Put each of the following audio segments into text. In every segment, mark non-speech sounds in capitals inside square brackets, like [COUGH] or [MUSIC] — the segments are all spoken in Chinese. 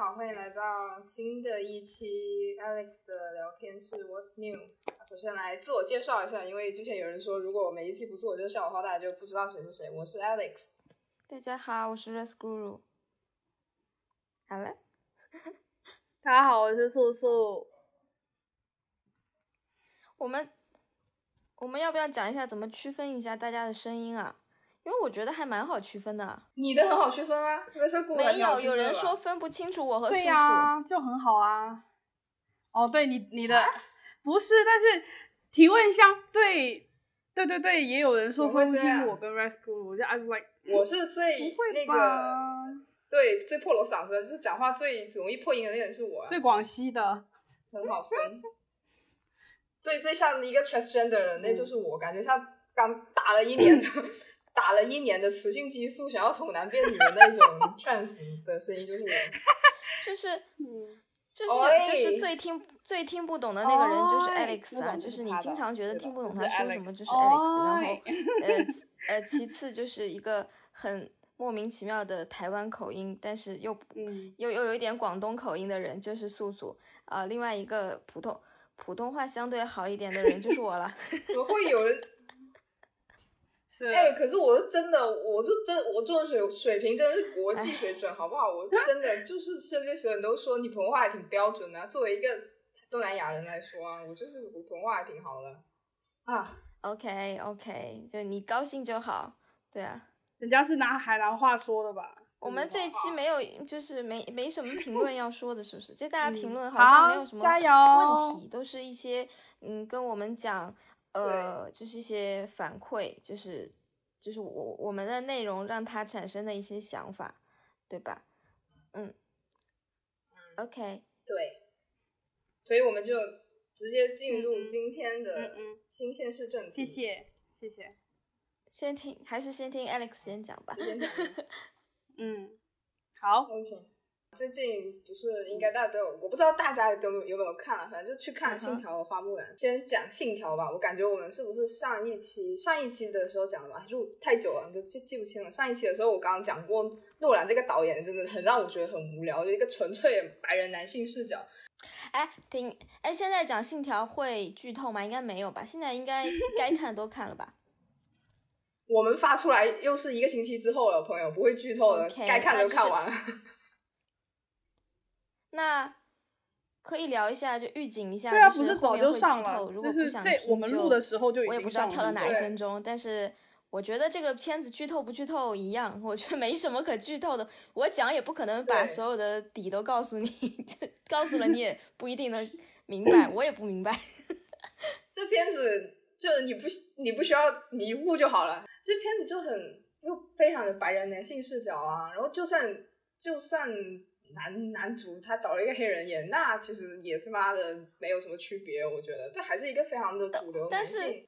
好，欢迎来到新的一期 Alex 的聊天室 What's New。首先来自我介绍一下，因为之前有人说如果我每一期不自我介绍的话，大家就不知道谁是谁。我是 Alex。大家好，我是 Res Guru。好了，大家好，我是素素。我们我们要不要讲一下怎么区分一下大家的声音啊？因为我觉得还蛮好区分的。你的很好区分啊，没有有人说分不清楚我和素素。对呀，就很好啊。哦，对你你的不是，但是提问箱对对对对，也有人说分不清我跟 Rescue，我就 I was like，我是最那个对最破锣嗓子，就是讲话最容易破音的那个人是我。最广西的，很好分。最最像一个 transgender 人，那就是我，感觉像刚打了一年的。打了一年的雌性激素，想要从男变女的那种 [LAUGHS] trans 的声音就是我，[LAUGHS] 就是，就是就是最听最听不懂的那个人就是 Alex 啊，就是你经常觉得听不懂他说什么就是 Alex，然后呃呃其次就是一个很莫名其妙的台湾口音，但是又又又有一点广东口音的人就是素素啊，另外一个普通普通话相对好一点的人就是我了，怎么会有人？哎，可是我是真的，我就真，我中文水水平真的是国际水准，[LAUGHS] 好不好？我真的就是身边所有人都说你普通话还挺标准的。作为一个东南亚人来说啊，我就是普通话还挺好的啊。OK OK，就你高兴就好，对啊。人家是拿海南话说的吧？我们这一期没有，就是没没什么评论要说的，是不是？这大家评论好像没有什么问题，都是一些嗯，跟我们讲。呃，就是一些反馈，就是就是我我们的内容让他产生的一些想法，对吧？嗯，OK，对，所以我们就直接进入今天的新鲜事正题。谢谢，谢谢。先听还是先听 Alex 先讲吧。先讲。[LAUGHS] 嗯，好。OK。最近不是应该大家都有，我不知道大家有没有有没有看了，反正就去看《信条》和《花木兰》。先讲《信条》吧，我感觉我们是不是上一期上一期的时候讲的吧？就太久了，就记记不清了。上一期的时候我刚刚讲过，诺兰这个导演真的很让我觉得很无聊，就一个纯粹白人男性视角。哎，听，哎，现在讲《信条》会剧透吗？应该没有吧？现在应该 [LAUGHS] 该看都看了吧？我们发出来又是一个星期之后了，朋友不会剧透的，该看都看完了。那可以聊一下，就预警一下，对啊，不是早就上了，如果不想听，我们录的时候就我也不知道跳到哪一分钟，但是我觉得这个片子剧透不剧透一样，我觉得没什么可剧透的。我讲也不可能把所有的底都告诉你，[LAUGHS] 告诉了你也 [LAUGHS] 不一定能明白，我也不明白。[LAUGHS] 这片子就你不你不需要你一悟就好了，这片子就很又非常的白人男性视角啊，然后就算就算。男男主他找了一个黑人演，那其实也他妈的没有什么区别，我觉得，这还是一个非常的主流但是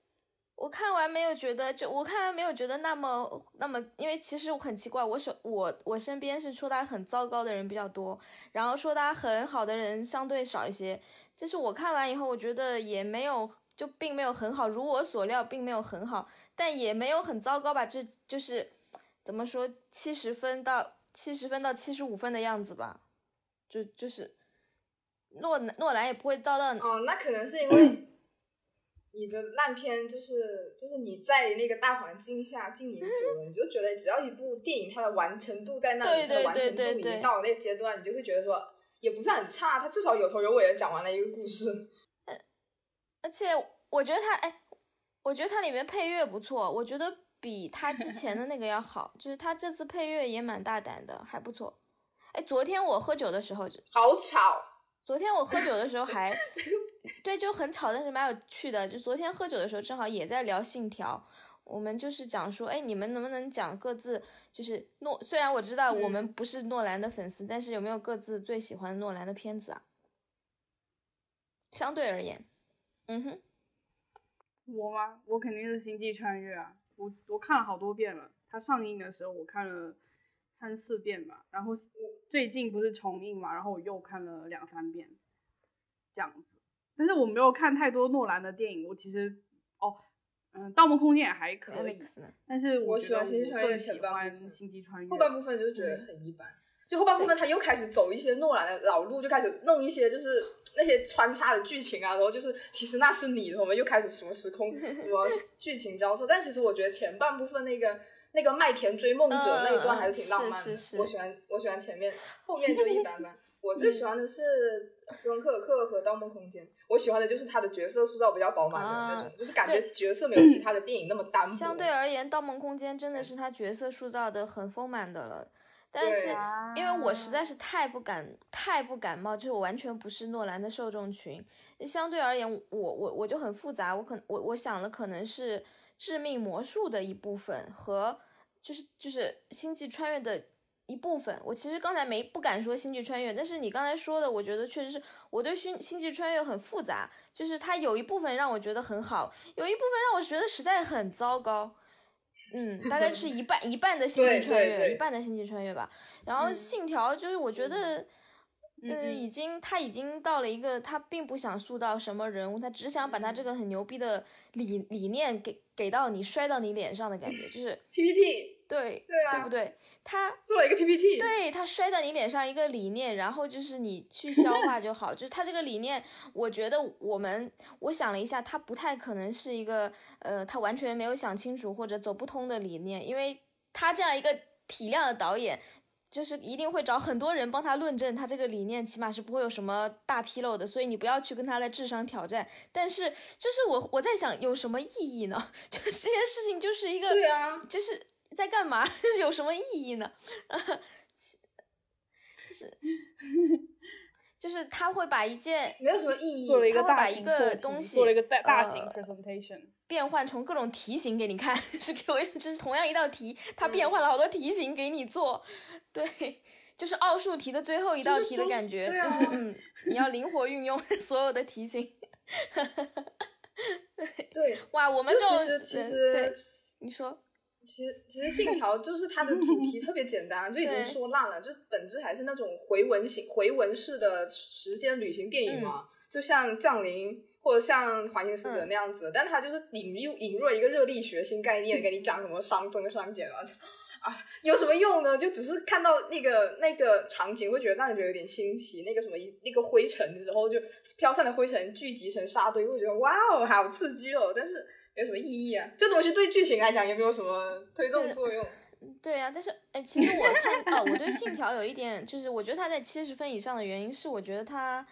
我看完没有觉得，就我看完没有觉得那么那么，因为其实我很奇怪，我手我我身边是说他很糟糕的人比较多，然后说他很好的人相对少一些。就是我看完以后，我觉得也没有，就并没有很好，如我所料，并没有很好，但也没有很糟糕吧？就就是怎么说，七十分到。七十分到七十五分的样子吧，就就是诺诺兰也不会遭到哦，那可能是因为 [CLEARS THROAT] 你的烂片就是就是你在那个大环境下经营久了，你就觉得只要一部电影它的完成度在那里，它的完成度已经到了那个阶段，你就会觉得说也不是很差，它至少有头有尾的讲完了一个故事。而且我觉得它哎，我觉得它里面配乐不错，我觉得。比他之 [LAUGHS] 前的那个要好，就是他这次配乐也蛮大胆的，还不错。哎，昨天我喝酒的时候就好吵。昨天我喝酒的时候还 [LAUGHS] [LAUGHS] 对，就很吵，但是蛮有趣的。就昨天喝酒的时候，正好也在聊《信条》，我们就是讲说，哎，你们能不能讲各自就是诺？虽然我知道我们不是诺兰的粉丝，但是有没有各自最喜欢诺兰的片子啊？相对而言，嗯哼，我吗？我肯定是《星际穿越》啊。我我看了好多遍了，它上映的时候我看了三四遍吧，然后最近不是重映嘛，然后我又看了两三遍，这样子。但是我没有看太多诺兰的电影，我其实哦，嗯，《盗梦空间》也还可以，但是我喜欢《星际穿越》前半部分，后半部分就觉得很一般。就后半部分他又开始走一些诺兰的老路，就开始弄一些就是那些穿插的剧情啊，然后就是其实那是你，我们又开始什么时空 [LAUGHS] 什么剧情交错。但其实我觉得前半部分那个那个麦田追梦者那一段还是挺浪漫的，是是是我喜欢我喜欢前面，后面就一般般。我最喜欢的是《敦刻尔克》和《盗梦空间》，我喜欢的就是他的角色塑造比较饱满的那种，啊就是感觉角色没有其他的电影那么单薄。相对而言，《盗梦空间》真的是他角色塑造的很丰满的了。但是因为我实在是太不感太不感冒，就是我完全不是诺兰的受众群。相对而言，我我我就很复杂，我可我我想了可能是《致命魔术》的一部分和就是就是《星际穿越》的一部分。我其实刚才没不敢说《星际穿越》，但是你刚才说的，我觉得确实是我对《星星际穿越》很复杂，就是它有一部分让我觉得很好，有一部分让我觉得实在很糟糕。嗯，[LAUGHS] 大概就是一半一半的星际穿越，一半的星际穿越吧。然后嗯信条就是我觉得，嗯已经他已经到了一个他并不想塑造什么人物，他只想把他这个很牛逼的理理念给给到你，摔到你脸上的感觉，就是 [LAUGHS] PPT 对对啊对不对？他做了一个 PPT，对他摔到你脸上一个理念，然后就是你去消化就好。就是他这个理念，我觉得我们我想了一下，他不太可能是一个呃，他完全没有想清楚或者走不通的理念，因为他这样一个体量的导演。就是一定会找很多人帮他论证他这个理念，起码是不会有什么大纰漏的，所以你不要去跟他的智商挑战。但是，就是我我在想，有什么意义呢？[LAUGHS] 就是这件事情就是一个，对啊，就是在干嘛？就 [LAUGHS] 是有什么意义呢？[LAUGHS] 就是就是他会把一件没有什么意义。做了一个他会把一个东西做了一个大大型呃 presentation，变换成各种题型给你看，就 [LAUGHS] 是给我一就是同样一道题，他嗯变换了好多题型给你做，对，就是奥数题的最后一道题的感觉，就是嗯，你要灵活运用所有的题型。对，哇，我们就这种其实其嗯对实你说，其实其实信条就是它的 [LAUGHS] 主题特别简单，就已经说烂了，就本质还是那种回文型回文式的时间旅行电影嗯嘛，就像降临或者像环形使者那样子，但它就是引入引入了一个热力学新概念，[LAUGHS] 给你讲什么熵增熵减啊。啊，有什么用呢？就只是看到那个那个场景，会觉得让你觉得有点新奇。那个什么一那个灰尘，然后就飘散的灰尘聚集成沙堆，会觉得哇哦，好刺激哦！但是没有什么意义啊。这东西对剧情来讲有没有什么推动作用？对啊，但是哎，其实我看哦，我对《信条》有一点，就是我觉得他在七十分以上的原因是，我觉得他，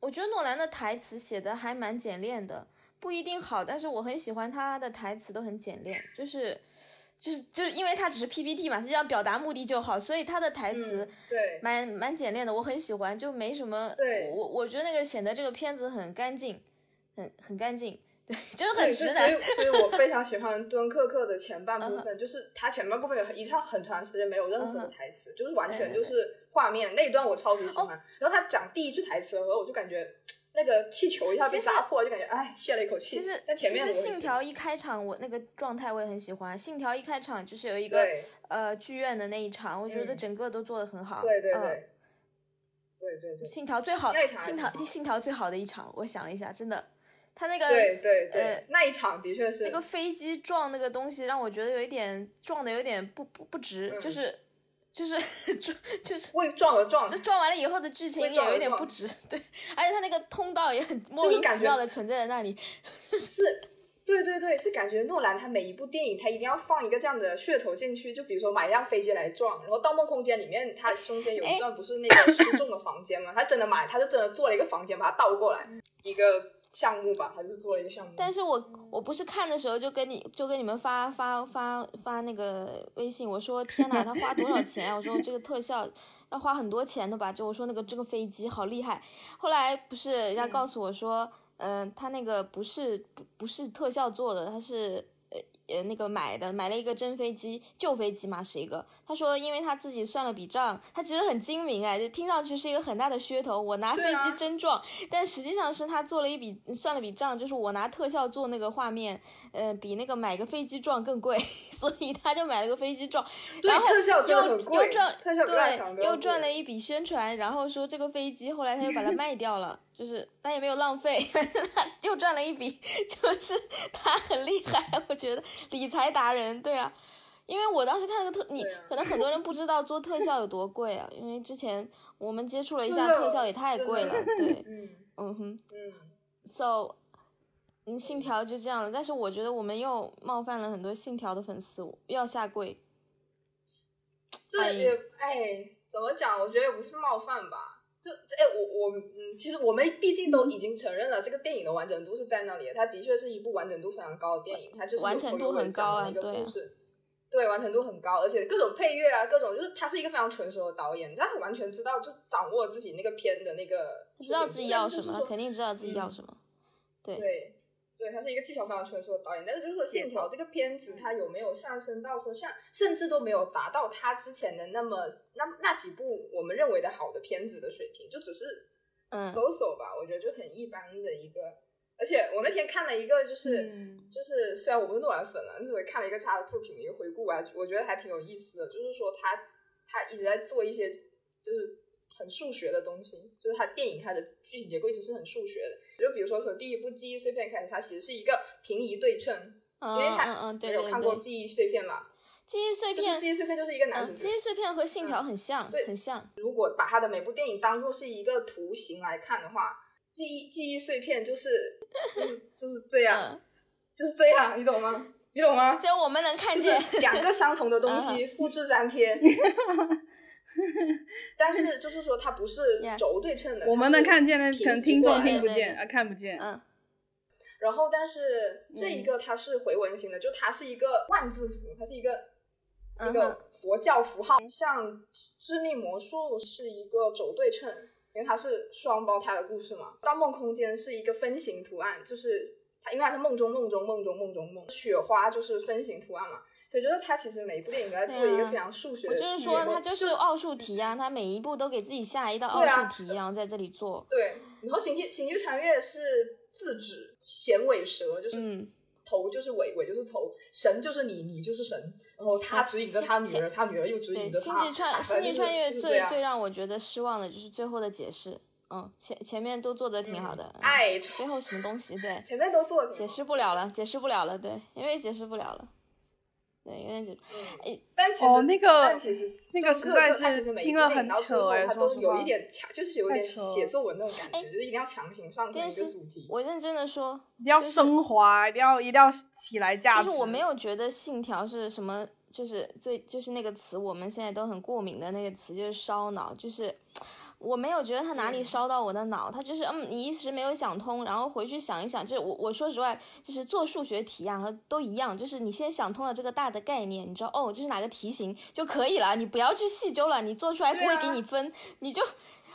我觉得诺兰的台词写的还蛮简练的，不一定好，但是我很喜欢他的台词都很简练，就是就是就是因为他只是 PPT 嘛，他就要表达目的就好，所以他的台词嗯，对，蛮蛮简练的，我很喜欢，就没什么，对我我觉得那个显得这个片子很干净，很很干净，对，就是，很直男所以所以，我非常喜欢敦刻克的前半部分，就是他前半部分有一场很长时间没有任何的台词，就是完全就是画面那一段我超级喜欢。然后他讲第一句台词的时候，我就感觉那个气球一下被扎破了，就感觉哎泄了一口气。其实，但前面其实《信条》一开场，我那个状态我也很喜欢。《信条》一开场就是有一个呃剧院的那一场，我觉得嗯整个都做的很好。对对嗯对，对对对信条》最好，那一场信条信条》最好的一场，我想了一下，真的，他那个对对对呃，那一场的确是那个飞机撞那个东西，让我觉得有一点撞的有点不不不值，嗯。就是 [LAUGHS] 就是 [LAUGHS] 撞就是。为撞而撞就，撞完了以后的剧情也有一点不值，对，而且他那个通道也很莫名其妙的存在在那里，[LAUGHS] 是，对对对，是感觉诺兰他每一部电影他一定要放一个这样的噱头进去，就比如说买一辆飞机来撞，然后《盗梦空间》里面它中间有一段不是那个失重的房间嘛，他真的买，他就真的做了一个房间，把它倒过来，一个项目吧，他就是做了一个项目。但是我我不是看的时候就跟你就跟你们发发发发那个微信，我说天哪，他花多少钱啊？我说这个特效要花很多钱的吧？就我说那个这个飞机好厉害。后来不是人家告诉我说，嗯、他那个不是不不是特效做的，他是。呃呃，那个买的买了一个真飞机，旧飞机嘛是一个。他说，因为他自己算了笔账，他其实很精明哎，就听上去是一个很大的噱头。我拿飞机真撞，但实际上是他做了一笔算了笔账，就是我拿特效做那个画面，呃，比那个买个飞机撞更贵，[LAUGHS] 所以他就买了个飞机撞，然后又又赚对，又赚了一笔宣传，然后说这个飞机后来他又把它 [LAUGHS] 卖掉了，就是他也没有浪费，[LAUGHS] 又赚了一笔，[LAUGHS] 就是他很厉害，[LAUGHS] 我觉得理财达人，对啊。因为我当时看那个特，你可能很多人不知道做特效有多贵啊，因为之前我们接触了一下特效也太贵了，对，嗯嗯哼嗯，，so，嗯，信条就这样了，但是我觉得我们又冒犯了很多信条的粉丝，又要下跪，这也哎，怎么讲？我觉得也不是冒犯吧。就哎，我我嗯，其实我们毕竟都已经承认了，这个电影的完整度是在那里的。它的确是一部完整度非常高的电影，它就是完成度很高啊一个故事。对，完成度很高，而且各种配乐啊，各种就是他是一个非常成熟的导演，他完全知道就掌握自己那个片的那个，他知道自己要什么，他肯定知道自己要什么，对对，对，他是一个技巧非常成熟的导演，但是就是说《信条》这个片子，它有没有上升到说像，甚至都没有达到他之前的那么那那几部我们认为的好的片子的水平，就只是嗯搜搜吧，我觉得就很一般的一个。而且我那天看了一个，就是、嗯就是虽然我不是诺兰粉了，但是我也看了一个他的作品的一个回顾啊，我觉得还挺有意思的。就是说他他一直在做一些就是很数学的东西，就是它电影它的剧情结构一直是很数学的。就比如说从第一部记忆碎片开始，它其实是一个平移对称，嗯因为它嗯嗯，对对有看过，记忆碎片嘛？记忆碎就是片，记忆碎片就是一个男主嗯，记忆碎片和信条很像，对很像，如果把他的每部电影当做是一个图形来看的话，记忆记忆碎片就是就是就是这样，嗯，就是这样，你懂吗？你懂吗？只有我们能看见，两个相同的东西复制粘贴，[LAUGHS] [LAUGHS] 但是就是说它不是轴对称的，我们能看见的，可能听众对听不见啊，看不见。嗯然后，但是这一个它是回文型的，就它是一个万字符，它是一个一个佛教符号。像致命魔术是一个轴对称，因为它是双胞胎的故事嘛。盗梦空间是一个分形图案，就是它因为它是梦中梦中梦中梦中梦，雪花就是分形图案嘛。所以就是它其实每一部电影都在做一个非常数学的。我就是说，他就是奥数题啊，他每一步都给自己下一道奥数题，然后在这里做。对，然后《星际星际穿越》是自指衔尾蛇，就是嗯，头就是尾，尾就是头，神就是你，你就是神，然后他指引着他女儿，他女儿又指，引着他。星际穿哎星际穿越最最让我觉得失望的就是最后的解释。嗯，前前面都做的挺好的，嗯哎，最后什么东西对前面都做了解释不了了，解释不了了，对，因为解释不了了，对，有点紧，哎，但其实哦那个但其实那个实在是听了很扯哎后他都说有一点强，就是有一点太扯了写作文那种感觉，哎就是一定要强行上升一电视个主题。我认真的说，一定要就是升华，一定要一定要起来价值。就是我没有觉得信条是什么，就是最就是那个词，我们现在都很过敏的那个词，就是烧脑，就是我没有觉得他哪里烧到我的脑，他就是嗯，你一时没有想通，然后回去想一想，就是我我说实话，就是做数学题啊，和都一样，就是你先想通了这个大的概念，你知道哦，这是哪个题型就可以了，你不要去细究了，你做出来不会给你分，你就。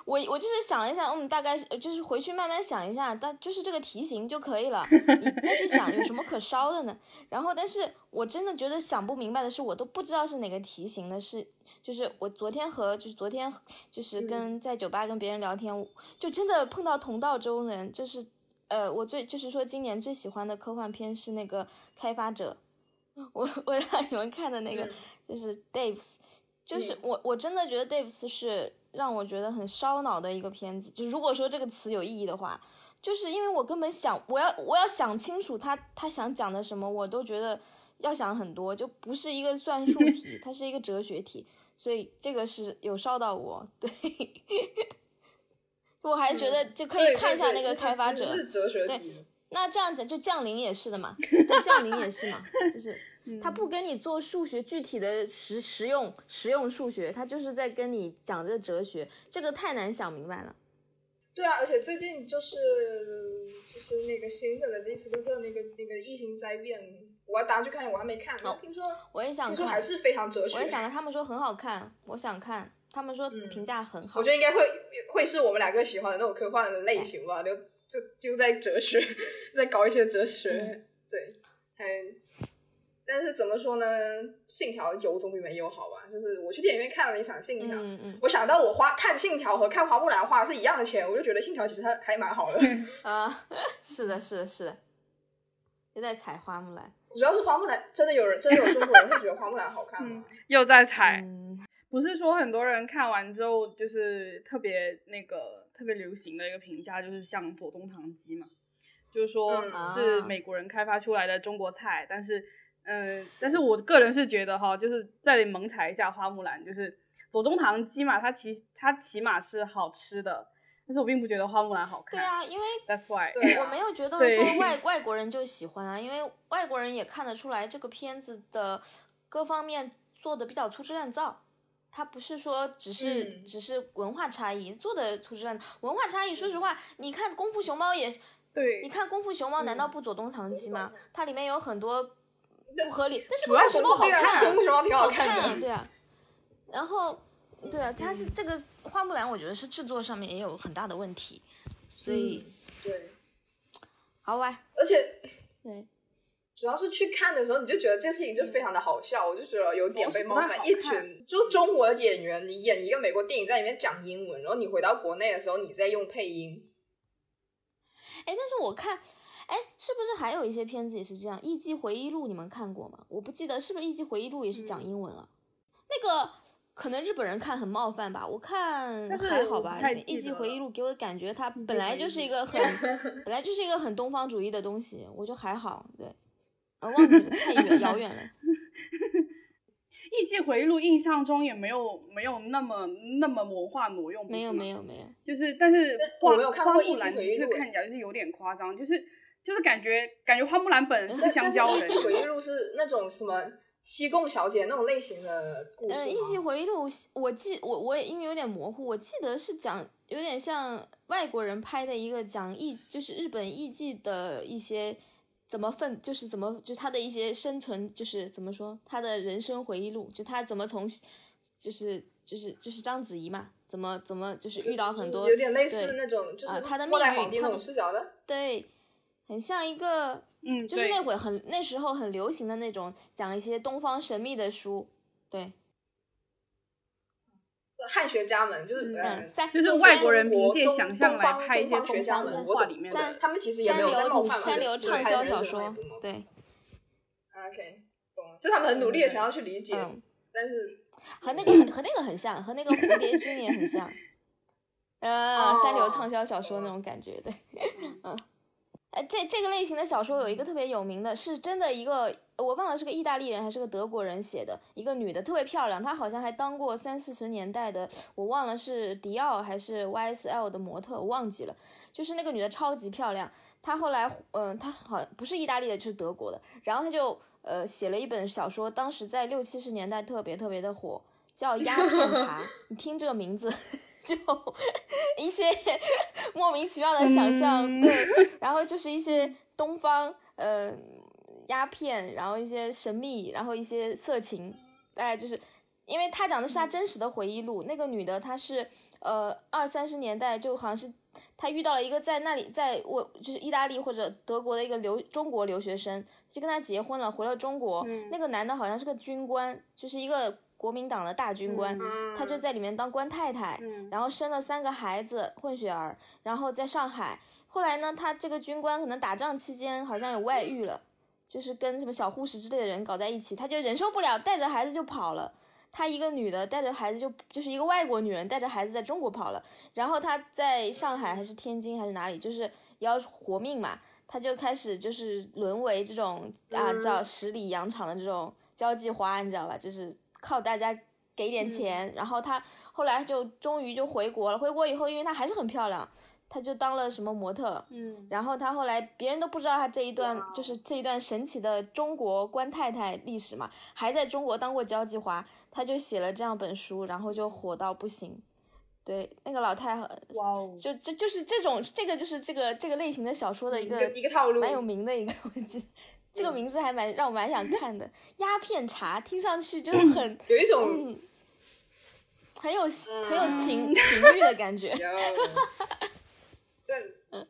我我就是想了一下，嗯，大概是就是回去慢慢想一下，但就是这个题型就可以了，你再去想有什么可烧的呢？[LAUGHS] 然后，但是我真的觉得想不明白的是，我都不知道是哪个题型的是，就是我昨天和就是昨天就是跟在酒吧跟别人聊天，就真的碰到同道中人，就是呃，我最就是说今年最喜欢的科幻片是那个《开发者》，[LAUGHS] 我我让你们看的那个、嗯。就是 Dave's，就是嗯。我我真的觉得 Dave's 是让我觉得很烧脑的一个片子，就如果说这个词有意义的话。就是因为我根本想，我要我要想清楚他他想讲的什么，我都觉得要想很多，就不是一个算术题，[LAUGHS] 它是一个哲学题，所以这个是有烧到我。对，[LAUGHS] 我还觉得就可以看一下那个开发者。是哲学题。那这样子，就降临也是的嘛，对，降临也是嘛，就是他嗯不跟你做数学具体的实实用实用数学，他就是在跟你讲这哲学，这个太难想明白了。对啊，而且最近就是就是那个新的的利斯科特那个那个异形灾变，我要打算去看，我还没看。哦听说我也想看听说还，是非常哲学。我也想看，他们说很好看，我想看，他们说嗯评价很好。我觉得应该会会是我们两个喜欢的那种科幻的类型吧，就就就在哲学，[LAUGHS] 在搞一些哲学，嗯对，还。但是怎么说呢？信条有总比没有好吧？就是我去电影院看了一场信条，嗯嗯我想到我花看信条和看花木兰花是一样的钱，我就觉得信条其实还还蛮好的。[LAUGHS] 啊，[LAUGHS] 是的，是的，是的，又在踩花木兰。主要是花木兰真的有人真的有中国人会觉得花木兰好看吗？又在踩，嗯，不是说很多人看完之后就是特别那个特别流行的一个评价，就是像左宗棠鸡嘛，就是说嗯是啊美国人开发出来的中国菜，但是嗯，但是我个人是觉得哈，就是再猛踩一下花木兰，就是左宗棠鸡嘛，它起它起码是好吃的，但是我并不觉得花木兰好看。对啊，因为 That's why，对啊我没有觉得说外 [LAUGHS] 外国人就喜欢啊，因为外国人也看得出来这个片子的各方面做的比较粗制滥造。它不是说只是、嗯只是文化差异做的粗制滥造，文化差异。说实话，你看《功夫熊猫》也，对你看《功夫熊猫》难道嗯不左宗棠鸡吗？它里面有很多不合理，但是主要是功夫熊猫好看，功夫熊猫挺好看的啊，对啊。然后，对啊，它是这个花木兰，我觉得是制作上面也有很大的问题，所以、嗯对，好吧，而且对。主要是去看的时候，你就觉得这件事情就非常的好笑，我就觉得有点被冒犯。一群就中国的演员，你演一个美国电影在里面讲英文，然后你回到国内的时候，你再用配音。哎，但是我看，哎，是不是还有一些片子也是这样？《艺伎回忆录》你们看过吗？我不记得是不是《艺伎回忆录》也是讲英文啊？那个可能日本人看很冒犯吧，我看还好吧，艺伎回忆录》给我的感觉它本来就是一个很 [LAUGHS] 本来就是一个很东方主义的东西，我就还好，对，呃，忘记了，太远遥远了。《艺伎回忆录》印象中也没有没有那么那么文化挪用，没有没有，没有，就是但是但花我没有看过花木兰的确回忆录看起来就是有点夸张，就是就是感觉感觉花木兰本人是香《蕉人艺伎，回忆录》是那种什么西贡小姐那种类型的故事吗呃，《艺伎回忆录》，我记我我也因为有点模糊，我记得是讲有点像外国人拍的一个讲艺，就是日本艺伎的一些怎么奋，就是怎么就他的一些生存，就是怎么说他的人生回忆录，就他怎么从就是就是就是章子怡嘛，怎么怎么就是遇到很多有点类似那种，就是啊她的命运他的皇帝那种视角的。对，很像一个嗯，就是那会很那时候很流行的那种讲一些东方神秘的书，对，汉学家们就是嗯就是外国人凭借想象来拍一些东方文化里面三的，他们其实也三没有在冒流犯三流畅销小说，对。对，，OK，懂了，就他们很努力的想要去理解，嗯，但是和那个很和那个很像，和那个蝴蝶君也很像，[LAUGHS] 呃，三流畅销小说那种感觉，对，嗯，呃，这这个类型的小说有一个特别有名的，是真的一个，我忘了是个意大利人还是个德国人写的，一个女的特别漂亮，她好像还当过三四十年代的，我忘了是迪奥还是 YSL 的模特，我忘记了，就是那个女的超级漂亮，她后来，嗯、她好像不是意大利的，就是德国的，然后她就呃写了一本小说，当时在六七十年代特别特别的火，叫《鸦片茶》，你听这个名字。就一些莫名其妙的想象，嗯对，然后就是一些东方呃鸦片，然后一些神秘，然后一些色情，大概就是。因为他讲的是他真实的回忆录，那个女的她是呃二三十年代就好像是她遇到了一个在那里在我就是意大利或者德国的一个留中国留学生，就跟他结婚了，回了中国。那个男的好像是个军官，就是一个国民党的大军官，嗯他就在里面当官太太，嗯然后生了三个孩子，混血儿，然后在上海。后来呢，他这个军官可能打仗期间好像有外遇了，就是跟什么小护士之类的人搞在一起，他就忍受不了，带着孩子就跑了。她一个女的带着孩子就就是一个外国女人带着孩子在中国跑了，然后她在上海还是天津还是哪里，就是要活命嘛，她就开始就是沦为这种啊嗯叫十里洋场的这种交际花，你知道吧？就是靠大家给点钱，然后她后来就终于就回国了。回国以后，因为她还是很漂亮，她就当了什么模特，嗯，然后她后来别人都不知道她这一段就是这一段神奇的中国官太太历史嘛，还在中国当过交际花，她就写了这样本书，然后就火到不行。对，那个老太太哇哦，就就就是这种这个就是这个这个类型的小说的一个一个一个套路，蛮有名的一个，我记得这个名字还蛮让我蛮想看的，《鸦片茶》听上去就很有一种嗯，很有很有情情欲的感觉。有，[LAUGHS] 但 [LAUGHS]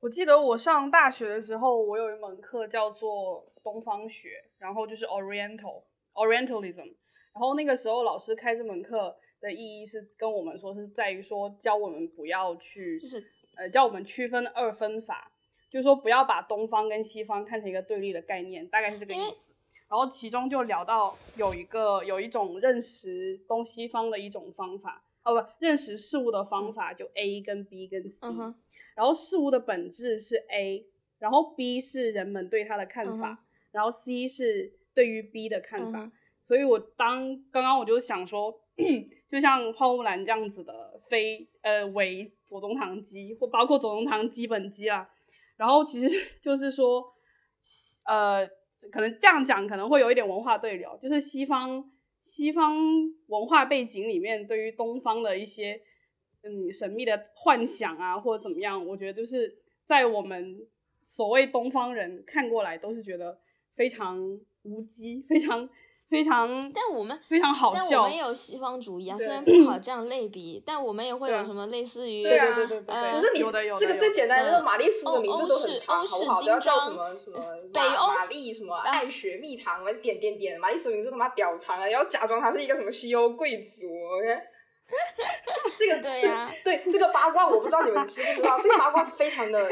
我记得我上大学的时候，我有一门课叫做东方学，然后就是 Oriental Orientalism，然后那个时候老师开这门课的意义是跟我们说是在于说教我们不要去就是呃教我们区分二分法，就是说不要把东方跟西方看成一个对立的概念，大概是这个意思。然后其中就聊到有一个有一种认识东西方的一种方法，哦不，认识事物的方法就 A 跟 B 跟 C，、然后事物的本质是 A，然后 B 是人们对它的看法，然后 C 是对于 B 的看法。所以我当刚刚我就想说，[CLEARS THROAT] 就像花木兰这样子的非呃为左宗棠鸡，或包括左宗棠基本鸡啊，然后其实 [LAUGHS] 就是说，呃，可能这样讲可能会有一点文化对流，就是西方西方文化背景里面对于东方的一些嗯神秘的幻想啊，或者怎么样，我觉得就是在我们所谓东方人看过来都是觉得非常无稽，非常非常但我们非常好笑但我们。也有西方主义啊，虽然不好这样类比，但我们也会有什么类似于对啊对对对不是你这个最简单，有就是玛丽苏的名字都很长，欧式好不好？不要叫什么什么北玛欧玛丽什么爱雪蜜糖，点点点，玛丽苏名字他妈屌长啊，要假装她是一个什么西欧贵族，OK？这个 [LAUGHS] 对呀这对这个八卦我不知道你们知不知道，这个八卦非常的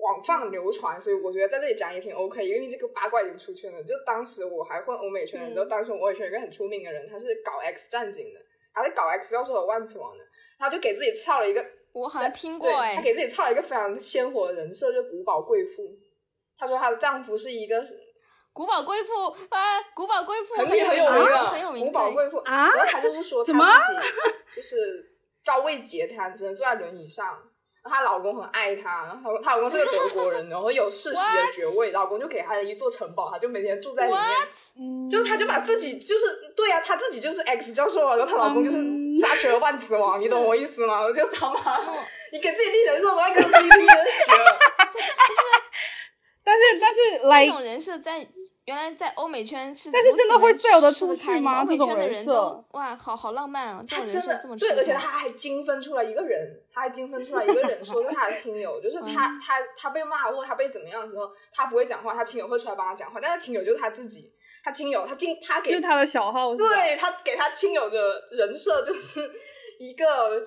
广泛流传，所以我觉得在这里讲也挺 OK，因为这个八卦已经出圈了。就当时我还混欧美圈的时候，嗯当时我欧美圈有一个很出名的人，他是搞 X 战警的，他在搞 X 教授和万磁王的，他就给自己造了一个我好像听过对，哎、他给自己造了一个非常鲜活的人设，就古堡贵妇。她说她的丈夫是一个古堡贵妇啊，古堡贵妇很很有名的，有名很有名古堡贵妇啊然后她就是说什么她自己就是高位截瘫，只能坐在轮椅上。她老公很爱她，然后她老公是个德国人，然后有世袭的 [LAUGHS] 爵位，老公就给她了一座城堡，她就每天住在里面。就是她就把自己就是对呀、啊，她自己就是 X 教授啊，然后她老公就是嗯撒切尔万磁王，不是你懂我意思吗？我 [LAUGHS] 就他妈，嗯你给自己立人设都在磕 CP，真是绝了。但是但是这种人设在原来在欧美圈是但是真的会吃得出去吗欧美圈的人都哇，好好浪漫啊！这他种人真的这么吃得开而且他还精分出来一个人，他还精分出来一个人，说是他的亲友，就是他、嗯他他被骂或他被怎么样的时候，他不会讲话，他亲友会出来帮他讲话，但是亲友就是他自己，他亲友他亲他给就是他的小号，对他给他亲友的人设就是一个。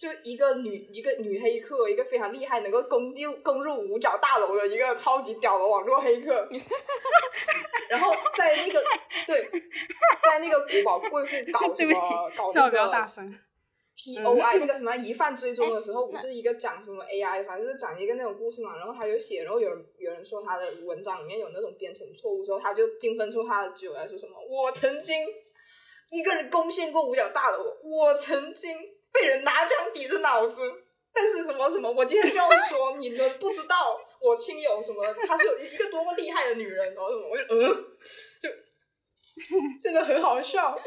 就一个女一个女黑客，一个非常厉害，能够攻入攻入五角大楼的一个超级屌的网络黑客。[LAUGHS] 然后在那个对，在那个古堡贵妇搞什么 [LAUGHS] 搞那个声。P O 嗯 I 那个什么疑犯追踪的时候，哎不是一个讲什么 A I，反正就是讲一个那种故事嘛。然后他就写，然后有人有人说他的文章里面有那种编程错误之后，他就精分出他的只有来说什么：我曾经一个人攻陷过五角大楼，我曾经被人拿枪抵着脑子。但是什么什么，我今天就要说，你们不知道我亲友什么，她是有一个多么厉害的女人，我就嗯，就真的很好笑，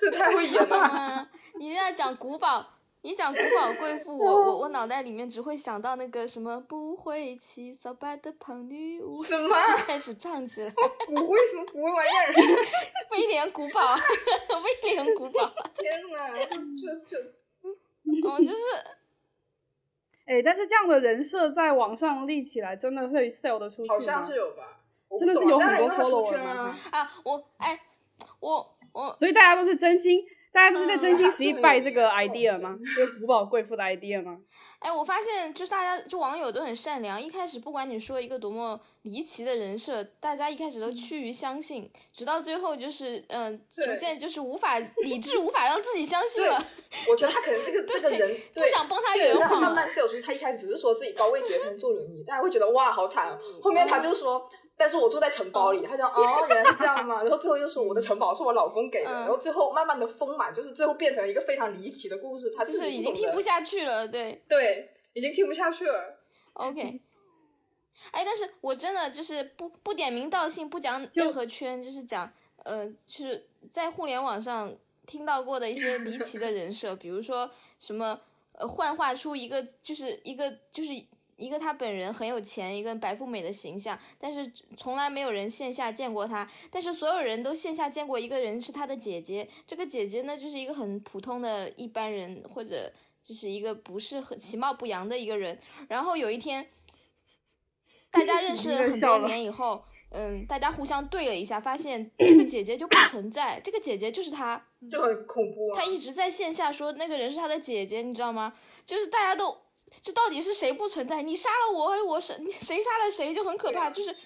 这太会演了。嗯，你在讲古堡，你讲古堡贵妇，我我我脑袋里面只会想到那个什么不会骑扫把的胖女巫，什么开始唱起来。骨灰什么骨灰玩意儿？[LAUGHS] 威廉古堡，[LAUGHS] 威廉古堡，天哪，就就就嗯，就是 [LAUGHS] 哎，但是这样的人设在网上立起来，真的会 sell 得出去吗？好像是有吧？真的是有很多当然因为他出 follower 吗啊。啊，我哎，我我所以大家都是真心，大家都是在真心实意嗯拜这个嗯 idea 吗？就是古堡贵妇的 idea 吗？哎，我发现就是大家就网友都很善良，一开始不管你说一个多么离奇的人设，大家一开始都趋于相信，直到最后就是嗯、对逐渐就是无法理智无法让自己相信了，我觉得他可能这个 [LAUGHS] 这个人不对想帮他这个人圆谎了他慢慢。sell 出去，他一开始只是说自己高位截瘫坐轮椅，大家会觉得哇好惨哦。后面他就说，但是我住在城堡里，他讲哦原来是这样吗？[LAUGHS] 然后最后又说我的城堡是我老公给的，嗯然后最后慢慢的丰满，就是最后变成一个非常离奇的故事，他就是已经听不下去了，对对，已经听不下去了。，OK。哎，但是我真的就是不不点名道姓，不讲任何圈，就是讲呃，就是在互联网上听到过的一些离奇的人设，比如说什么呃幻化出一个就是一个就是一个他本人很有钱，一个白富美的形象，但是从来没有人线下见过他，但是所有人都线下见过一个人是他的姐姐，这个姐姐呢就是一个很普通的一般人或者。就是一个不是很其貌不扬的一个人，然后有一天，大家认识了很多 [LAUGHS] 年以后，嗯，大家互相对了一下，发现 [CLEARS THROAT] 这个姐姐就不存在，这个姐姐就是她，就很恐怖啊！她一直在线下说那个人是她的姐姐，你知道吗？就是大家都，这到底是谁不存在？你杀了我，我是你谁杀了谁，就很可怕，啊就是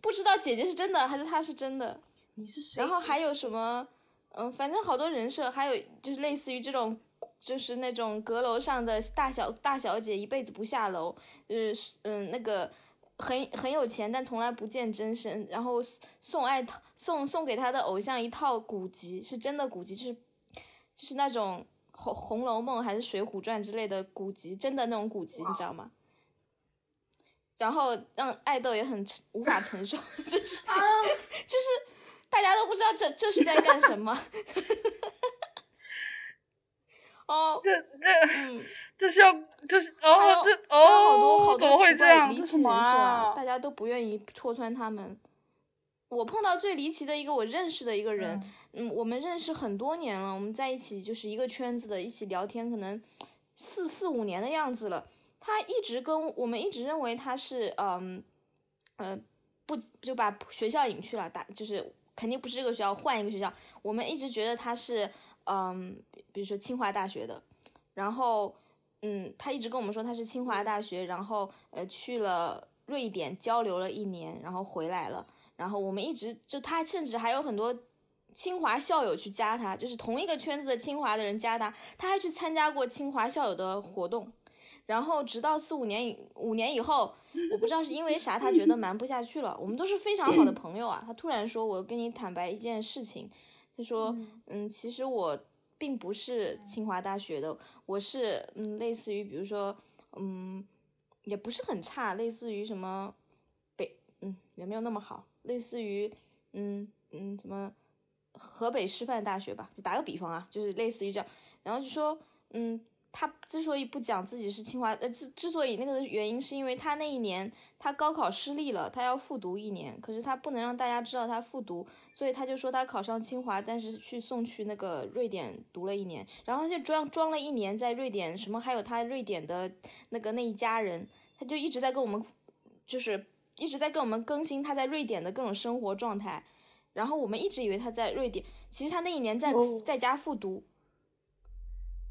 不知道姐姐是真的还是他是真的。你是谁然后还有什么，嗯，反正好多人设，还有就是类似于这种，就是那种阁楼上的大小大小姐一辈子不下楼，呃，是嗯，那个很很有钱，但从来不见真身，然后送爱送送给他的偶像一套古籍，是真的古籍，就是就是那种《红红楼梦》还是《水浒传》之类的古籍，真的那种古籍，你知道吗？然后让爱豆也很无法承受，[LAUGHS] 就是 [LAUGHS] 就是大家都不知道这这是在干什么。哦，这这嗯，这是要这是哦这哦好多哦好多奇怪样？这什么离奇人设啊，啊？大家都不愿意戳穿他们。我碰到最离奇的一个我认识的一个人，嗯，嗯我们认识很多年了，我们在一起就是一个圈子的，一起聊天，可能四四五年的样子了。他一直跟我们一直认为他是嗯呃不就把学校隐去了，打就是肯定不是这个学校，换一个学校。我们一直觉得他是嗯，比如说清华大学的，然后嗯，他一直跟我们说他是清华大学，然后呃去了瑞典交流了一年，然后回来了。然后我们一直就他甚至还有很多清华校友去加他，就是同一个圈子的清华的人加他，他还去参加过清华校友的活动。然后直到四五年以五年以后，我不知道是因为啥，他觉得瞒不下去了。我们都是非常好的朋友啊，他突然说：“我跟你坦白一件事情。”他说：“嗯，其实我并不是清华大学的，我是嗯，类似于比如说嗯，也不是很差，类似于什么北嗯也没有那么好，类似于嗯嗯什么河北师范大学吧，就打个比方啊，就是类似于这样，然后就说嗯。他之所以不讲自己是清华，呃，之之所以那个原因，是因为他那一年他高考失利了，他要复读一年，可是他不能让大家知道他复读，所以他就说他考上清华，但是去送去那个瑞典读了一年，然后他就装装了一年在瑞典，什么还有他瑞典的那个那一家人，他就一直在跟我们，就是一直在跟我们更新他在瑞典的各种生活状态，然后我们一直以为他在瑞典，其实他那一年在、哦在家复读。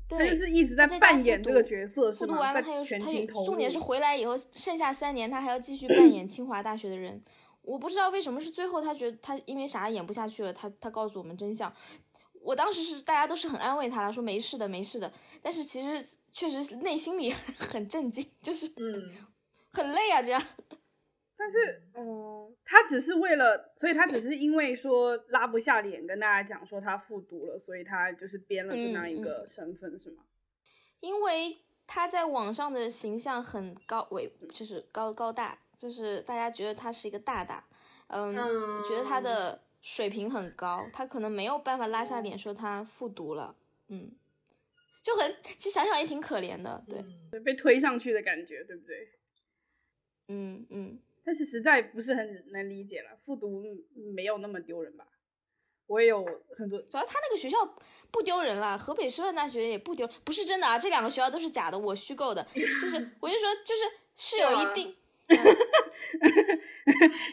他对，就是一直在扮演这个角色？复读完了，他又他重点是回来以后，剩下三年他还要继续扮 [CLEARS THROAT] 演清华大学的人。我不知道为什么是最后他觉得他因为啥演不下去了，他他告诉我们真相。我当时是大家都是很安慰他了，说没事的没事的，但是其实确实内心里 [LAUGHS] 很震惊，就是嗯，很累啊这样。但是，嗯，他只是为了，所以他只是因为说拉不下脸跟大家讲说他复读了，所以他就是编了这样一嗯。个身份，是吗？因为他在网上的形象很高伟，就是高高大，就是大家觉得他是一个大大，嗯，嗯觉得他的水平很高，他可能没有办法拉下脸说他复读了，嗯，就很，其实想想也挺可怜的，对，对，被推上去的感觉，对不对？嗯嗯，但是实在不是很能理解了，复读没有那么丢人吧？我也有很多，主要他那个学校不丢人了，河北师范大学也不丢，不是真的啊，这两个学校都是假的，我虚构的，就是 [LAUGHS] 我就说就是是有一定。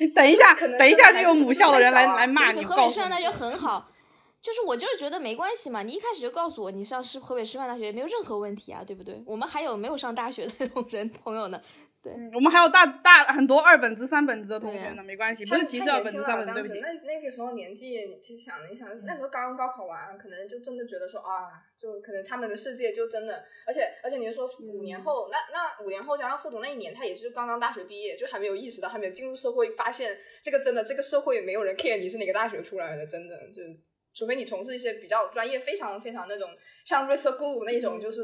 你等一下，等一下就有母校的人来啊来骂你，河北师范大学很好，就是我就是觉得没关系嘛，你一开始就告诉我你上师河北师范大学没有任何问题啊，对不对？我们还有没有上大学的 [LAUGHS] 那种人朋友呢？嗯我们还有大大很多二本子、三本子的同学呢，没关系，不是歧视太二本三本子，对当时不起。那那个时候年纪，其实想了一想，那时候刚刚高考完，可能就真的觉得说啊，就可能他们的世界就真的，而且而且你说五年后，那那五年后加上复读那一年，他也是刚刚大学毕业，就还没有意识到，还没有进入社会，发现这个真的这个社会也没有人 care 你是哪个大学出来的，真的就除非你从事一些比较专业、非常非常那种像 r i s c School 那种，就是。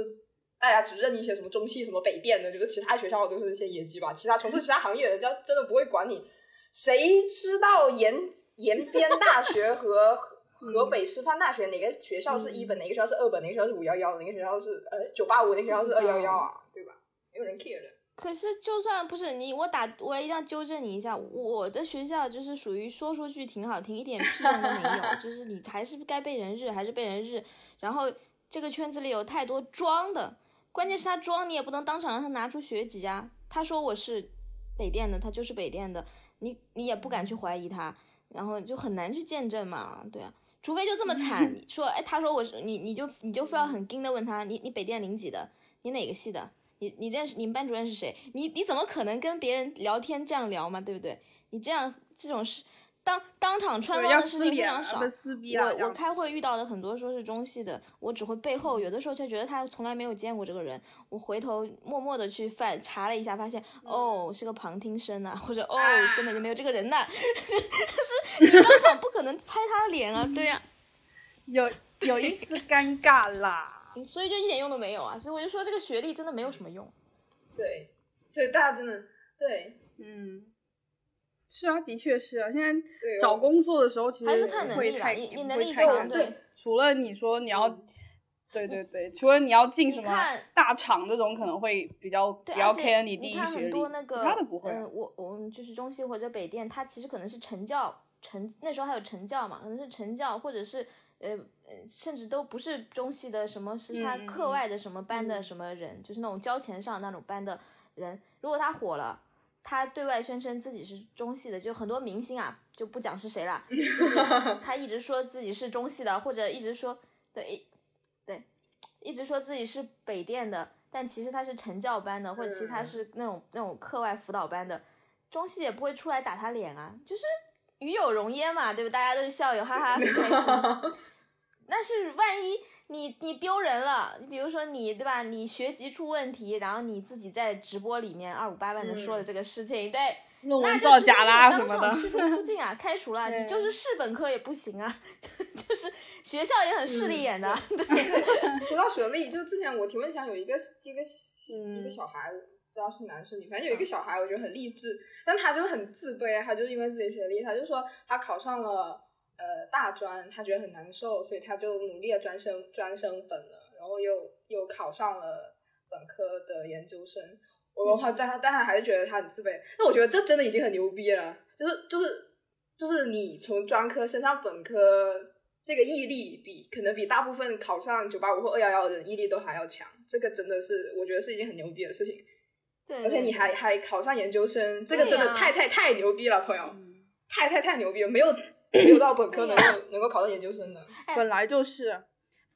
大家只认一些什么中戏、什么北电的，就是其他学校都是一些野鸡吧。其他从事其他行业的人家真的不会管你。谁知道延延边大学和 [LAUGHS] 河北师范大学哪个学校是一本，哪个学校是二本，哪个学校是五幺幺，哪个学校是呃九八五，哪个学校是二幺幺啊？对吧？没有人 care 的。可是就算不是你，我打我一定要纠正你一下，我的学校就是属于说出去挺好听，一点屁用都没有，就是你还是该被人日还是被人日。然后这个圈子里有太多装的。关键是他装，你也不能当场让他拿出学籍啊。他说我是北电的，他就是北电的，你你也不敢去怀疑他，然后就很难去见证嘛，对啊。除非就这么惨，[LAUGHS] 说哎，他说我是你，你就你就非要很硬的问他，你你北电零几的，你哪个系的？你你认识你们班主任是谁？你你怎么可能跟别人聊天这样聊嘛？对不对？你这样这种事，当当场穿帮的事情非常少我我开会遇到的很多说是中戏的，我只会背后有的时候却觉得他从来没有见过这个人，我回头默默的去翻查了一下，发现哦是个旁听生呐、或者哦根本就没有这个人呐、[LAUGHS] 就是你当场不可能猜他的脸啊，对呀、[LAUGHS] 有有一丝尴尬啦。[LAUGHS] 所以就一点用都没有啊，所以我就说这个学历真的没有什么用。对，所以大家真的对。嗯，是啊，的确是啊。现在找工作的时候，其实还是看能力太你能力强对除了你说你要，嗯对 [LAUGHS] 对对，除了你要进什么你看大厂这种，可能会比较，比较 care 第一你看学历，很多那个，其他的不会啊。嗯，我我们就是中戏或者北电，它其实可能是成教成那时候还有成教嘛，可能是成教或者是呃呃，甚至都不是中戏的什么，是他课嗯外的什么班的什么人，就是那种交钱上那种班的人，如果他火了。他对外宣称自己是中戏的，就很多明星啊，就不讲是谁了，[LAUGHS] 就是他一直说自己是中戏的，或者一直说对对，一直说自己是北电的，但其实他是成教班的，或者其实他嗯是那种那种课外辅导班的，中戏也不会出来打他脸啊，就是与有荣焉嘛，对不？大家都是校友，哈哈，很开心。[LAUGHS] 但是万一你你丢人了，你比如说你对吧？你学籍出问题，然后你自己在直播里面二五八万的说了这个事情，对，那就直接给你当场。驱逐出境啊，[LAUGHS] 开除了，你就是是本科也不行啊，[LAUGHS] 就是学校也很势利眼的，[LAUGHS] 对。说到学历，就之前我提问箱有一个一个嗯一个小孩，不知道是男是女，反正有一个小孩，我觉得很励志，但他就很自卑，他就是因为自己学历，他就说他考上了呃大专，他觉得很难受，所以他就努力的专升专升本了，然后又又考上了本科的研究生。我的话，但他但他还是觉得他很自卑。那我觉得这真的已经很牛逼了，就是就是就是你从专科升上本科，这个毅力比可能比大部分考上九八五或二幺幺的人毅力都还要强。这个真的是我觉得是一件很牛逼的事情。对，而且你还还考上研究生，这个真的太太太牛逼了，朋友，嗯太太太牛逼了，没有没有到本科能够 [LAUGHS] 能够考到研究生的。本来就是，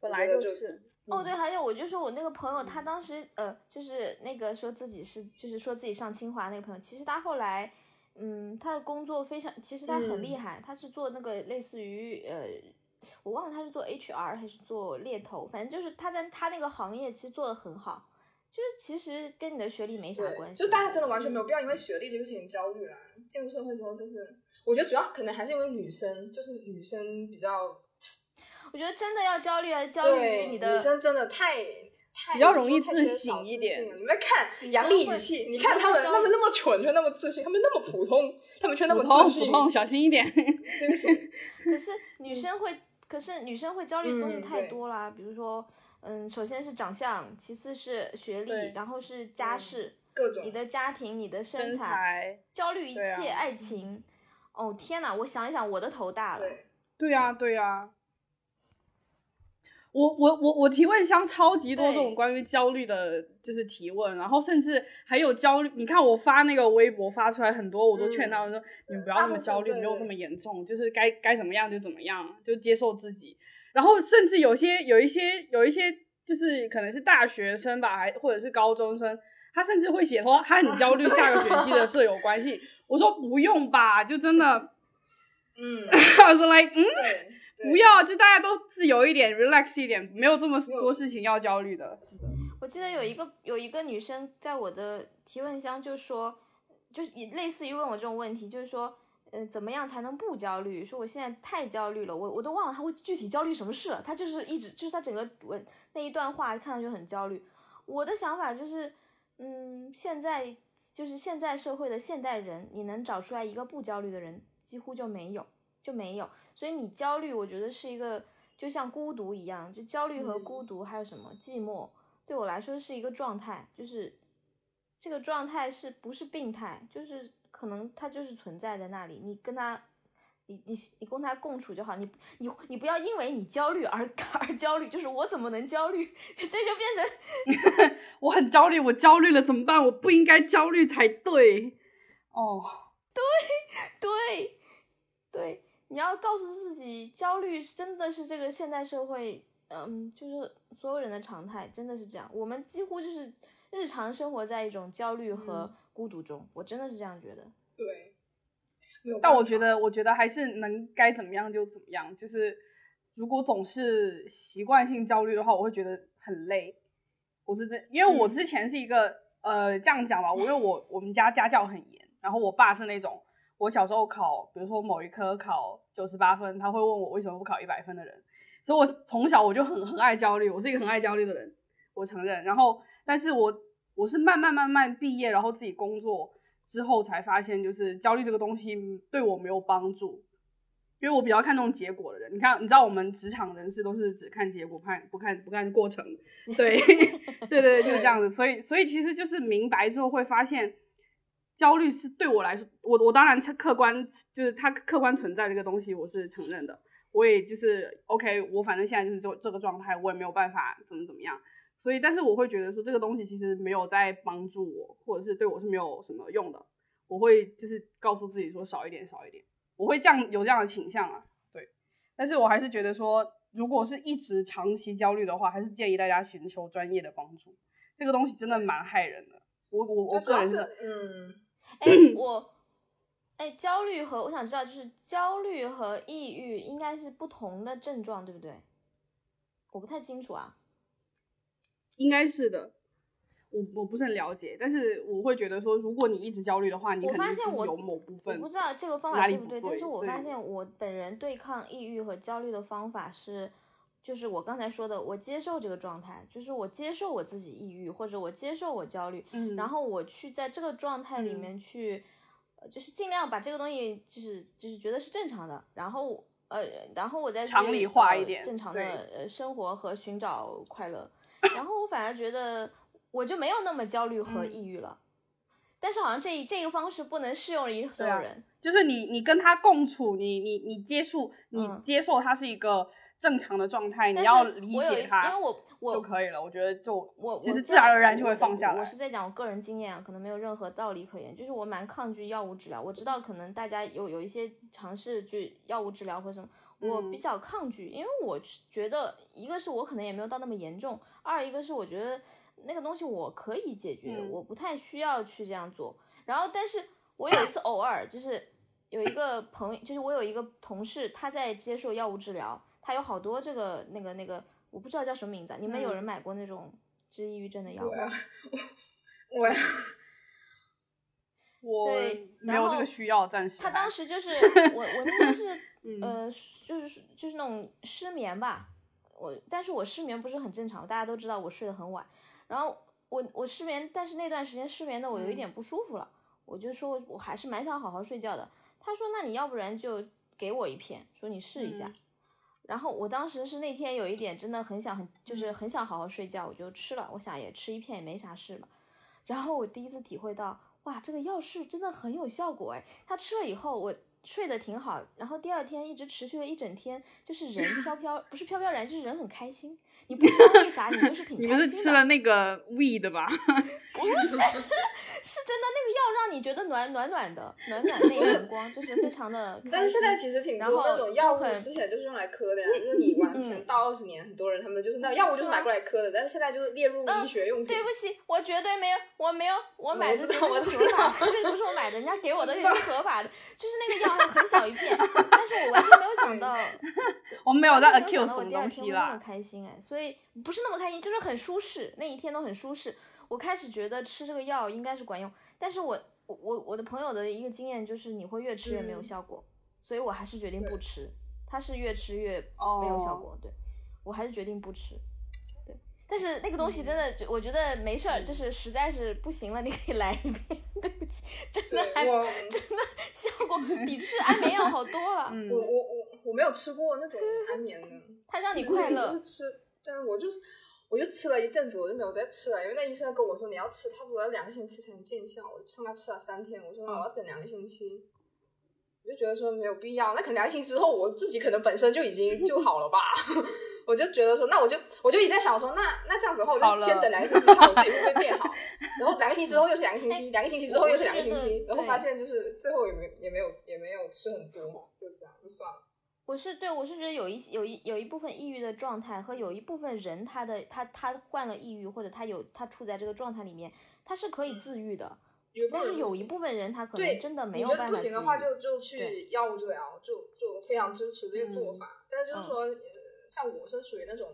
本来就是。嗯哦，对，还有我就说我那个朋友，他当时呃，就是那个说自己是，就是说自己上清华那个朋友，其实他后来，嗯，他的工作非常，其实他很厉嗯害，他是做那个类似于呃，我忘了他是做 HR 还是做猎头，反正就是他在他那个行业其实做的很好，就是其实跟你的学历没啥关，系，就大家真的完全没有必要因为学历这个事情焦虑了。进入社会之后，就是我觉得主要可能还是因为女生，就是女生比较我觉得真的要焦虑还是焦虑于你的女生真的太太比较容易自少自省一点你们看杨生会丽语气，你看他们他们那么蠢却那么自信，他们那么普通，他们却那么自信普。通，小心一点。对不起，[LAUGHS] 可是女生会，可是女生会焦虑的东西嗯太多啦，比如说，嗯，首先是长相，其次是学历，然后是家嗯世，各种你的家庭、你的身身材，焦虑一切，爱情。哦天呐，我想一想，我的头大了。对，对呀、对呀、我我我我提问箱超级多这种关于焦虑的，就是提问，然后甚至还有焦虑。你看我发那个微博发出来很多，我都劝他们说，你们不要那么焦虑，没有这么严重，就是该该怎么样就怎么样，就接受自己。然后甚至有些有一些有一些就是可能是大学生吧，还或者是高中生，他甚至会写说他很焦虑 [LAUGHS] 下个学期的舍友关系。我说不用吧，就真的，嗯，[LAUGHS] 我说 like 嗯。不要，就大家都自由一点，relax 一点，没有这么多事情要焦虑的。是的，我记得有一个有一个女生在我的提问箱就说，就是也类似于问我这种问题，就是说，呃，怎么样才能不焦虑？说我现在太焦虑了，我我都忘了她会具体焦虑什么事了。她就是一直就是她整个文那一段话看上去很焦虑。我的想法就是，嗯，现在就是现在社会的现代人，你能找出来一个不焦虑的人，几乎就没有，就没有。所以你焦虑，我觉得是一个就像孤独一样，就焦虑和嗯孤独还有什么寂寞。对我来说是一个状态，就是这个状态是不是病态？就是可能它就是存在在那里，你跟他，你你你跟他共处就好，你你你不要因为你焦虑而 [LAUGHS] 而焦虑，就是我怎么能焦虑？[LAUGHS] 这就变成 [LAUGHS] 我很焦虑，我焦虑了怎么办？我不应该焦虑才对。哦，对对，你要告诉自己，焦虑真的是这个现代社会，嗯，就是所有人的常态，真的是这样。我们几乎就是日常生活在一种焦虑和孤独中，我真的是这样觉得。对，但我觉得，我觉得还是能该怎么样就怎么样。就是如果总是习惯性焦虑的话，我会觉得很累。我是这，因为我之前是一个呃这样讲吧，我因为我我们家家教很严，然后我爸是那种我小时候考，比如说某一科考九十八分，他会问我为什么不考一百分的人，所以我从小我就很很爱焦虑，我是一个很爱焦虑的人，我承认。然后，但是我我是慢慢慢慢毕业，然后自己工作。之后才发现，就是焦虑这个东西对我没有帮助，因为我比较看重结果的人。你看，你知道我们职场人士都是只看结果，看不看不看过程。[LAUGHS] 对，对对，就是这样子。所以，所以其实就是明白之后会发现，焦虑是对我来说，我我当然客观就是它客观存在这个东西，我是承认的。我也就是 OK，我反正现在就是这这个状态，我也没有办法怎么怎么样。所以，但是我会觉得说这个东西其实没有在帮助我，或者是对我是没有什么用的。我会就是告诉自己说少一点，少一点。我会这样有这样的倾向啊，对。但是我还是觉得说，如果是一直长期焦虑的话，还是建议大家寻求专业的帮助。这个东西真的蛮害人的。我我我个人是，嗯，哎，我，哎，焦虑和我想知道，就是焦虑和抑郁应该是不同的症状，对不对？我不太清楚啊。应该是的，我我不是很了解，但是我会觉得说，如果你一直焦虑的话，你我发现我有某部分我不知道这个方法对不对，但是我发现我本人对抗抑郁和焦虑的方法是，就是我刚才说的，我接受这个状态，就是我接受我自己抑郁或者我接受我焦虑，嗯，然后我去在这个状态里面去，就是尽量把这个东西就是就是觉得是正常的，然后呃，然后我再常理化一点正常的呃生活和寻找快乐。然后我反而觉得我就没有那么焦虑和抑郁了，但是好像这这个方式不能适用于所有人。就是你你跟他共处，你你你接触你接受他是一个正常的状态，你要理解他，因为我我就可以了。我觉得就我其实自然而然就会放下来。我是在讲我个人经验啊，可能没有任何道理可言。就是我蛮抗拒药物治疗，我知道可能大家有有一些尝试去药物治疗或什么。我比较抗拒，因为我觉得一个是我可能也没有到那么严重，二一个是我觉得那个东西我可以解决，我不太需要去这样做。然后，但是我有一次偶尔就是有一个朋友，就是我有一个同事，他在接受药物治疗，他有好多这个那个那个，我不知道叫什么名字，你们有人买过那种治抑郁症的药吗？[LAUGHS] 我呀，我 [LAUGHS] 对，没有这个需要，暂时。他当时就是我，我那天是。[LAUGHS] 呃，就是就是那种失眠吧，我但是我失眠不是很正常，大家都知道我睡得很晚，然后我我失眠，但是那段时间失眠的我有一点不舒服了，我就说我还是蛮想好好睡觉的。他说那你要不然就给我一片，说你试一下。然后我当时是那天有一点真的很想很就是很想好好睡觉，我就吃了，我想也吃一片也没啥事嘛。然后我第一次体会到，哇，这个药是真的很有效果哎，他吃了以后我。睡得挺好，然后第二天一直持续了一整天，就是人 [LAUGHS] 飘飘，不是飘飘然，就是人很开心。你不知道为啥，你就是挺 [LAUGHS] 开心的。你是吃了那个 weed 吧？[LAUGHS] [LAUGHS] 不是，是真的那个药让你觉得暖暖暖的，暖暖内阳光，就是非常的。[LAUGHS] 但是现在其实挺多那种药物，之前就是用来磕的呀，就是你往前倒二十年，很多人他们就是那药物就是买过来磕的，但是现在就是列入医学用品。对不起，我绝对没有，我没有，我买的是合法，这 [LAUGHS] 不是我买的，人家给我的也是合法的，就是那个药。很小一片，但是我完全没有想到，我没有在 accuse 什么东西那么开心哎，所以不是那么开心，就是很舒适，那一天都很舒适。我开始觉得吃这个药应该是管用，但是我我我我的朋友的一个经验就是你会越吃越没有效果，所以我还是决定不吃。他是越吃越没有效果，对我还是决定不吃。对但是那个东西真的，我觉得没事儿，就是实在是不行了，你可以来一遍。对不起，真的还真的效果比吃安眠药好多了。我我我我没有吃过那种安眠的，[LAUGHS] 它让你快乐。吃，但是我就是我就吃了一阵子，我就没有再吃了，因为那医生跟我说你要吃差不多要两个星期才能见效，我上他吃了三天，我说我要等两个星期，我就觉得说没有必要，那可能两个星期之后我自己可能本身就已经 [LAUGHS] 就好了吧。[LAUGHS] 我就觉得说，那我就我就一直在想说，那那这样子的话，我就先等两个星期，看我自己会不会变好。[LAUGHS] 然后两个星期之后又是两个星期，两个星期之后又是两个星期，然后发现就是最后也没也没有也没有吃很多，就这样就算了。我是对我是觉得有一有一有一部分抑郁的状态和有一部分人他的他他患了抑郁或者他有他处在这个状态里面，他是可以自愈的。但是有一部分人他可能真的没有办法不行的话就就去药物治疗，就就非常支持这个做嗯法。但是就是嗯说，呃像我是属于那种。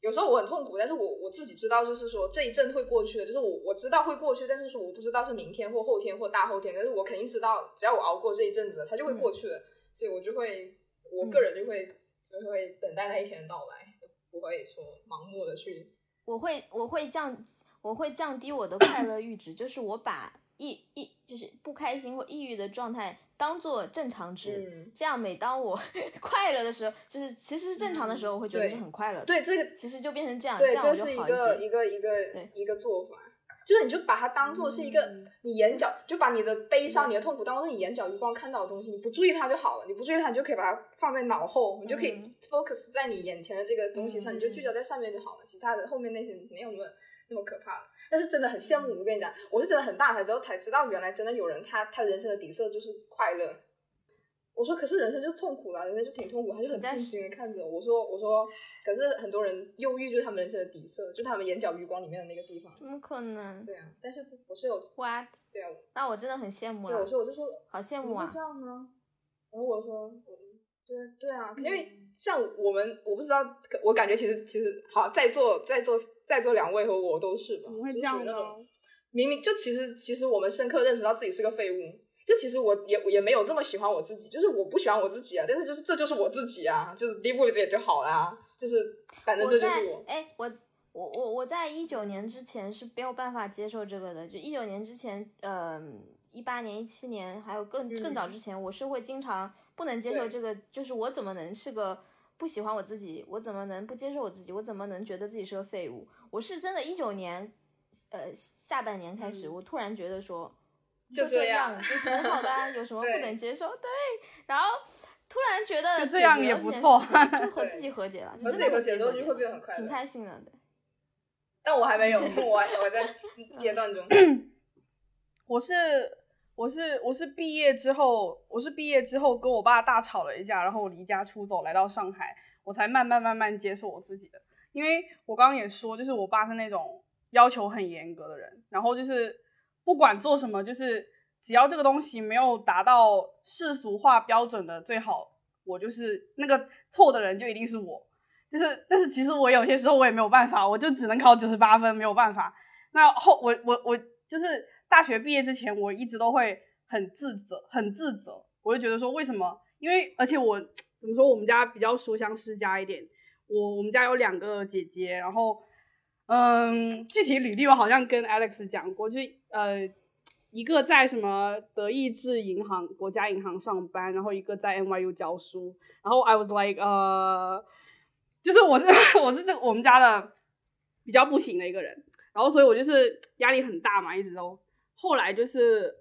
有时候我很痛苦，但是我我自己知道，就是说这一阵会过去的，就是我我知道会过去，但是说我不知道是明天或后天或大后天，但是我肯定知道，只要我熬过这一阵子，它就会过去的，所以我就会，我个人就会就会等待那一天的到来，不会说盲目的去我会我会降我会降低我的快乐阈值，就是我把抑抑就是不开心或抑郁的状态当做正常值，嗯这样每当我 [LAUGHS] 快乐的时候，就是其实是正常的时候，我会觉得是很快乐的。，对这个其实就变成这样，这样我就好一些。个一个一个对一个做法，就是你就把它当做是一个嗯你眼角，就把你的悲伤、你的痛苦当做是你眼角余光看到的东西，你不注意它就好了，你不注意它，你就可以把它放在脑后，你就可以嗯 focus 在你眼前的这个东西上，嗯你就聚焦在上面就好了，其他的后面那些没有那么那么可怕了。但是真的很羡慕，我跟你讲，我是真的很大才之后才知道，原来真的有人他他人生的底色就是快乐。我说，可是人生就痛苦了，人生就挺痛苦，他就很震惊的看着我。我说，我说，可是很多人忧郁就是他们人生的底色，就他们眼角余光里面的那个地方。怎么可能对啊，但是我是有，？What？对啊，那我真的很羡慕对，我了，说我就说，好羡慕啊怎么会这！样呢？然后我说，我对对啊，因为嗯像我们，我不知道，我感觉其实其实好，在座在座在座两位和我都是吧，就怎么会这样呢？属于那种明明就其实其实我们深刻认识到自己是个废物，就其实我也也没有这么喜欢我自己，就是我不喜欢我自己啊，但是就是这就是我自己啊，就是 live with it 就好啦，就是反正这就是我。哎，我我我我在一九年之前是没有办法接受这个的，就一九年之前，嗯、一八年、一七年，还有更更早之前，我是会经常不能接受这个，就是我怎么能是个不喜欢我自己，我怎么能不接受我自己，我怎么能觉得自己是个废物？我是真的，一九年，呃，下半年开始，嗯我突然觉得说。就这这样就挺好的、啊，有什 [LAUGHS] 么不能接受？对，然后突然觉得这样也不错 [LAUGHS] 就和自己和解了，就和真的和自己和解之后和就会变得很快乐挺开心的。对 [LAUGHS] 但我还没有，我还我还在阶段中。我是我是我是毕业之后，我是毕业之后跟我爸大吵了一架，然后我离家出走来到上海，我才慢慢慢慢接受我自己的。因为我刚刚也说，就是我爸是那种要求很严格的人，然后就是不管做什么，就是只要这个东西没有达到世俗化标准的最好，我就是那个错的人就一定是我。就是，但是其实我有些时候我也没有办法，我就只能考九十八分，没有办法。那后我我我就是大学毕业之前，我一直都会很自责，很自责。我就觉得说，为什么？因为而且我怎么说，我们家比较书香世家一点。我我们家有两个姐姐，然后嗯，具体履历我好像跟 Alex 讲过，就呃，一个在什么德意志银行、国家银行上班，然后一个在 NYU 教书。然后 I was like 呃，就是我是 [LAUGHS] 我是这我们家的比较不行的一个人。然后所以我就是压力很大嘛，一直都。后来就是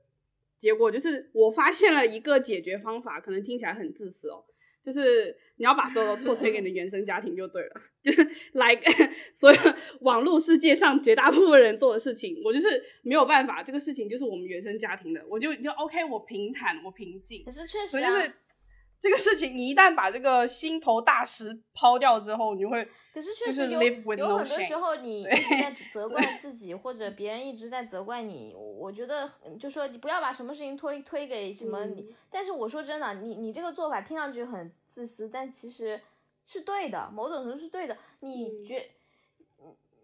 结果就是我发现了一个解决方法，可能听起来很自私哦，就是你要把所有的错推给你的原生家庭就对了，[LAUGHS] 就是来 [LAUGHS] 所有网络世界上绝大部分人做的事情，我就是没有办法，这个事情就是我们原生家庭的，我就就 OK，我平坦，我平静可，是确。实啊，就是这个事情，你一旦把这个心头大石抛掉之后，你就会可是确实有有很多时候你一直在责怪自己，或者别人一直在责怪你，我觉得就说你不要把什么事情推推给什么你。嗯但是我说真的，你你这个做法听上去很自私，但其实是对的，某种程度是对的。你嗯觉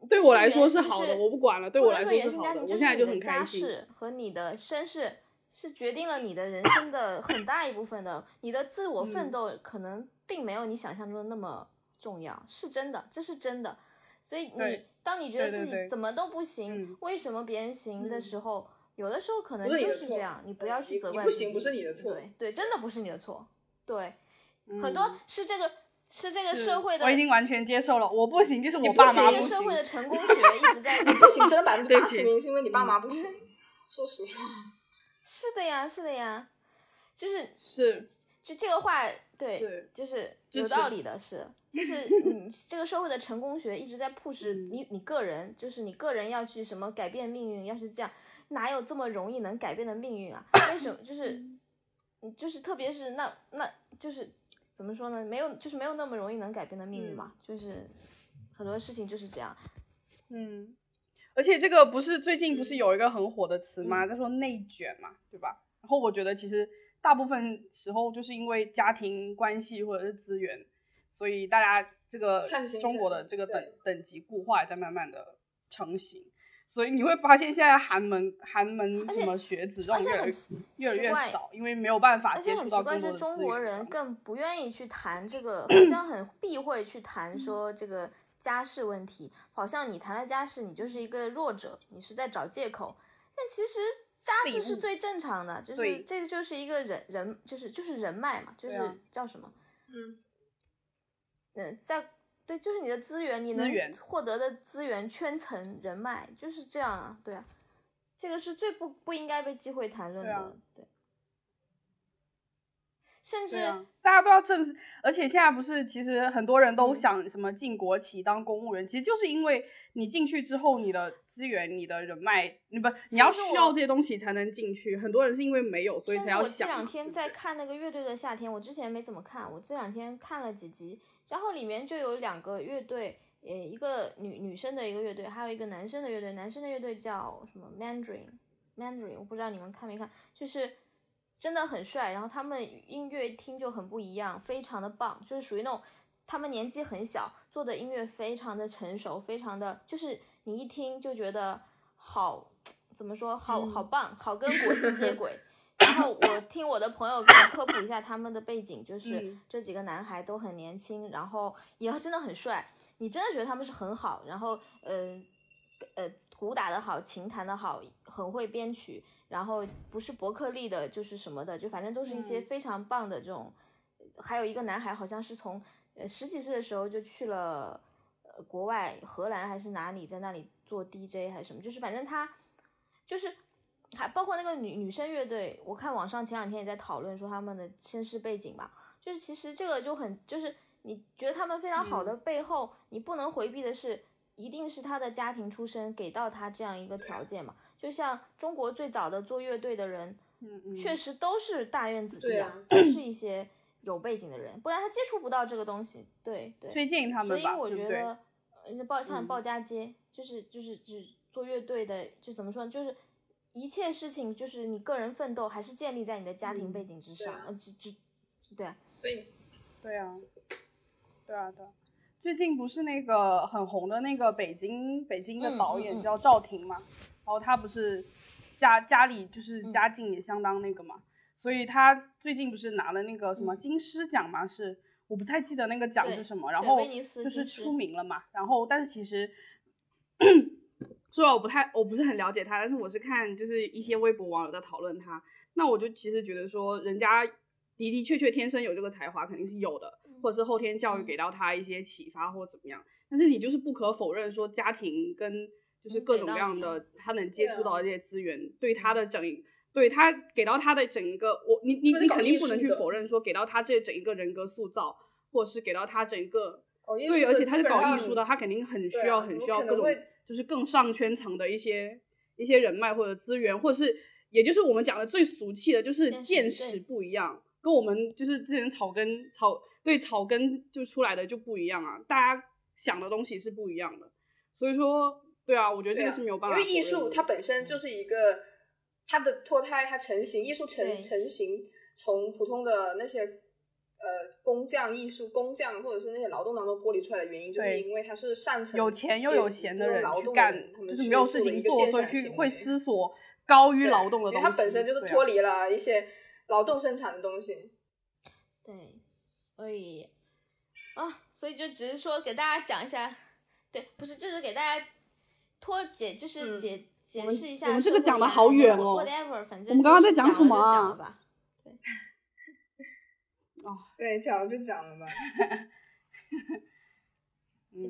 对我来说是是好的，我不管了，对我来说原说是好的，生家庭，我这是你的现在就很家。世和你的身世是决定了你的人生的很大一部分的。你的自我奋嗯斗可能并没有你想象中的那么重要，是真的，这是真的。所以你当你觉得自己怎么都不行，嗯为什么别人行的嗯时候，有的时候可能就是这样，你不要去责怪自己。不行不是你的错对对，真的不是你的错。对，嗯很多是这个是这个社会的我已经完全接受了，我不行，就是我不爸行这个妈不行。社会的成功学一直在 [LAUGHS] 你不行，真的百分之八十原因是因为你爸嗯妈不行。说实话，是的呀，是的呀，就是是就这个话，对，就是有道理的是，就是嗯，这个社会的成功学一直在 [LAUGHS] push 嗯你你个人，就是你个人要去什么改变命运，要是这样，哪有这么容易能改变的命运啊？为什么？就是，嗯就是特别是那那就是怎么说呢？没有，就是没有那么容易能改变的命运嘛，就是很多事情就是这样。嗯，而且这个不是最近不是有一个很火的词吗？在说内卷嘛，对吧？然后我觉得其实大部分时候就是因为家庭关系或者是资源，所以大家这个中国的这个等等级固化在慢慢的成型。所以你会发现现在寒门寒门什么学子这种越来越来越少，因为没有办法接触到更多的中国人更不愿意去谈这个，好像很避讳去谈说这个家世问题，好像你谈了家世，你就是一个弱者，你是在找借口。但其实家世是最正常的，就是这个就是一个人人就是就是人脉嘛，就是叫什么？嗯嗯，在。对，就是你的资源，你能获得的资源圈层人脉就是这样啊，对啊，这个是最不不应该被机会谈论的，对。甚至大家都要正视，而且现在不是，其实很多人都想什么进国企当公务员，其实就是因为你进去之后，你的资源、你的人脉，你不你要需要这些东西才能进去。很多人是因为没有，所以才要想。我这两天在看那个乐队的夏天，我之前没怎么看，我这两天看了几集。然后里面就有两个乐队，呃，一个女女生的一个乐队，还有一个男生的乐队。男生的乐队叫什么？Mandarin，Mandarin，我不知道你们看没看，就是真的很帅。然后他们音乐听就很不一样，非常的棒，就是属于那种他们年纪很小，做的音乐非常的成熟，非常的就是你一听就觉得好，怎么说，好好棒，好跟国际接轨。[LAUGHS] 然后我听我的朋友给我科普一下他们的背景，就是这几个男孩都很年轻，然后也真的很帅，你真的觉得他们是很好，然后呃呃鼓打的好，琴弹的好，很会编曲，然后不是伯克利的，就是什么的，就反正都是一些非常棒的这种。还有一个男孩好像是从呃十几岁的时候就去了呃国外，荷兰还是哪里，在那里做 DJ 还是什么，就是反正他就是。还包括那个女女生乐队，我看网上前两天也在讨论说他们的身世背景吧，就是其实这个就很就是你觉得他们非常好的背后，你不能回避的是，一定是他的家庭出身给到他这样一个条件嘛。就像中国最早的做乐队的人，确实都是大院子弟啊，都是 [CLEARS THROAT] 一些有背景的人，不然他接触不到这个东西。对对，推荐他们所以我觉得，呃报像报家街，就是就是只做乐队的，就怎么说呢，就是。一切事情就是你个人奋斗，还是建立在你的家庭背景之上？呃，之之，对啊，所以，对啊，对啊，对。最近不是那个很红的那个北京北京的导演叫赵婷嘛？然后他不是家家里就是家境也相当那个嘛，所以他最近不是拿了那个什么金狮奖嘛？是我不太记得那个奖是什么，然后就是出名了嘛。然后但是其实。虽然我不太，我不是很了解他，但是我是看就是一些微博网友在讨论他，那我就其实觉得说，人家的的确确天生有这个才华，肯定是有的，或者是后天教育给到他一些启发或怎么样。但是你就是不可否认说，家庭跟就是各种各样的他能接触到这些资源，对他的整，对他给到他的整一个，我你你你肯定不能去否认说，给到他这整一个人格塑造，或者是给到他整个，对，而且他是搞艺术的，他肯定很需要很需要各种。就是更上圈层的一些一些人脉或者资源，或者是也就是我们讲的最俗气的，就是见识不一样，跟我们就是之前草根草对草根就出来的就不一样啊，大家想的东西是不一样的，所以说对啊，我觉得这个是没有办法，因为艺术它本身就是一个它的脱胎，它成型，艺术成成型从普通的那些。呃，工匠艺术工匠或者是那些劳动当中剥离出来的原因，就是因为他是上层有钱又有闲的人去干，就是没有事情做，所以去会思索高于劳动的东西。它本身就是脱离了一些劳动生产的东西。对，所以啊，所以就只是说给大家讲一下，对，不是就是给大家脱解，就是解解释一下。我们这个讲的好远哦。Whatever，反正我们刚刚在讲什么啊？对。哦 [LAUGHS] 对，讲了就讲了吧。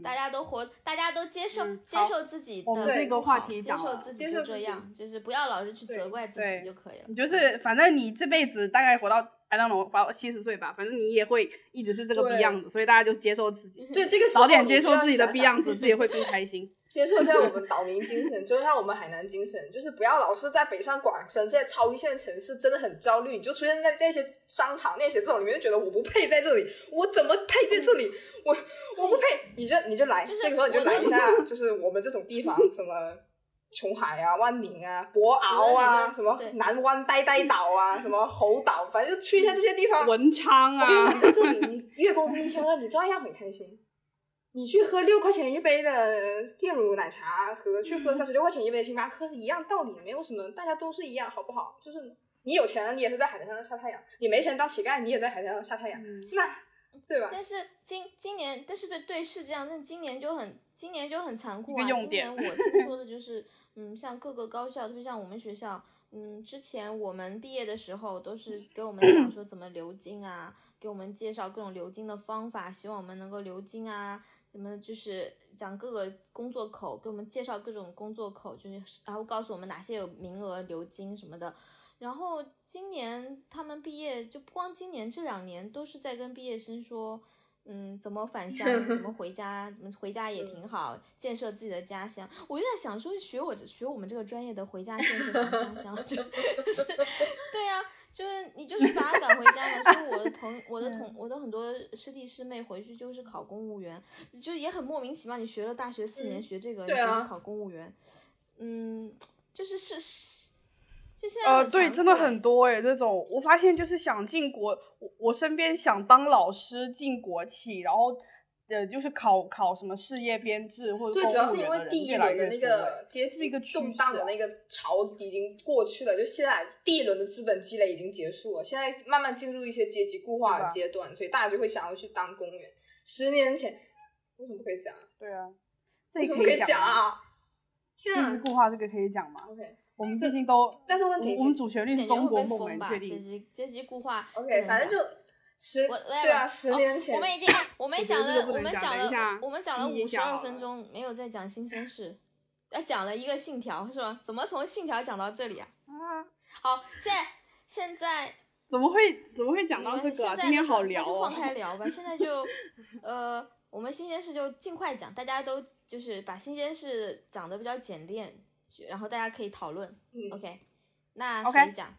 大家都活，大家都接受接受自己的这个话题，接受自己就这样，就是不要老是去责怪自己就可以了。你就是反正你这辈子大概活到。I don't know，八七十岁吧，反正你也会一直是这个逼样子，所以大家就接受自己。对这个早点接受自己的逼样子，自己会更开心。接受一下我们岛民精神，接受一下我们海南精神，就是不要老是在北上广深这些超一线城市，真的很焦虑。你就出现在那些商场、那些这种里面，觉得我不配在这里，我怎么配在这里？我我不配，你就你就来，这个时候你就来一下，就是我们这种地方，什么琼海啊、万宁啊、博鳌啊，什么南湾呆呆岛啊，[LAUGHS] 什么猴岛，反正就去一下这些地方。文昌啊，在这里你 [LAUGHS] 月工资一千二，你照样很开心。你去喝六块钱一杯的炼乳奶茶，和去喝三十六块钱一杯的星巴克是一样道理，没有什么，大家都是一样，好不好？就是你有钱了，你也是在海滩上晒太阳；你没钱当乞丐，你也在海滩上晒太阳。那对吧？但是今今年，但是不是对是这样？但今年就很今年就很残酷啊！今年我听说的就是，[LAUGHS] 嗯，像各个高校，特别像我们学校，嗯，之前我们毕业的时候都是给我们讲说怎么留金啊，给我们介绍各种留金的方法，希望我们能够留金啊。什么就是讲各个工作口，给我们介绍各种工作口，就是然后告诉我们哪些有名额留金什么的。然后今年他们毕业，就不光今年这两年都是在跟毕业生说，嗯，怎么返乡，怎么回家，怎么回家也挺好，建设自己的家乡。我就在想说，学我学我们这个专业的回家建设家乡，就 [LAUGHS] 就是，对呀。就是你就是把他赶回家嘛，所以我的朋我的同我的很多师弟师妹回去就是考公务员，就也很莫名其妙。你学了大学四年学这个，你回去考公务员，嗯，就是是，就现在呃，对，真的很多哎，这种我发现就是想进国，我我身边想当老师进国企，然后。呃，就是考考什么事业编制或者对，主要是因为第一轮的那个阶级动荡的那个潮已经过去了，就现在第一轮的资本积累已经结束了，现在慢慢进入一些阶级固化的阶段，所以大家就会想要去当公务员。十年前为什么不可以讲？对啊，为什么可以讲啊？阶级固化这个可以讲吗？OK，我们最近都，但是问题我们主旋律是中国梦，没确定阶级阶级固化。OK，反正就。十对啊，十年前我们已经 [LAUGHS] 我们讲了我们讲了我们讲了五十二分钟，没有再讲新鲜事，呃，讲了一个信条是吧？怎么从信条讲到这里啊？好，现在现在怎么会怎么会讲到这个？今天好聊就放开聊吧。现在就 [LAUGHS] 呃，我们新鲜事就尽快讲，大家都就是把新鲜事讲的比较简练，然后大家可以讨论。OK，那谁讲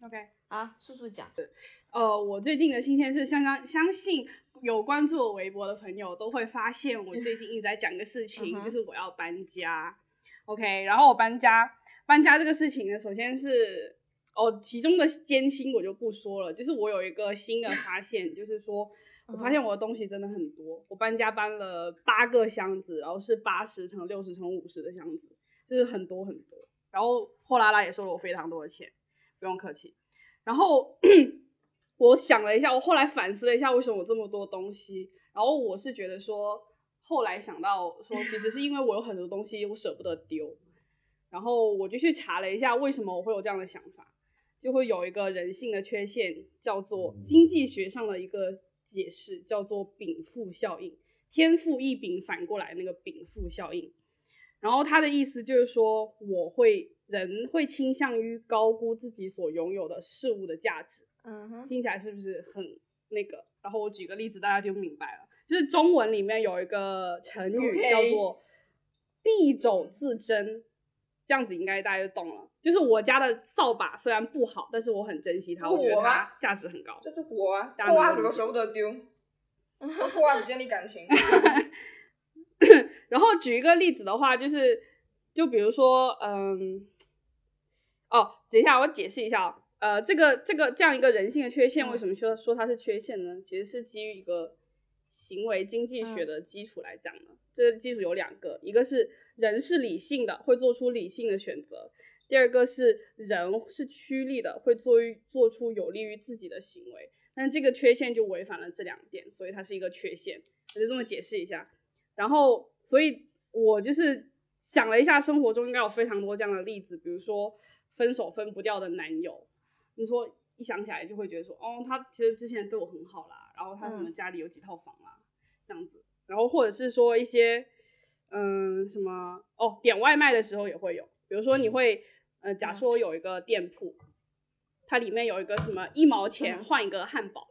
？OK。啊，速速讲。呃，我最近的新鲜事，相当相信有关注我微博的朋友都会发现，我最近一直在讲个事情，[LAUGHS] 就是我要搬家。OK，然后我搬家，搬家这个事情呢，首先是哦，其中的艰辛我就不说了，就是我有一个新的发现，就是说我发现我的东西真的很多，我搬家搬了八个箱子，然后是八十乘六十乘五十的箱子，就是很多很多。然后货拉拉也收了我非常多的钱，不用客气。然后 [CLEARS THROAT] 我想了一下，我后来反思了一下，为什么我这么多东西？然后我是觉得说，后来想到说，其实是因为我有很多东西我舍不得丢。然后我就去查了一下，为什么我会有这样的想法，就会有一个人性的缺陷，叫做经济学上的一个解释，叫做禀赋效应，天赋异禀反过来那个禀赋效应。然后他的意思就是说，我会。人会倾向于高估自己所拥有的事物的价值，嗯哼，听起来是不是很那个？然后我举个例子，大家就明白了。就是中文里面有一个成语叫做“敝帚自珍”，这样子应该大家就懂了。就是我家的扫把虽然不好，但是我很珍惜它，我觉得它价值很高。这是我破袜子都舍不得丢，[LAUGHS] 破袜子建立感情。然后举一个例子的话，就是。就比如说，嗯，哦，等一下，我解释一下哦，呃，这个这个这样一个人性的缺陷，为什么说说它是缺陷呢？其实是基于一个行为经济学的基础来讲的。这个基础有两个，一个是人是理性的，会做出理性的选择；第二个是人是趋利的，会做做出有利于自己的行为。但这个缺陷就违反了这两点，所以它是一个缺陷。我就这么解释一下。然后，所以我就是。想了一下，生活中应该有非常多这样的例子，比如说分手分不掉的男友，你说一想起来就会觉得说，哦，他其实之前对我很好啦，然后他什么家里有几套房啦，这样子，然后或者是说一些，嗯，什么，哦，点外卖的时候也会有，比如说你会，呃，假说有一个店铺，它里面有一个什么一毛钱换一个汉堡，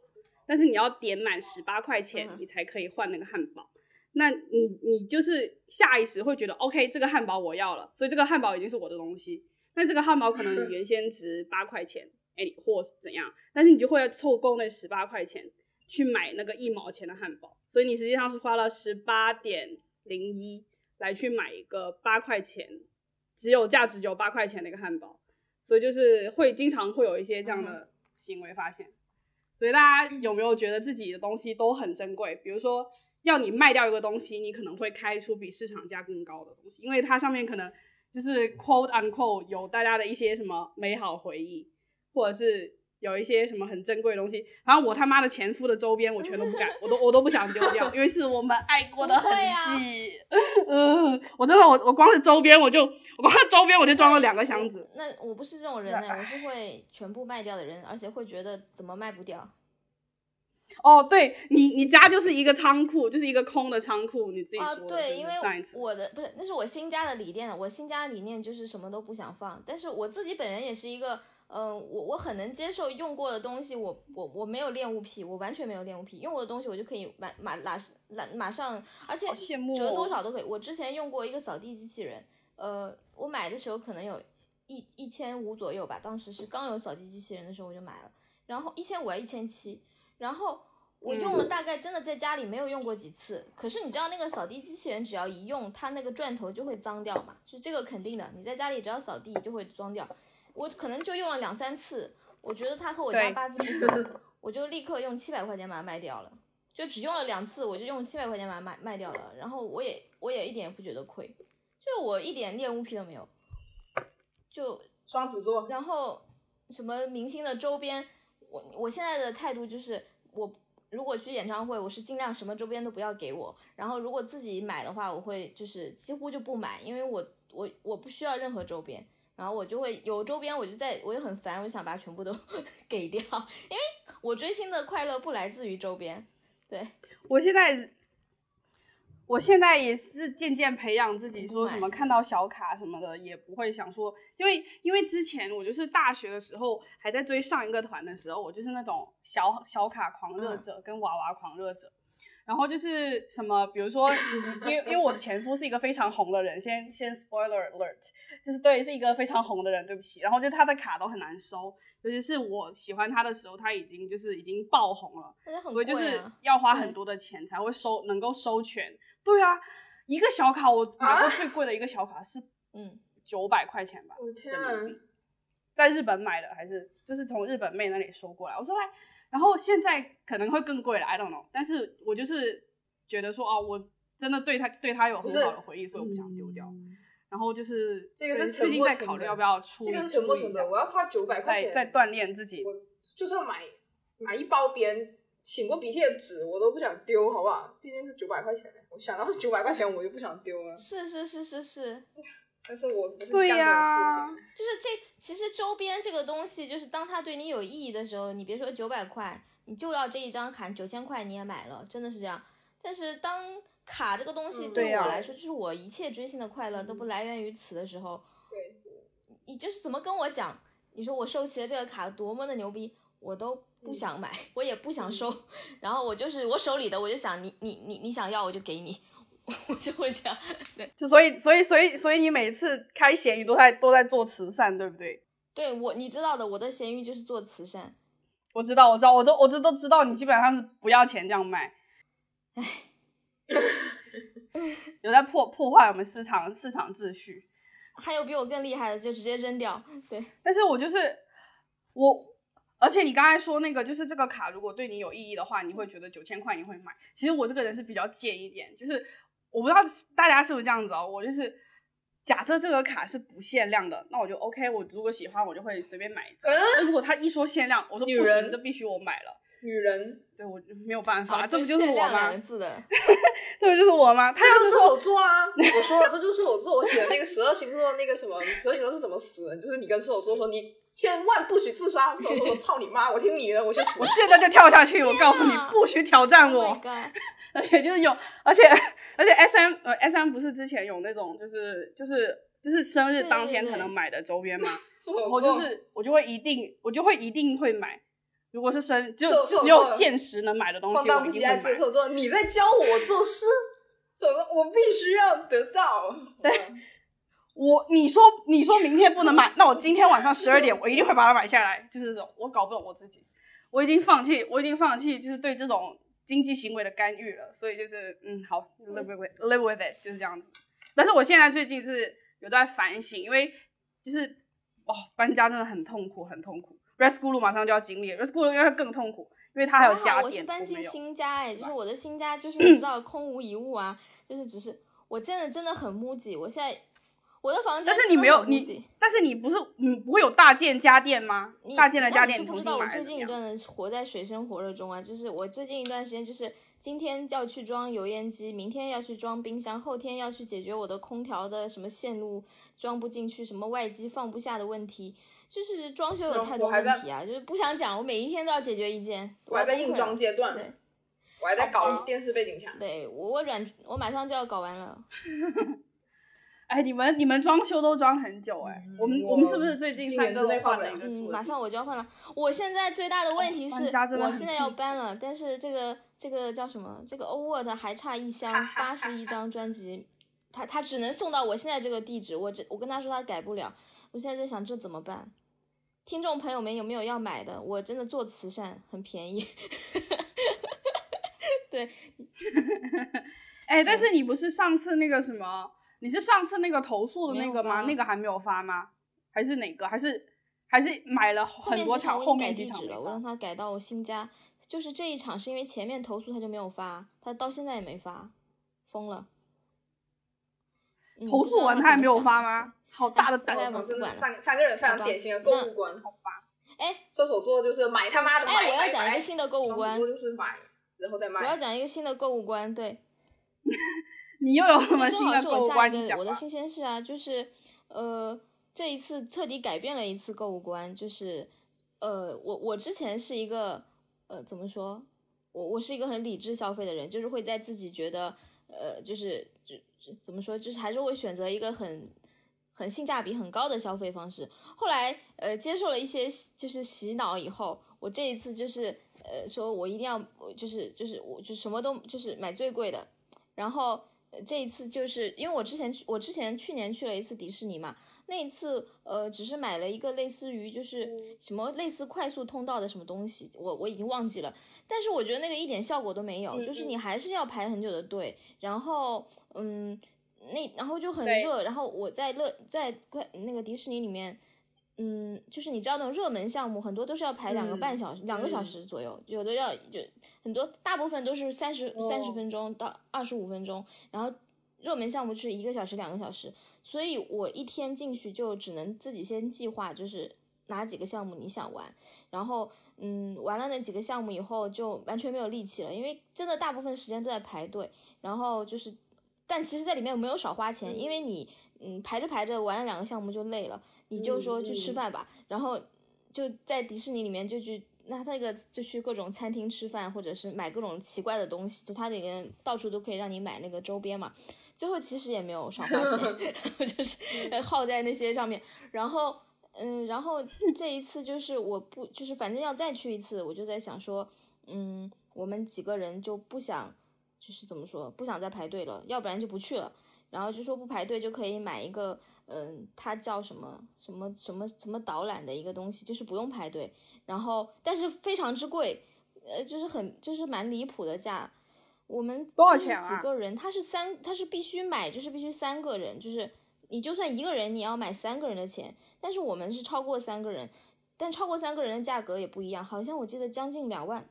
但是你要点满十八块钱，你才可以换那个汉堡。那你你就是下意识会觉得，OK，这个汉堡我要了，所以这个汉堡已经是我的东西。那这个汉堡可能原先值八块钱，哎，或是怎样，但是你就会凑够那十八块钱去买那个一毛钱的汉堡，所以你实际上是花了十八点零一来去买一个八块钱，只有价值只有八块钱的一个汉堡，所以就是会经常会有一些这样的行为发现。所以大家有没有觉得自己的东西都很珍贵？比如说要你卖掉一个东西，你可能会开出比市场价更高的东西，因为它上面可能就是 quote unquote 有大家的一些什么美好回忆，或者是。有一些什么很珍贵的东西，然后我他妈的前夫的周边我全都不敢，我都我都不想丢掉，[LAUGHS] 因为是我们爱过的痕迹。[LAUGHS] 嗯，我真的我我光是周边我就我光是周边我就装了两个箱子。那我不是这种人呢，我是会全部卖掉的人，而且会觉得怎么卖不掉。哦，对你你家就是一个仓库，就是一个空的仓库，你自己说。啊，对，因为我的不是那是我新家的理念，我新家的理念就是什么都不想放，但是我自己本人也是一个。嗯，我我很能接受用过的东西，我我我没有恋物癖，我完全没有恋物癖，用过的东西我就可以马马马马马上，而且折多少都可以。我之前用过一个扫地机器人，呃，我买的时候可能有一一千五左右吧，当时是刚有扫地机器人的时候我就买了，然后一千五还一千七，然后我用了大概真的在家里没有用过几次，可是你知道那个扫地机器人只要一用，它那个钻头就会脏掉嘛，就这个肯定的，你在家里只要扫地就会脏掉。我可能就用了两三次，我觉得它和我家八字不合，[LAUGHS] 我就立刻用七百块钱把它卖掉了。就只用了两次，我就用七百块钱把它卖卖掉了。然后我也我也一点也不觉得亏，就我一点恋物癖都没有。就双子座。然后什么明星的周边，我我现在的态度就是，我如果去演唱会，我是尽量什么周边都不要给我。然后如果自己买的话，我会就是几乎就不买，因为我我我不需要任何周边。然后我就会有周边，我就在我就很烦，我就想把它全部都 [LAUGHS] 给掉，因为我追星的快乐不来自于周边。对我现在，我现在也是渐渐培养自己，说什么看到小卡什么的也不会想说，因为因为之前我就是大学的时候还在追上一个团的时候，我就是那种小小卡狂热者跟娃娃狂热者。然后就是什么，比如说，因为因为我的前夫是一个非常红的人，先先 spoiler alert，就是对，是一个非常红的人，对不起。然后就他的卡都很难收，尤其是我喜欢他的时候，他已经就是已经爆红了，所以就是要花很多的钱才会收，能够收全。对啊，一个小卡我买过最贵的一个小卡是嗯九百块钱吧，我天，在日本买的还是就是从日本妹那里收过来，我说来。然后现在可能会更贵了，I don't know。但是我就是觉得说啊，我真的对他对他有很好的回忆，所以我不想丢掉。然后就是这个是最近在考虑要不要出，这个是沉没成本。我要花九百块钱在锻炼自己。我就算买买一包别人擤过鼻涕的纸，我都不想丢，好不好？毕竟是九百块钱，我想到是九百块钱，我就不想丢了。是是是是是。但是我不是干这种事情，就是这其实周边这个东西，就是当它对你有意义的时候，你别说九百块，你就要这一张卡九千块你也买了，真的是这样。但是当卡这个东西对我来说，就是我一切追星的快乐都不来源于此的时候，对，你就是怎么跟我讲？你说我收齐了这个卡多么的牛逼，我都不想买，我也不想收，[LAUGHS] 然后我就是我手里的，我就想你你你你想要我就给你。我就会这样，对，就所以所以所以所以你每次开闲鱼都在都在做慈善，对不对？对我你知道的，我的闲鱼就是做慈善。我知道，我知道，我都我这都知道，你基本上是不要钱这样卖。唉，[LAUGHS] 有在破破坏我们市场市场秩序。还有比我更厉害的，就直接扔掉。对，但是我就是我，而且你刚才说那个，就是这个卡如果对你有意义的话，你会觉得九千块你会买。其实我这个人是比较贱一点，就是。我不知道大家是不是这样子哦，我就是假设这个卡是不限量的，那我就 OK，我如果喜欢我就会随便买一张。那如果他一说限量，我说不行，这必须我买了。女人，对我没有办法，这不就是我吗？字的，[LAUGHS] 这不就是我吗？他就是射手座啊！我说了，这就是射手座。我写的那个十二星座那个什么十二星座是怎么死的，就是你跟射手座说你千万不许自杀，射手座操你妈，我听你的，我就我现在就跳下去，我告诉你不许挑战我。[LAUGHS] 而且就是有，而且。而且 S M 呃 S M 不是之前有那种就是就是就是生日当天可能买的周边吗？[LAUGHS] 我就是我就会一定我就会一定会买，如果是生就只有现实能买的东西，我一定会买。说你在教我做事，怎么我必须要得到？对，我你说你说明天不能买，那我今天晚上十二点我一定会把它买下来。就是这种，我搞不懂我自己，我已经放弃，我已经放弃，就是对这种。经济行为的干预了，所以就是嗯好，live with live with it 就是这样子。但是我现在最近是有在反省，因为就是哦，搬家真的很痛苦，很痛苦。Rescue 马上就要经历，Rescue 应该更痛苦，因为它还有家电。我是搬进新家哎，就是我的新家就是你知道空无一物啊，就是只是我真的真的很木吉，我现在。我的房间，但是你没有你，但是你不是你不会有大件家电吗？大件的家电，你不知道我最近一段的活在水深火热中啊，就是我最近一段时间就是今天要去装油烟机，明天要去装冰箱，后天要去解决我的空调的什么线路装不进去，什么外机放不下的问题，就是装修有太多问题啊，就是不想讲，我每一天都要解决一件。我还在硬装阶段，对，我还在搞电视背景墙。对我我软我马上就要搞完了。[LAUGHS] 哎，你们你们装修都装很久哎，我们我们是不是最近三个换了一个？嗯，马上我就要换了。我现在最大的问题是，我现在要搬了，但是这个这个叫什么？这个 o Word 还差一箱八十一张专辑，他他只能送到我现在这个地址，我这我跟他说他改不了，我现在在想这怎么办？听众朋友们有没有要买的？我真的做慈善很便宜。[LAUGHS] 对，[LAUGHS] 哎，但是你不是上次那个什么？你是上次那个投诉的那个吗？那个还没有发吗？还是哪个？还是还是买了很多场后面地址了？我让他改到我新家。就是这一场是因为前面投诉他就没有发，他到现在也没发，疯了。投诉完他还没有发吗？好大的胆子！真的三三个人非常典型的购物观，好吧？哎，射手座就是买他妈的买！哎，我要讲一个新的购物观，就是买然后再卖。我要讲一个新的购物观，对。[LAUGHS] 你又有什么新的购物观？我的新鲜事啊，就是呃，这一次彻底改变了一次购物观，就是呃，我我之前是一个呃，怎么说？我我是一个很理智消费的人，就是会在自己觉得呃，就是就怎么说，就是还是会选择一个很很性价比很高的消费方式。后来呃，接受了一些就是洗脑以后，我这一次就是呃，说我一定要就是就是我就什么都就是买最贵的，然后。这一次就是因为我之前去，我之前去年去了一次迪士尼嘛，那一次呃，只是买了一个类似于就是什么类似快速通道的什么东西，我我已经忘记了，但是我觉得那个一点效果都没有，就是你还是要排很久的队，然后嗯，那然后就很热，然后我在乐在快那个迪士尼里面。嗯，就是你知道那种热门项目，很多都是要排两个半小时、两个小时左右，有的要就很多，大部分都是三十三十分钟到二十五分钟，然后热门项目是一个小时、两个小时，所以我一天进去就只能自己先计划，就是哪几个项目你想玩，然后嗯，玩了那几个项目以后就完全没有力气了，因为真的大部分时间都在排队，然后就是，但其实在里面没有少花钱，因为你嗯排着排着玩了两个项目就累了。你就说去吃饭吧，然后就在迪士尼里面就去，那他那个就去各种餐厅吃饭，或者是买各种奇怪的东西，就他里面到处都可以让你买那个周边嘛。最后其实也没有少花钱 [LAUGHS] [LAUGHS] 就是 [LAUGHS] 耗在那些上面。然后，嗯，然后这一次就是我不就是反正要再去一次，我就在想说，嗯，我们几个人就不想，就是怎么说，不想再排队了，要不然就不去了。然后就说不排队就可以买一个，嗯，它叫什么什么什么什么导览的一个东西，就是不用排队，然后但是非常之贵，呃，就是很就是蛮离谱的价。我们多少钱啊？几个人？他是三，他是必须买，就是必须三个人，就是你就算一个人，你要买三个人的钱。但是我们是超过三个人，但超过三个人的价格也不一样，好像我记得将近两万。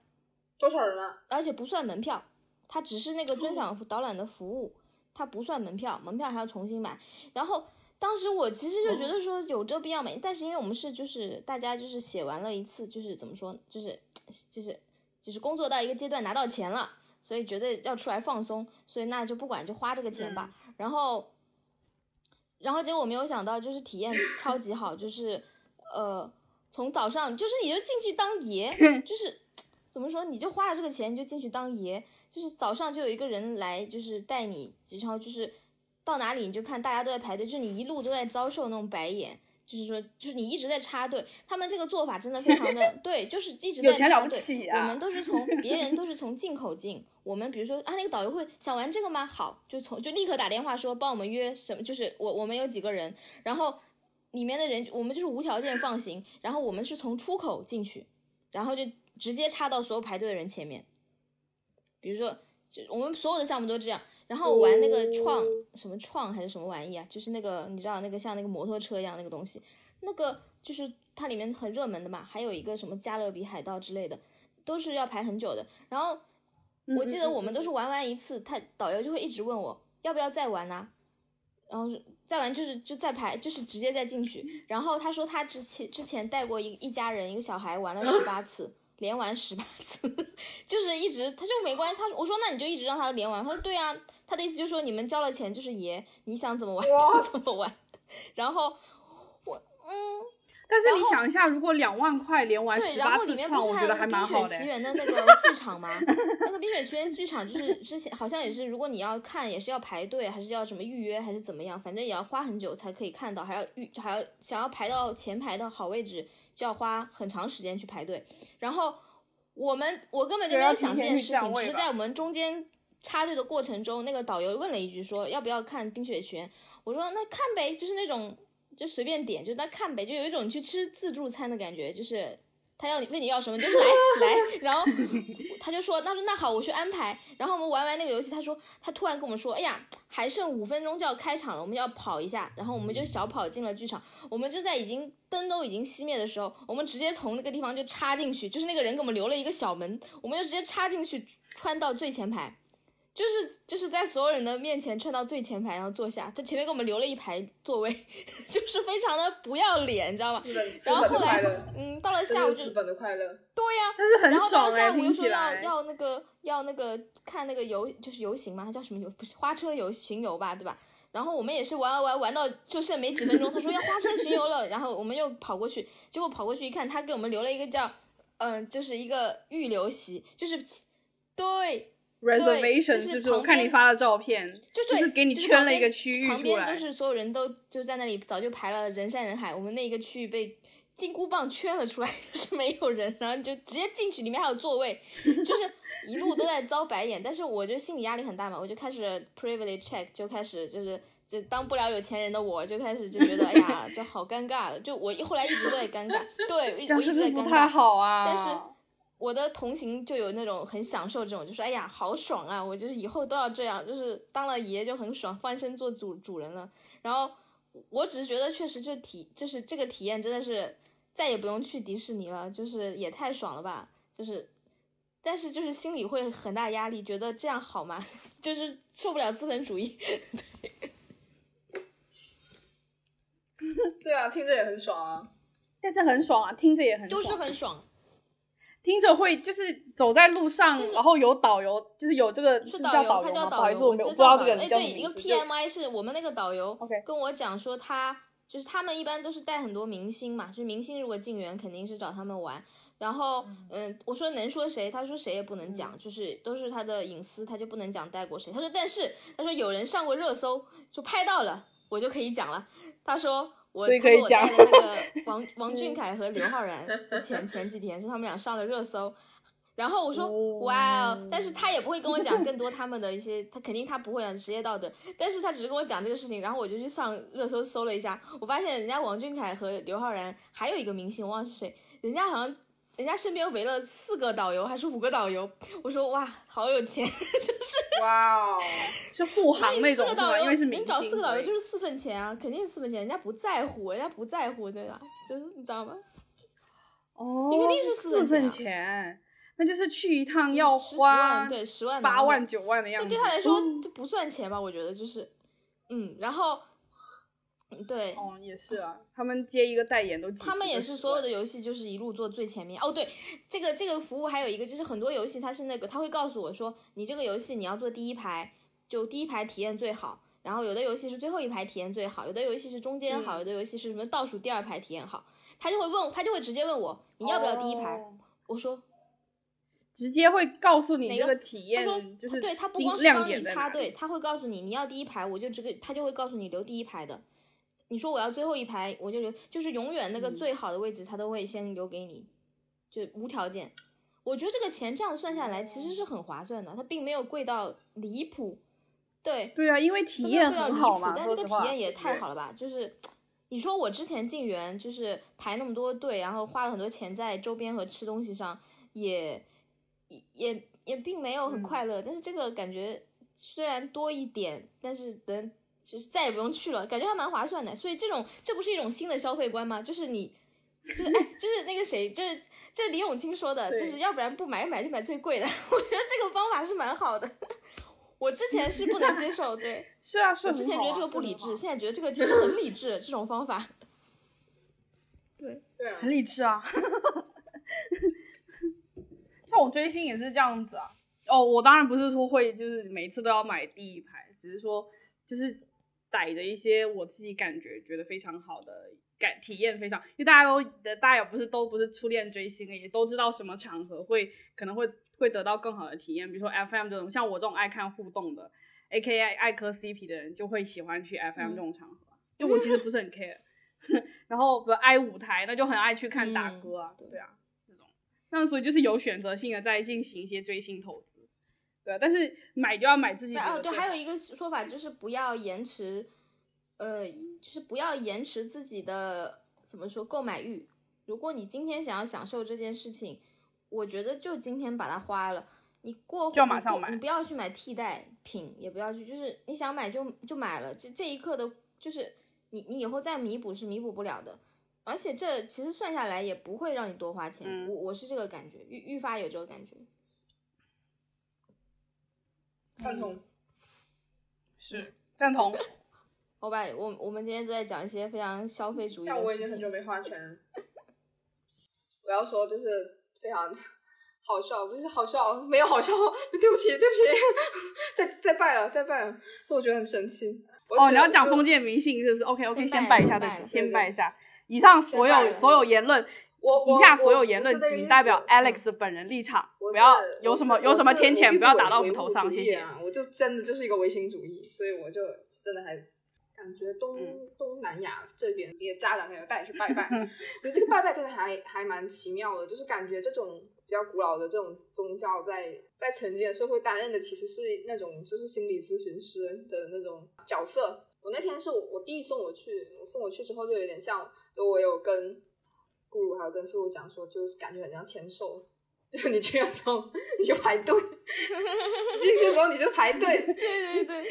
多少人啊？而且不算门票，它只是那个尊享导览的服务。它不算门票，门票还要重新买。然后当时我其实就觉得说有这必要买，但是因为我们是就是大家就是写完了一次，就是怎么说，就是就是就是工作到一个阶段拿到钱了，所以觉得要出来放松，所以那就不管就花这个钱吧。然后然后结果我没有想到，就是体验超级好，就是呃从早上就是你就进去当爷，[LAUGHS] 就是怎么说你就花了这个钱你就进去当爷。就是早上就有一个人来，就是带你，然后就是到哪里你就看大家都在排队，就是你一路都在遭受那种白眼，就是说，就是你一直在插队。他们这个做法真的非常的 [LAUGHS] 对，就是一直在插队。我们都是从 [LAUGHS] 别人都是从进口进，我们比如说啊，那个导游会想玩这个吗？好，就从就立刻打电话说帮我们约什么，就是我我们有几个人，然后里面的人我们就是无条件放行，然后我们是从出口进去，然后就直接插到所有排队的人前面。比如说，就我们所有的项目都这样，然后玩那个创什么创还是什么玩意啊？就是那个你知道那个像那个摩托车一样那个东西，那个就是它里面很热门的嘛。还有一个什么加勒比海盗之类的，都是要排很久的。然后我记得我们都是玩完一次，他导游就会一直问我要不要再玩呢？然后再玩就是就再排就是直接再进去。然后他说他之前之前带过一一家人一个小孩玩了十八次。连玩十八次，就是一直他就没关系。他说我说那你就一直让他连玩。他说对啊，他的意思就是说你们交了钱就是爷，你想怎么玩就怎么玩。然后我嗯，但是你想一下，如果两万块连玩十八次创，我觉得还蛮好的。冰雪奇缘的那个 [LAUGHS] 剧场吗？那个冰雪奇缘剧场就是之前好像也是，如果你要看也是要排队，还是要什么预约，还是怎么样？反正也要花很久才可以看到，还要预还要想要排到前排的好位置。就要花很长时间去排队，然后我们我根本就没有想这件事情，只是在我们中间插队的过程中，那个导游问了一句说要不要看《冰雪奇缘》，我说那看呗，就是那种就随便点，就那看呗，就有一种去吃自助餐的感觉，就是。他要你问你要什么，你就来来，然后他就说，他说那好，我去安排。然后我们玩完那个游戏，他说他突然跟我们说，哎呀，还剩五分钟就要开场了，我们要跑一下。然后我们就小跑进了剧场，我们就在已经灯都已经熄灭的时候，我们直接从那个地方就插进去，就是那个人给我们留了一个小门，我们就直接插进去，穿到最前排。就是就是在所有人的面前窜到最前排，然后坐下。他前面给我们留了一排座位，[LAUGHS] 就是非常的不要脸，你知道吧？然后后来，嗯，到了下午就日本的快乐。对呀，然后到了下午又说要要那个要那个看那个游就是游行嘛，他叫什么游？不是花车游巡游吧，对吧？然后我们也是玩玩玩玩到就剩没几分钟，他说要花车巡游了，然后我们又跑过去，结果跑过去一看，他给我们留了一个叫嗯，就是一个预留席，就是对。Reservation 就是我看你发的照片，就是给你圈了一个区域旁边都是所有人都就在那里，早就排了人山人海。我们那一个区域被金箍棒圈了出来，[LAUGHS] 就是没有人，然后就直接进去，里面还有座位，就是一路都在遭白眼。但是我就心理压力很大嘛，我就开始 privilege check，就开始就是就当不了有钱人的我就开始就觉得哎呀，就好尴尬。就我后来一直在尴尬，对，我一直在尴尬，但是。我的同行就有那种很享受这种，就是哎呀好爽啊！我就是以后都要这样，就是当了爷就很爽，翻身做主主人了。然后我只是觉得确实就体就是这个体验真的是再也不用去迪士尼了，就是也太爽了吧！就是，但是就是心里会很大压力，觉得这样好吗？[LAUGHS] 就是受不了资本主义。[LAUGHS] [LAUGHS] 对啊，听着也很爽啊，但是很爽啊，听着也很就是很爽。听着会就是走在路上，然后有导游，就是有这个是导游，他叫导游，我不知道这个哎，对，一个 TMI 是我们那个导游，OK，跟我讲说他就是他们一般都是带很多明星嘛，就是明星如果进园肯定是找他们玩，然后嗯，我说能说谁，他说谁也不能讲，就是都是他的隐私，他就不能讲带过谁。他说但是他说有人上过热搜，就拍到了，我就可以讲了。他说。我他说我带的那个 [LAUGHS] 王王俊凯和刘昊然，就前前几天，就他们俩上了热搜。然后我说哇哦，但是他也不会跟我讲更多他们的一些，他肯定他不会啊，职业道德。但是他只是跟我讲这个事情，然后我就去上热搜搜了一下，我发现人家王俊凯和刘昊然还有一个明星，我忘了是谁，人家好像。人家身边围了四个导游还是五个导游？我说哇，好有钱，[LAUGHS] 就是哇哦，是护航那种。你找四个导游就是四份钱啊，肯定是四份钱，人家不在乎，人家不在乎，对吧？就是你知道吗？哦，你肯定是四份钱，那就是去一趟要花对十万八万九万的样子。对他来说这不算钱吧？我觉得就是，嗯，然后。对，哦，也是啊，他们接一个代言都，他们也是所有的游戏就是一路做最前面。哦，对，这个这个服务还有一个就是很多游戏它是那个他会告诉我说，你这个游戏你要做第一排，就第一排体验最好。然后有的游戏是最后一排体验最好，有的游戏是中间好，有的游戏是什么倒数第二排体验好。他就会问，他就会直接问我你要不要第一排？我说，直接会告诉你那个体验，他说就是对他不光是帮你插队，他会告诉你你要第一排，我就只给他就会告诉你留第一排的。你说我要最后一排，我就留，就是永远那个最好的位置，他都会先留给你，就无条件。我觉得这个钱这样算下来其实是很划算的，它并没有贵到离谱。对对啊，因为体验很好嘛。但这个体验也太好了吧？就是你说我之前进园就是排那么多队，然后花了很多钱在周边和吃东西上，也也也并没有很快乐。但是这个感觉。虽然多一点，但是等就是再也不用去了，感觉还蛮划算的。所以这种这不是一种新的消费观吗？就是你，就是哎，就是那个谁，就是这李永清说的，就是要不然不买买就买最贵的。[LAUGHS] 我觉得这个方法是蛮好的。[LAUGHS] 我之前是不能接受，对，[LAUGHS] 是啊，是啊我之前觉得这个不理智，现在觉得这个其实很理智，这种方法。对对，很理智啊。像我追星也是这样子啊。哦，我当然不是说会就是每次都要买第一排，只是说就是逮着一些我自己感觉觉得非常好的感体验非常，因为大家都大家也不是都不是初恋追星，也都知道什么场合会可能会会得到更好的体验，比如说 FM 这种，像我这种爱看互动的，A K I 爱磕 CP 的人就会喜欢去 FM 这种场合，因为我其实不是很 care。[LAUGHS] 然后不爱舞台，那就很爱去看打歌啊，对啊，这种，那所以就是有选择性的在进行一些追星投资。对，但是买就要买自己。哦，对，还有一个说法就是不要延迟，呃，就是不要延迟自己的怎么说购买欲。如果你今天想要享受这件事情，我觉得就今天把它花了。你过就要马上买，你不要去买替代品，也不要去，就是你想买就就买了。这这一刻的，就是你你以后再弥补是弥补不了的。而且这其实算下来也不会让你多花钱。我我是这个感觉，愈愈发有这个感觉。赞同，是赞同。我把，我我们今天都在讲一些非常消费主义的事情。我已经很久没花钱。我要说就是非常好笑，不是好笑，没有好笑。对不起，对不起，再再拜了，再拜了。我觉得很神奇。哦，你要讲封建迷信是不是？OK OK，先拜一下，对，先拜一下。以上所有所有言论。我以下所有言论仅代表 Alex 本人立场，不要有什么有什么天谴，不要打到我们头上，谢谢。我就真的就是一个唯心主义，所以我就真的还感觉东东南亚这边一些家长还要带你去拜拜，[LAUGHS] 我觉得这个拜拜真的还还蛮奇妙的，就是感觉这种比较古老的这种宗教，在在曾经的社会担任的其实是那种就是心理咨询师的那种角色。我那天是我我弟送我去，我送我去之后就有点像，就我有跟。顾如还有跟师傅讲说，就是感觉很像签售，就是你去的时候你就排队，进去的时候你就排队，对对对，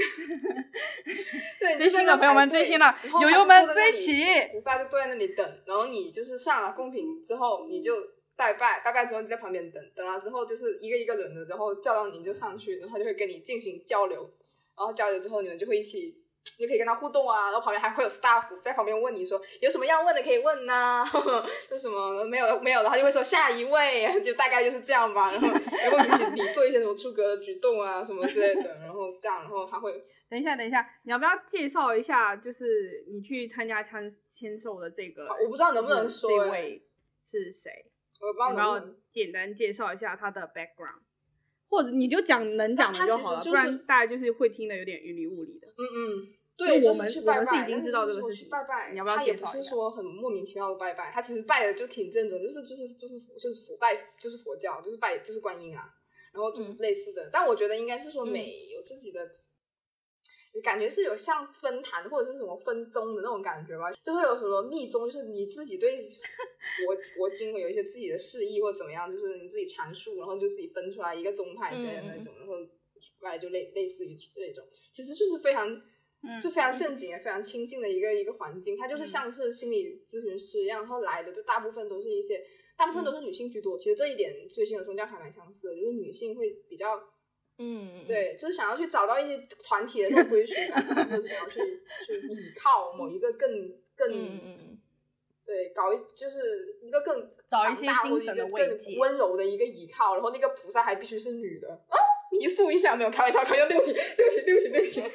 [LAUGHS] 对追星的朋友们追星了，友友们追起，菩萨就坐在那里等，然后你就是上了贡品之后，你就拜拜，拜拜之后你在旁边等，等了之后就是一个一个轮的，然后叫到你就上去，然后他就会跟你进行交流，然后交流之后你们就会一起。你可以跟他互动啊，然后旁边还会有 staff 在旁边问你说有什么要问的可以问呐，[LAUGHS] 就什么没有没有的，他就会说下一位，就大概就是这样吧。然后如果允许你做一些什么出格的举动啊什么之类的，然后这样，然后他会等一下等一下，你要不要介绍一下，就是你去参加签签售的这个，我不知道能不能说这位是谁，我不知道能不能简单介绍一下他的 background，或者你就讲能讲的就好了，不然大家就是会听的有点云里雾里的。嗯嗯。对，我们去拜拜，已经知道这个事情。拜拜，你要不要介绍他也不是说很莫名其妙的拜拜，他其实拜的就挺正宗，就是就是就是就是佛拜，就是佛教，就是拜就是观音啊，然后就是类似的。但我觉得应该是说每有自己的，感觉是有像分坛或者是什么分宗的那种感觉吧，就会有什么密宗，就是你自己对佛佛经会有一些自己的释义或者怎么样，就是你自己阐述，然后就自己分出来一个宗派之类的那种，然后拜就类类似于这种，其实就是非常。就非常正经也非常亲近的一个一个环境，他就是像是心理咨询师一样，然后来的就大部分都是一些，大部分都是女性居多。其实这一点最新的宗教还蛮相似的，就是女性会比较，嗯，对，就是想要去找到一些团体的那种归属感，[LAUGHS] 或者想要去去 [LAUGHS] 依靠某一个更更，对，搞一就是一个更强大或者一个更、温柔的一个依靠，然后那个菩萨还必须是女的啊。[LAUGHS] 迷宿一下没有开玩笑，开玩笑，对不起，对不起，对不起，对不起 [LAUGHS]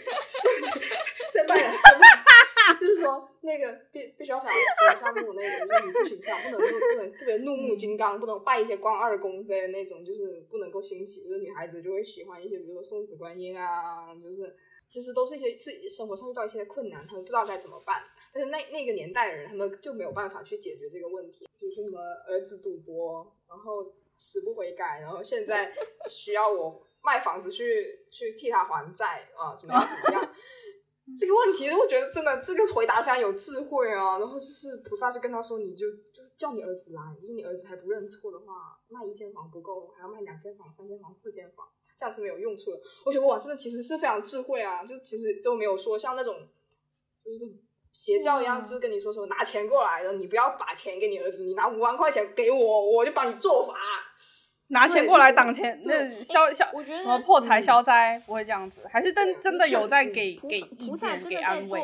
[LAUGHS] 就是说那个必必须要非常死像那种那种，就是你不行，这样不能不能特别怒目金刚，不能拜一些关二公之类的那种，就是不能够兴起，就是女孩子就会喜欢一些，比如说送子观音啊，就是其实都是一些自己生活上遇到一些困难，他们不知道该怎么办，但是那那个年代的人，他们就没有办法去解决这个问题，比如说什么儿子赌博，然后死不悔改，然后现在需要我。卖房子去去替他还债啊？怎么样？怎么样？[LAUGHS] 这个问题，我觉得真的这个回答非常有智慧啊。然后就是菩萨就跟他说：“你就就叫你儿子来，因为你儿子还不认错的话，卖一间房不够，还要卖两间房、三间房、四间房，这样是没有用处的。我觉得哇，真的其实是非常智慧啊，就其实都没有说像那种就是邪教一样，就是跟你说什么拿钱过来的，你不要把钱给你儿子，你拿五万块钱给我，我就帮你做法。拿钱过来挡钱，那消消我觉什么得破财嗯消灾不会这样子，还是真真的有在给给菩萨真的在做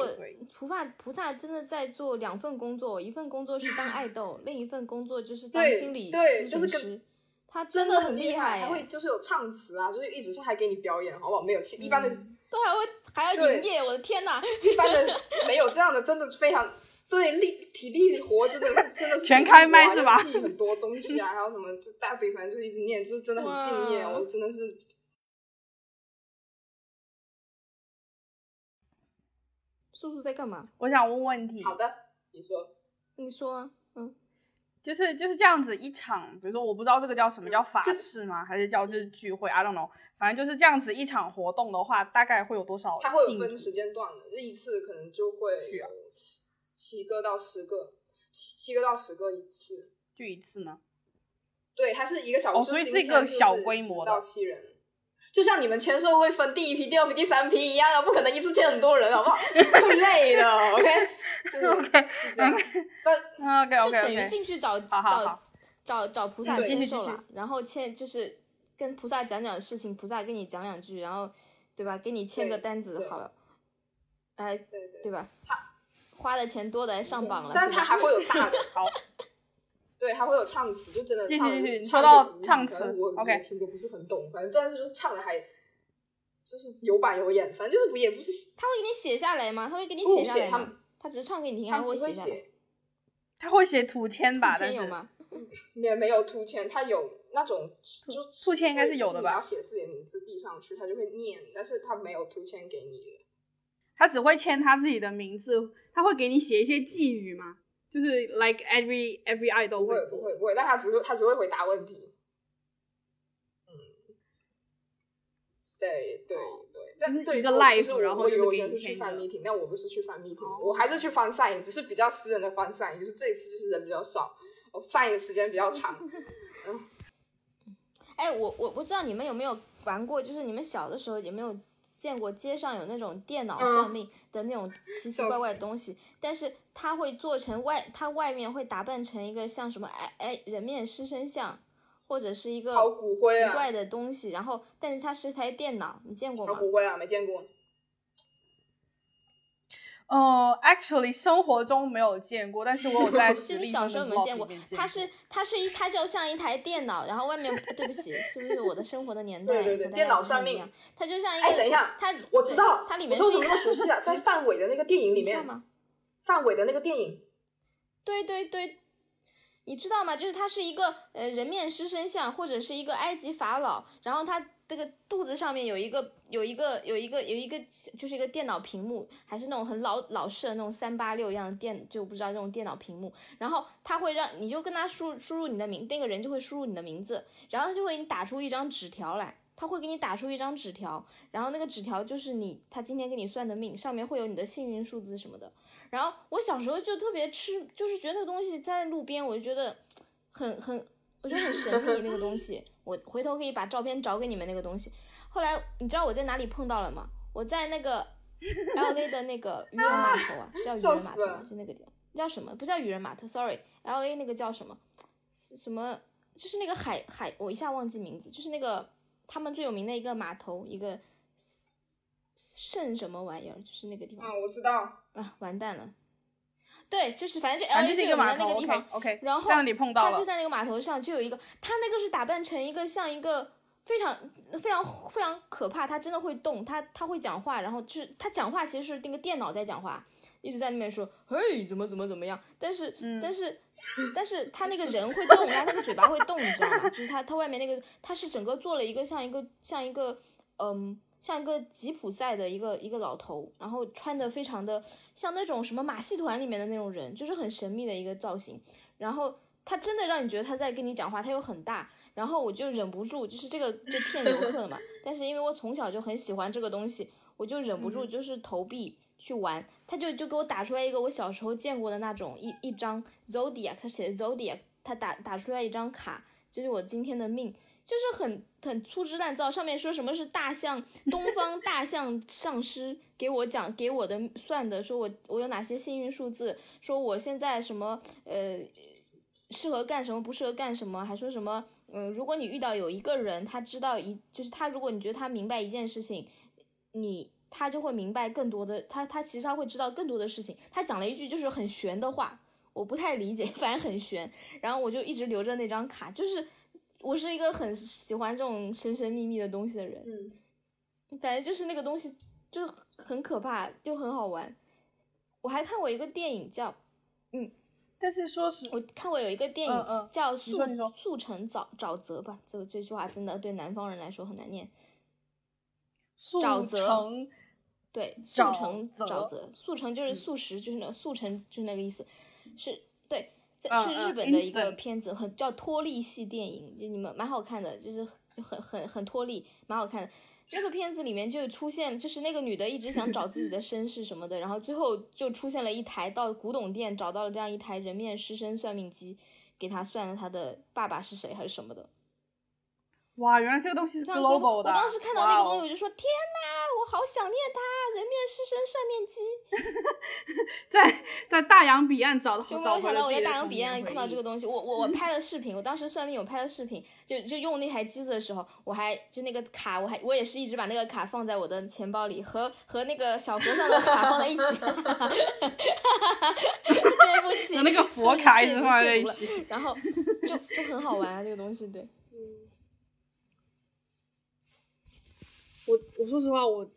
菩萨菩萨真的在做两份工作，一份工作是当爱豆，另一份工作就是当心理对咨就是跟询师。他真的很厉害还会哎，就是有唱词啊，就是一直是还给你表演，好不好？没有一般的、都还会还要营业，我的天呐！一般的没有这样的，真的非常对力体力活，真的是真的是全开麦是吧记很多东西啊，还有什么就大堆，反正就一直念，就是真的很敬业，哇我真的是叔叔在干嘛？我想问问题，好的。你说你说啊，嗯，就是就是这样子一场，比如说我不知道这个叫什么叫法这事吗？还是叫就是聚会？I don't know，反正就是这样子一场活动的话，大概会有多少它会有分时间段的，这一次可能就会有七七个到十个，七七个到十个一次。就一次呢？对，它是一个小哦时，所以是一个小规模到七人，就像你们签售会分第一批、第二批、第三批一样啊，不可能一次签很多人，好不好？[LAUGHS] 会累的，OK？就是 [LAUGHS] OK 是这样。但 [LAUGHS] OK 就 OK 等于 OK，进去找好好好找找找菩萨签售了，然后签就是跟菩萨讲讲事情，菩萨跟你讲两句，然后对吧？给你签个单子好了，哎，对对对吧？花的钱多的还上榜了，但是对吧它还会有大的，好，[LAUGHS] 对，还会有唱词，就真的唱唱说到唱词我我 OK 听的不是很懂，反正但是就是唱的还就是有板有眼，反正就是不也不是他会给你写下来吗？他会给你写下来吗他？他只是唱给你听，他会写下来？他会写图签吧？图签有吗？[LAUGHS] 也没有图签，他有那种就图签应该是有的吧你要写自己的名字递上去，他就会念，但是他没有图签给你的。他只会签他自己的名字，他会给你写一些寄语吗？就是 like every every idol 不会会做。不会不会，但他只会他只会回答问题。嗯，对对对，但对一个我 live，其实我然后我以是去你签的 fan meeting，但我不是去 fan meeting，、哦我还是去 fan sign，只是比较私人的 fan sign，就是这一次就是人比较少，我 sign 的时间比较长。[LAUGHS] 嗯哎，我我不知道你们有没有玩过，就是你们小的时候有没有见过街上有那种电脑嗯算命的那种奇奇怪怪的东西，但是它会做成外，它外面会打扮成一个像什么哎哎人面狮身像，或者是一个奇怪的东西，然后但是它是台电脑，你见过吗？好骨灰啊，没见过。呃，actually 生活中没有见过，但是我有在 [LAUGHS] 就实力你小时候有没有见过？它是它是一它就像一台电脑，然后外面对不起，是不是我的生活的年代对对对电脑算命？它就像一个，哎等一下它我知道，它里面是一个我为什么那么熟悉啊？在 [LAUGHS] 范伟的那个电影里面？范伟的那个电影，对对对，你知道吗？就是它是一个呃人面狮身像，或者是一个埃及法老，然后它这个肚子上面有一个有一个有一个有一个就是一个电脑屏幕，还是那种很老老式的那种三八六一样的电，就不知道这种电脑屏幕。然后他会让你就跟他输输入你的名，那个人就会输入你的名字，然后他就会给你打出一张纸条来。他会给你打出一张纸条，然后那个纸条就是你他今天给你算的命，上面会有你的幸运数字什么的。然后我小时候就特别吃，就是觉得那个东西在路边，我就觉得很很，我觉得很神秘那个东西。我回头可以把照片找给你们那个东西。后来你知道我在哪里碰到了吗？我在那个 [LAUGHS] L A 的那个渔人码头啊，是 [LAUGHS] 叫渔人码头吗？就那个地方叫什么？不叫渔人码头，sorry，L A 那个叫什么？什么？就是那个海海，我一下忘记名字，就是那个他们最有名的一个码头，一个圣什么玩意儿，就是那个地方。嗯，我知道，啊，完蛋了。对，就是反正就 L A 最有名的那个地方。，OK 然后他就，在那个码头上就有一个，他那个是打扮成一个像一个非常非常非常可怕，他真的会动，他他会讲话，然后就是他讲话其实是那个电脑在讲话，一直在那边说嘿怎么怎么怎么样，但是、嗯但是但是他那个人会动，他那个嘴巴会动，你知道吗？就是他他外面那个他是整个做了一个像一个像一个嗯。像一个吉普赛的一个一个老头，然后穿的非常的像那种什么马戏团里面的那种人，就是很神秘的一个造型。然后他真的让你觉得他在跟你讲话，他又很大，然后我就忍不住，就是这个就骗游客的嘛。但是因为我从小就很喜欢这个东西，我就忍不住就是投币，去玩，他就就给我打出来一个我小时候见过的那种一一张 zodiac，他写的 zodiac，他打打出来一张卡，就是我今天的命，就是很很粗制滥造，上面说什么是大象东方大象上师给我讲给我的算的，说我我有哪些幸运数字，说我现在什么呃适合干什么不适合干什么，还说什么嗯，如果你遇到有一个人，他知道一就是他，如果你觉得他明白一件事情，你。他就会明白更多的，他他其实他会知道更多的事情。他讲了一句就是很玄的话，我不太理解，[LAUGHS] 反正很玄。然后我就一直留着那张卡，就是我是一个很喜欢这种神神秘秘的东西的人。嗯，反正就是那个东西就很可怕，就很好玩。我还看过一个电影叫，嗯，但是说实我看过有一个电影叫《速速成沼沼泽》吧，这个这句话真的对南方人来说很难念。沼泽对，速成沼泽，速成就是嗯速食，就是那个速成，就是那个意思，是对，在嗯是日嗯本的一个片子，很叫脱力系电影，就你们蛮好看的，就是就很很很脱力，蛮好看的。那个片子里面就出现，就是那个女的一直想找自己的身世什么的，然后最后就出现了一台到古董店找到了这样一台人面狮身算命机，给她算了她的爸爸是谁还是什么的。哇，原来这个东西是这样 global 的啊。我当时看到那个东西，我就说：天哪，我好想念他，人面狮身算命机。[LAUGHS] 在在大洋彼岸找到，就没有想到我在大洋彼岸看到这个东西，我 [LAUGHS] 我我拍了视频，我当时算命有拍了视频，就就用那台机子的时候，我还就那个卡，我还我也是一直把那个卡放在我的钱包里，和和那个小和尚的卡放在一起。[LAUGHS] 对不起，那个佛卡一直亵渎放在一起。然后就就很好玩啊，这个东西对。我我说实话，我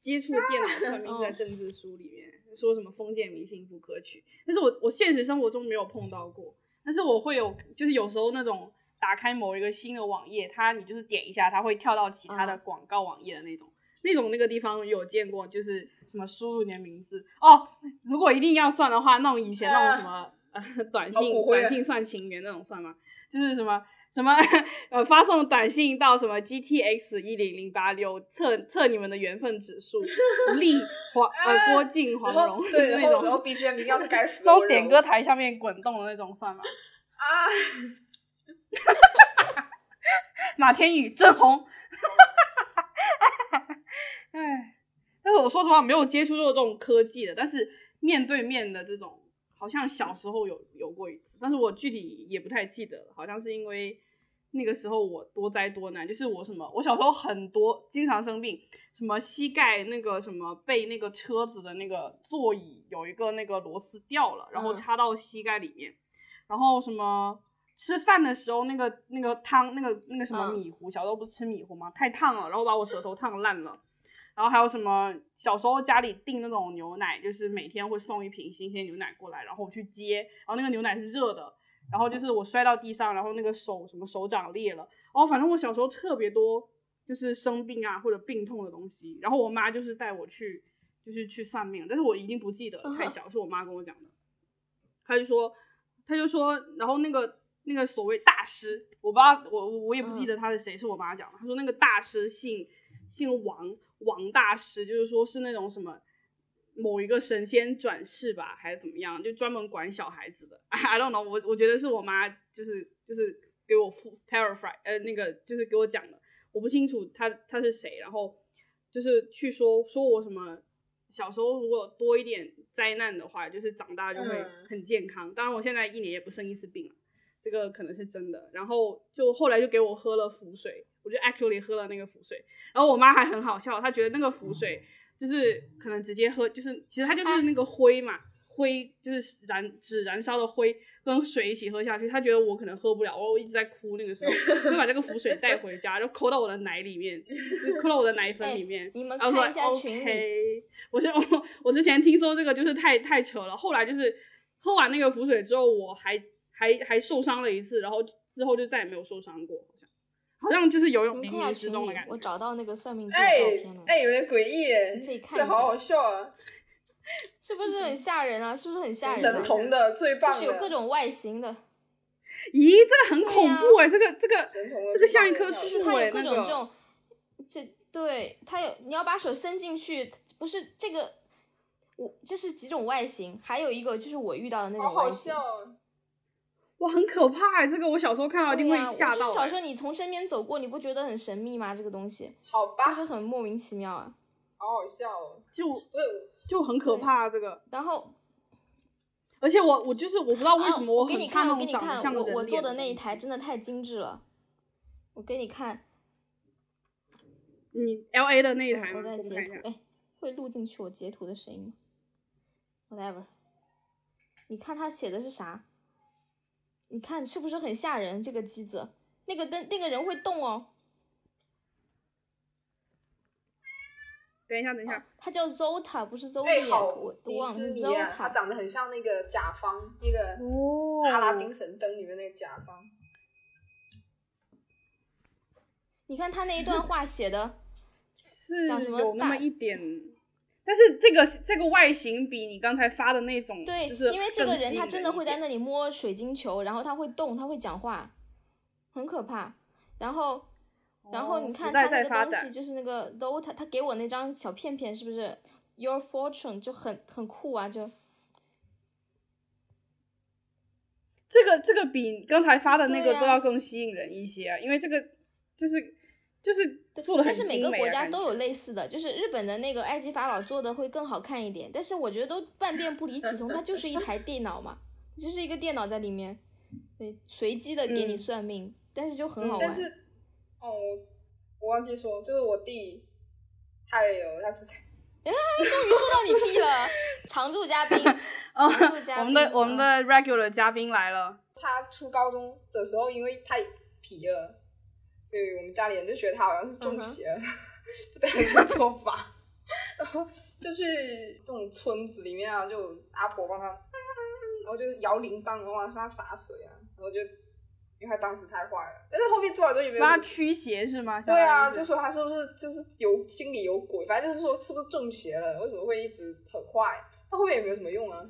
接触电脑算命 [LAUGHS] 是在嗯政治书里面，说什么封建迷信不可取，但是我我现实生活中没有碰到过，但是我会有，就是有时候那种打开某一个新的网页，它你就是点一下，它会跳到其他的嗯广告网页的那种。那种那个地方有见过，就是什么输入你的名字哦。如果一定要算的话，那种以前那种什么、呃 [LAUGHS] 短信短信算情缘那种算吗？就是什么什么呃发送短信到什么 GTX 一零零八六测测你们的缘分指数，力 [LAUGHS] 黄呃郭靖黄蓉对，然 [LAUGHS] 那后然后 BGM 一定要是该死的都点歌台下面滚动的那种算吗？[LAUGHS] 啊，马天宇、郑红，哎，但是我说实话没有接触过这种科技的，但是面对面的这种，好像小时候有有过一次，但是我具体也不太记得了，好像是因为那个时候我多灾多难，就是我什么，我小时候很多经常生病，什么膝盖那个什么被那个车子的那个座椅有一个那个螺丝掉了，然后嗯插到膝盖里面，然后什么。吃饭的时候，那个那个汤，那个那个什么嗯米糊，小时候不是吃米糊吗？太烫了，然后把我舌头烫烂了。然后还有什么？小时候家里订那种牛奶，就是每天会送一瓶新鲜牛奶过来，然后我去接，然后那个牛奶是热的，然后就是我摔到地上，然后那个手什么手掌裂了。哦，反正我小时候特别多就是生病啊或者病痛的东西，然后我妈就是带我去就是去算命，但是我已经不记得了，太小，是我妈跟我讲的。她就说，她就说，然后那个那个所谓大师，我不知道，我我我也不记得他是谁，是我妈讲的。她说那个大师姓姓王，王大师，就是说是那种什么某一个神仙转世吧，还是怎么样，就专门管小孩子的。[LAUGHS] I don't know，我我觉得是我妈就是就是给我复 paraphrase，呃，那个就是给我讲的，我不清楚他他是谁，然后就是去说说我什么。小时候如果多一点灾难的话，就是长大就会嗯很健康。当然，我现在一年也不生一次病了，这个可能是真的。然后就后来就给我喝了符水，我就 actually 喝了那个符水。然后我妈还很好笑，她觉得那个符水就是可能直接喝，就是其实它就是那个灰嘛，灰就是燃纸燃烧的灰跟水一起喝下去，她觉得我可能喝不了，我一直在哭那个时候，就把这个符水带回家，就抠到我的奶里面，[LAUGHS] 就抠到我的奶粉里面。哎你们然后说看一下群里 OK，我是我我之前听说这个就是太太扯了，后来就是喝完那个符水之后，我还还还受伤了一次，然后之后就再也没有受伤过，好像好像就是有一种你们看一下冥冥之中的感，觉。我找到那个算命机的照哎片了，哎，有点诡异可以看一下好好笑啊！是不是很吓人啊？是不是很吓人、啊？神童的最棒的，就是有各种外形的，咦，这个很恐怖哎、这个这个神童的这个像一棵最棒的树它有各种这种，这对它有你要把手伸进去，不是这个我这是几种外形，还有一个就是我遇到的那种好好。笑哦。哇，很可怕哎！这个我小时候看到一定会吓到哎。我就是小时候你从身边走过，你不觉得很神秘吗？这个东西好吧，就是很莫名其妙啊。好好笑哦。就，就很可怕、这个。然后而且我我就是我不知道为什么哦、我很给你看，我给你看，我我做的那一台真的太精致了。我给你看，你 L A 的那一嗯台吗？我在截。图哎，会录进去我截图的声音吗？Whatever，你看他写的是啥？你看是不是很吓人？这个机子，那个灯，那个人会动哦。等一下，等一下，他叫 Zota，不是哎，Zodiac，好我都迪忘了是士尼啊，他 Zota。长得很像那个甲方，那个哦，阿拉丁神灯里面那个甲方。你看他那一段话写的，[LAUGHS] 是长什么有那么大一点，但是这个这个外形比你刚才发的那种，对，就是因为这个人他真的会在那里摸水晶球，然后他会动，他会讲话，很可怕。然后，然后你看他那个东西，就是那个 Dota，他给我那张小片片，是不是 Your Fortune 就很很酷啊？就这个这个比刚才发的那个都要更吸引人一些啊，因为这个就是就是做的很但是每个国家都有类似的，就是日本的那个埃及法老做的会更好看一点，但是我觉得都万变不离其宗，它就是一台电脑嘛，就是一个电脑在里面，对，随机的给你嗯。算命，但是就很嗯好玩。但是，哦，我我忘记说，就是我弟，他也有，他之前 [LAUGHS] 终于说到你弟了，常驻嘉宾，[LAUGHS] 哦常驻嘉宾，我们的我们嗯。的 regular 嘉宾来了，他初高中的时候，因为太皮了，所以我们家里人就觉得他好像是中邪了，就带他去做法，[LAUGHS] 然后就去这种村子里面啊，就阿婆帮他，然后就摇铃铛，然后往上洒水啊，然后就因为他当时太坏了，但是后面做完之后也没有。帮他驱邪是吗？对啊，就说他是不是就是有心里有鬼，反正就是说是不是中邪了？为什么会一直很坏？他后面也没有什么用啊，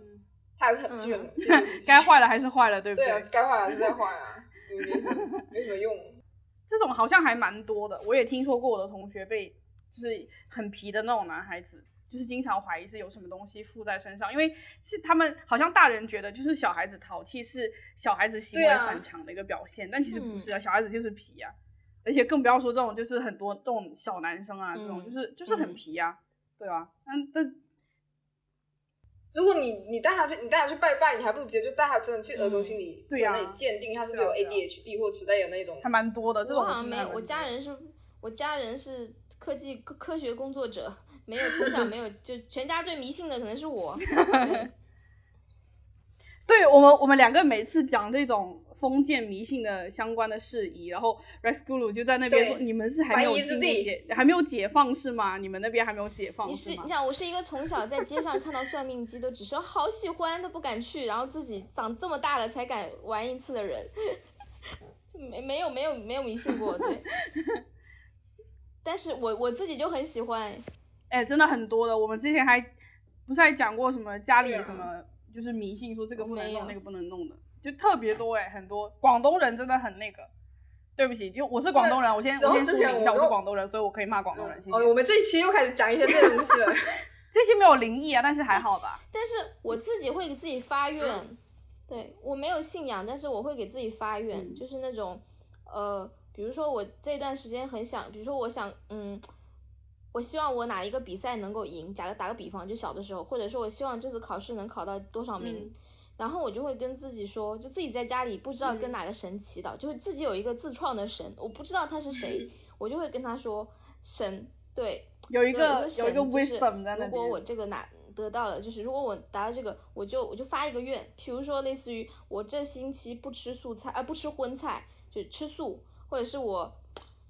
他还是很继续很继续很嗯 [LAUGHS] 该坏了还是坏了，对不对对啊，该坏还是在坏啊，没没什么没什么用。这种好像还蛮多的，我也听说过我的同学被就是很皮的那种男孩子，就是经常怀疑是有什么东西附在身上，因为是他们好像大人觉得就是小孩子淘气是小孩子行为反常的一个表现，但其实不嗯是啊，小孩子就是皮啊，而且更不要说这种就是很多这种小男生啊，这种嗯就是就是很嗯皮啊，对吧？嗯，但如果你你带他去，你带他去拜拜，你还不如直接就带他真的去儿童心理对啊那里鉴定他是不是有 ADHD 或之类的那种还。蛮多的，这种我好像没有，我家人是，我家人是科技科科学工作者，没有从小没有，就全家最迷信的可能是我。[LAUGHS] 对对我们，我们两个每次讲这种封建迷信的相关的事宜，然后 Rescue 就在那边说：“你们是还没有解，还没有解放是吗？你们那边还没有解放你是吗你想，我是一个从小在街上看到算命机都只是好喜欢都不敢去，然后自己长这么大了才敢玩一次的人，就 [LAUGHS] 没没有没有没有迷信过，对。[LAUGHS] 但是我我自己就很喜欢，哎，真的很多的。我们之前还不是还讲过什么家里什么就是迷信，说这个不能弄，那个不能弄的，就特别多哎，很多广东人真的很那个。对不起，就我是广东人，我先我先说明一下，我是广东人，所以我可以骂广东人。哦，我们这一期又开始讲一些这些东西了。[LAUGHS] 这期没有灵异啊，但是还好吧。但是我自己会给自己发愿，对我没有信仰，但是我会给自己发愿，嗯就是那种，呃，比如说我这段时间很想，比如说我想，嗯，我希望我哪一个比赛能够赢，假个打个比方，就小的时候，或者说我希望这次考试能考到多少名。嗯然后我就会跟自己说，就自己在家里不知道跟哪个神祈祷，就会自己有一个自创的神，我不知道他是谁，[LAUGHS] 我就会跟他说，神，对，有一个我说有一个神就是 wisdom 在那。如果我这个哪得到了，就是如果我达到这个，我就我就发一个愿，比如说类似于我这星期不吃素菜，啊、不吃荤菜，就吃素，或者是我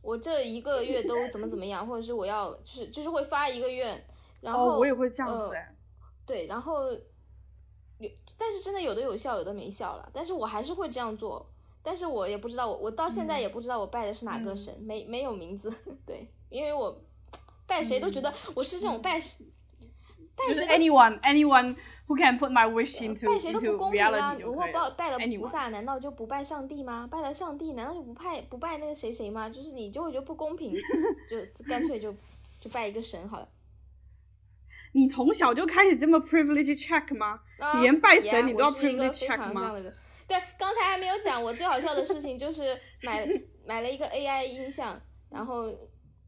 我这一个月都怎么怎么样，或者是我要就是就是会发一个愿，然后、哦，我也会这样呃。对，然后有，但是真的有的有效，有的没效了。但是我还是会这样做，但是我也不知道我我到现在也不知道我拜的是哪个神，没没有名字。[LAUGHS] 对，因为我拜谁都觉得我是这种拜谁、拜就是谁都 anyone anyone who can put my wish into 拜谁都不公平啊如。果拜拜了菩萨，难道就不拜上帝吗？拜了上帝，难道就不拜不拜那个谁谁吗？就是你就会觉得不公平，[LAUGHS] 就干脆就就拜一个神好了。你从小就开始这么 privilege check 吗？连拜神你都要我是一个 privilege 非 check 常这样吗？的人。对，刚才还没有讲，我最好笑的事情就是买 [LAUGHS] 买了一个 AI 音像，然后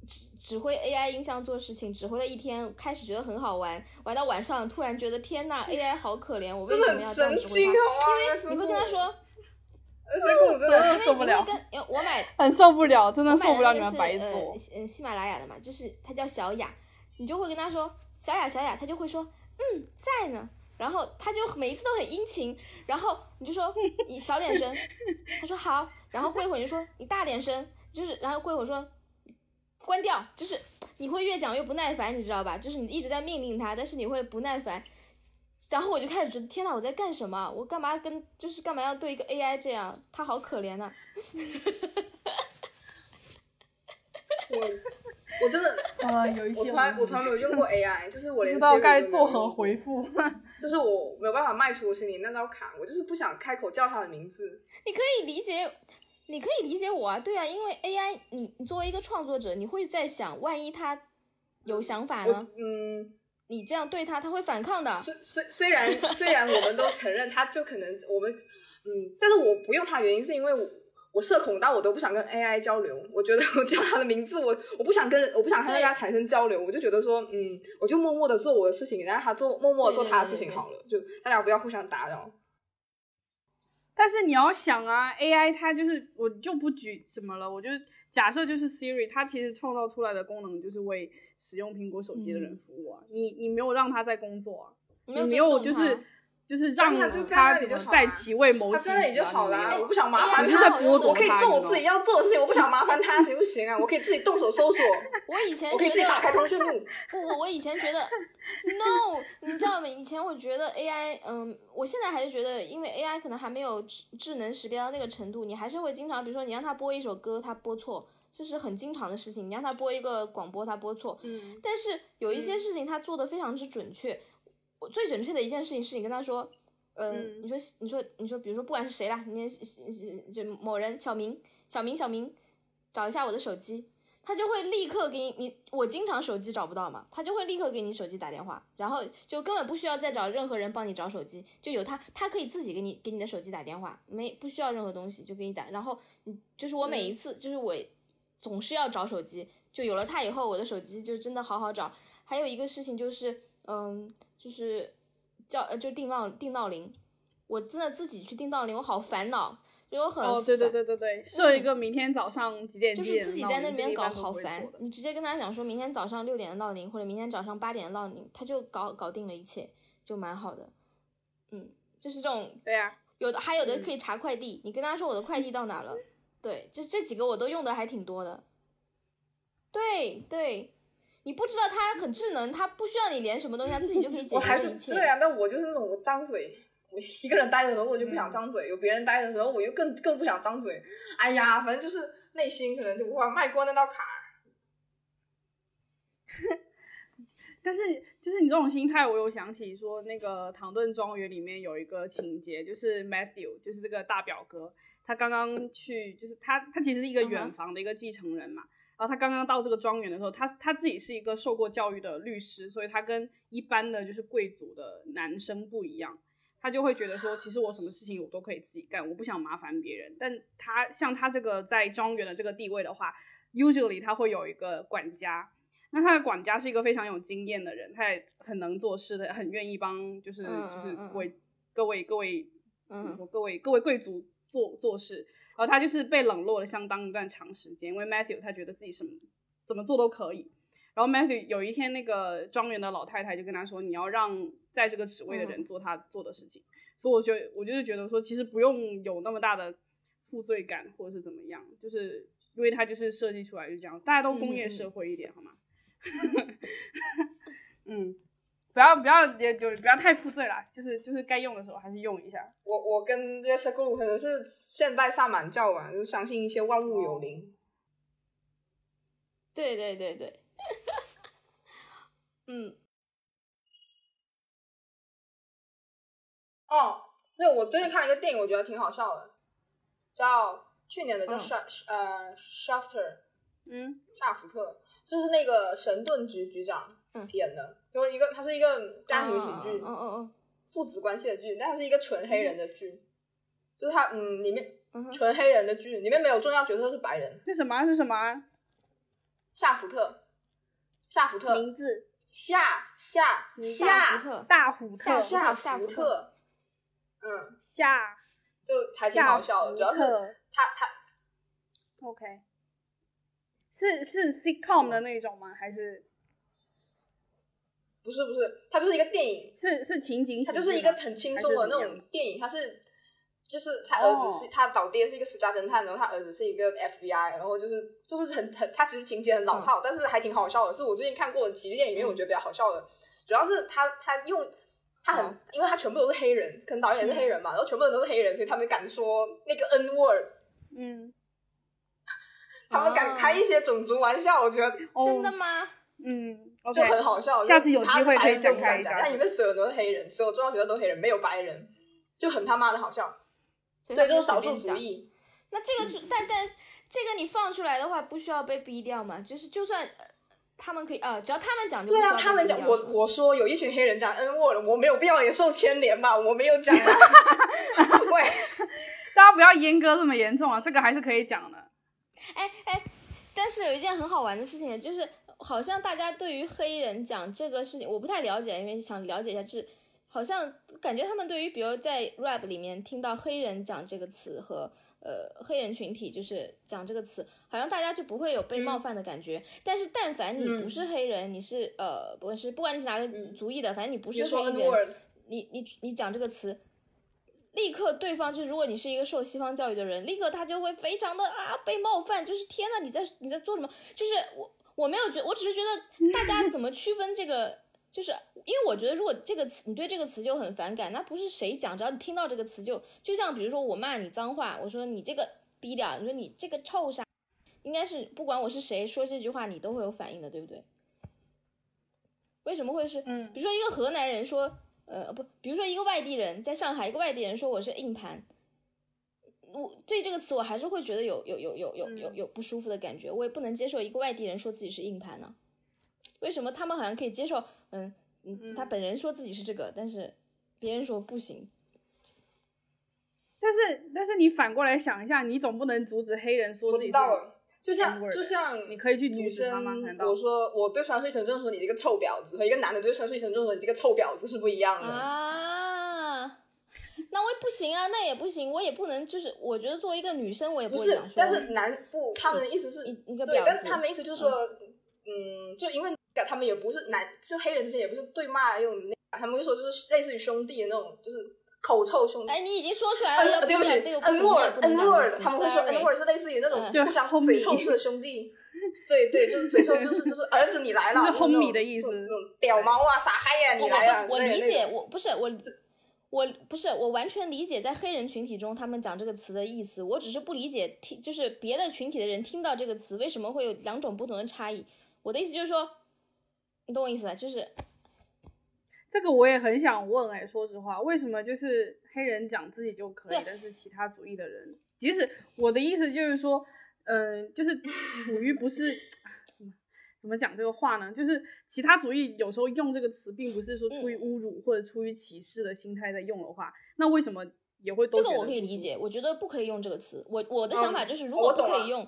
指指挥 AI 音像做事情，指挥了一天，开始觉得很好玩，玩到晚上突然觉得天呐，AI [LAUGHS] 好可怜，我为什么要这样指挥它？经好吗？因为你会跟他说，呃，所以我真的因为受不了你会跟，因为我买很受不了，真的受不了你们白做。呃喜马拉雅的嘛，就是它叫小雅，你就会跟他说小雅小雅，他就会说嗯在呢，然后他就每一次都很殷勤，然后你就说你小点声，他说好，然后过一会儿你就说你大点声，就是然后过一会儿说关掉，就是你会越讲越不耐烦，你知道吧？就是你一直在命令他，但是你会不耐烦。然后我就开始觉得，天呐，我在干什么？我干嘛跟就是干嘛要对一个 AI 这样？他好可怜呐、[LAUGHS] 我真的啊，有一我从来我从来没有用过 [LAUGHS] AI，就是我连不知道该作何回复。[LAUGHS] 就是我没有办法迈出我心里那道坎，我就是不想开口叫他的名字。你可以理解，你可以理解我啊，对啊，因为 AI，你你作为一个创作者，你会在想，万一他有想法呢？嗯，你这样对他，他会反抗的。虽虽虽然虽然我们都承认他就可能我们嗯，但是我不用他的原因是因为我。我社恐到我都不想跟 AI 交流，我觉得我叫他的名字，我我不想跟我不想跟对大家产生交流，我就觉得说，嗯，我就默默的做我的事情，然后他做默默的做他的事情对对对对好了，就大家不要互相打扰。但是你要想啊，AI 它就是我就不举什么了，我就假设就是 Siri，它其实创造出来的功能就是为使用苹果手机的人服务啊。你你没有让它在工作啊，你没有就是他就是让让它就在其位谋他其职在那里就好啦啦，你我不想麻烦他，你是在剥夺我可以他你知道做我自己要做的事情，我不想麻烦他，行不行啊？我可以自己动手搜索，[LAUGHS] 我以前我可以觉得自己打开通讯录。不，我我以前觉得 [LAUGHS] no，你知道吗？以前我觉得 AI，嗯，我现在还是觉得，因为 AI 可能还没有智智能识别到那个程度，你还是会经常，比如说你让他播一首歌，他播错，这是很经常的事情。你让他播一个广播，他播错。嗯，但是有一些事情他做的非常之准确。我最准确的一件事情是你跟他说，呃，嗯你说你说你说，比如说不管是谁啦，你就某人小明小明小明，找一下我的手机。他就会立刻给你，你我经常手机找不到嘛，他就会立刻给你手机打电话，然后就根本不需要再找任何人帮你找手机，就有他，他可以自己给你给你的手机打电话，没不需要任何东西就给你打，然后你就是我每一次、就是我总是要找手机，就有了他以后，我的手机就真的好好找。还有一个事情就是，嗯，就是叫呃就定闹定闹铃，我真的自己去定闹铃，我好烦恼，就我很哦，对对对对对，设一个明天早上几点就是自己在那边搞好烦，你直接跟他讲说明天早上六点的闹铃，或者明天早上八点的闹铃，他就搞搞定了一切，就蛮好的。嗯，就是这种对呀、有的还有的嗯。可以查快递，你跟他说我的快递到哪了，对，就这几个我都用的还挺多的。对对，你不知道它很智能，它不需要你连什么东西，它自己就可以解决一切。是对啊，但我就是那种我张嘴，我一个人待着的时候我就不想嗯张嘴，有别人待着的时候我又更更不想张嘴。哎呀，反正就是内心可能就无法迈过那道坎儿。[LAUGHS] 但是就是你这种心态，我有想起说那个《唐顿庄园》里面有一个情节，就是 Matthew，就是这个大表哥，他刚刚去，就是他他其实是一个远房的一个继承人嘛。然后他刚刚到这个庄园的时候，他他自己是一个受过教育的律师，所以他跟一般的就是贵族的男生不一样，他就会觉得说，其实我什么事情我都可以自己干，我不想麻烦别人。但他像他这个在庄园的这个地位的话，usually 他会有一个管家，那他的管家是一个非常有经验的人，他也很能做事的，很愿意帮，就是就是嗯。为各位各位嗯。怎么说各位各位贵族做做事，然后他就是被冷落了相当一段长时间，因为 Matthew 他觉得自己什么怎么做都可以，然后 Matthew 有一天那个庄园的老太太就跟他说，你要让在这个职位的人嗯。做他做的事情，所以我觉得我就是觉得说，其实不用有那么大的负罪感或者是怎么样，就是因为他就是设计出来就这样，大家都工业社会一点、好吗？[LAUGHS] [LAUGHS] 嗯，不要不要也就不要太负罪了，就是就是该用的时候还是用一下。我我跟约瑟库鲁可能是现代萨满教吧，就相信一些万物哦有灵。对对对对，[LAUGHS] 嗯，哦，对，我最近看了一个电影，我觉得挺好笑的，叫去年的叫嗯 Sha、呃 Shafter 嗯夏福特，就是那个神盾局局长演的，就是一个他是一个家庭喜剧，嗯嗯嗯，父子关系的剧，但它是一个纯黑人的剧，就是他嗯里面嗯纯黑人的剧里面没有重要角色是白人，是什么？是什么？夏福特，夏福特，名字。夏夏夏。福特，大福特，夏福特。夏福福特，嗯，夏。就还挺好笑的，主要是他他 OK，是是 sitcom 的那种吗？还是不是不是，它就是一个电影，是是情景它就是一个很轻松的那种电影，它是就是他儿子是、哦他老爹是一个私家侦探，然后他儿子是一个 FBI，然后就是就是很很，他其实情节很老套，但是还挺好笑的，是我最近看过的喜剧电影里面我觉得比较好笑的，主要是他他用。他很，嗯。因为他全部都是黑人，可能导演是黑人嘛，然后全部人都是黑人，所以他们敢说那个 N word，嗯，[LAUGHS] 他们敢哦开一些种族玩笑，我觉得哦。真的吗？嗯就很好笑。下次有机会可以讲，展开一下但里面所有人都是黑人，所有重要角色都是黑人，没有白人，就很他妈的好笑。对，所以他就是少数随便讲。族裔。那这个就但但这个你放出来的话，不需要被逼掉嘛？就是就算呃他们可以啊，只要他们讲就对啊，他们讲我我说有一群黑人讲 N word，我没有必要也受牵连吧？我没有讲啊。[LAUGHS] [LAUGHS] 喂，大家不要阉割这么严重啊，这个还是可以讲的。哎哎，但是有一件很好玩的事情，就是好像大家对于黑人讲这个事情，我不太了解，因为想了解一下，就是好像感觉他们对于比如在 rap 里面听到黑人讲这个词和呃黑人群体就是讲这个词，好像大家就不会有被冒犯的感觉。但是但凡你不是黑人，你是呃不是不管你是哪个族裔的，反正你不是黑人，你你你讲这个词，立刻对方就是如果你是一个受西方教育的人，立刻他就会非常的啊被冒犯，就是天呐，你在你在做什么？就是我我没有觉，我只是觉得大家怎么区分这个，就是因为我觉得如果这个词你对这个词就很反感，那不是谁讲，只要你听到这个词就就像比如说我骂你脏话，我说你这个逼掉，你说你这个臭傻，应该是不管我是谁说这句话，你都会有反应的，对不对？为什么会是？嗯比如说一个河南人说，呃，不，比如说一个外地人在上海，一个外地人说我是硬盘，我对这个词我还是会觉得有有有有有有有不舒服的感觉，我也不能接受一个外地人说自己是硬盘呢。为什么他们好像可以接受？嗯嗯，他本人说自己是这个，但是别人说不行。但是但是你反过来想一下，你总不能阻止黑人说我自己是知道了。就像就像你可以去阻女生止他吗难道我说我对川睡成正说你这个臭婊子，和一个男的对川睡成正说你这个臭婊子是不一样的。啊，那我也不行啊，那也不行，我也不能，就是我觉得作为一个女生，我也不是会讲，说，但是男不，他们的意思是，一一个对，但是他们意思就是说，嗯，就因为他们也不是男，就黑人之间也不是对骂用那，他们会说就是类似于兄弟的那种，就是口臭兄弟。哎，你已经说出来了，对不起然这个不，N 行，你也 word 不能 N 讲这个 word，词他们会说 N sorry word 是类似于那种嗯就是互相嘴臭式的兄弟。[LAUGHS] 对对，就是嘴臭，就是就是儿子你来了，就是那种 homie 的意思这种屌毛啊，傻嗨呀，我你来了。我理解，种我不是我。我不是，我完全理解在黑人群体中他们讲这个词的意思，我只是不理解听就是别的群体的人听到这个词为什么会有两种不同的差异。我的意思就是说，你懂我意思吧？就是这个我也很想问哎、说实话，为什么就是黑人讲自己就可以，但是其他族裔的人，即使我的意思就是说，嗯、就是处于不是怎么讲这个话呢？就是其他族裔有时候用这个词，并不是说出于侮辱或者出于歧视的心态在用的话，那为什么也会都这个我可以理解，我觉得不可以用这个词。我我的想法嗯就是，如果不可以用，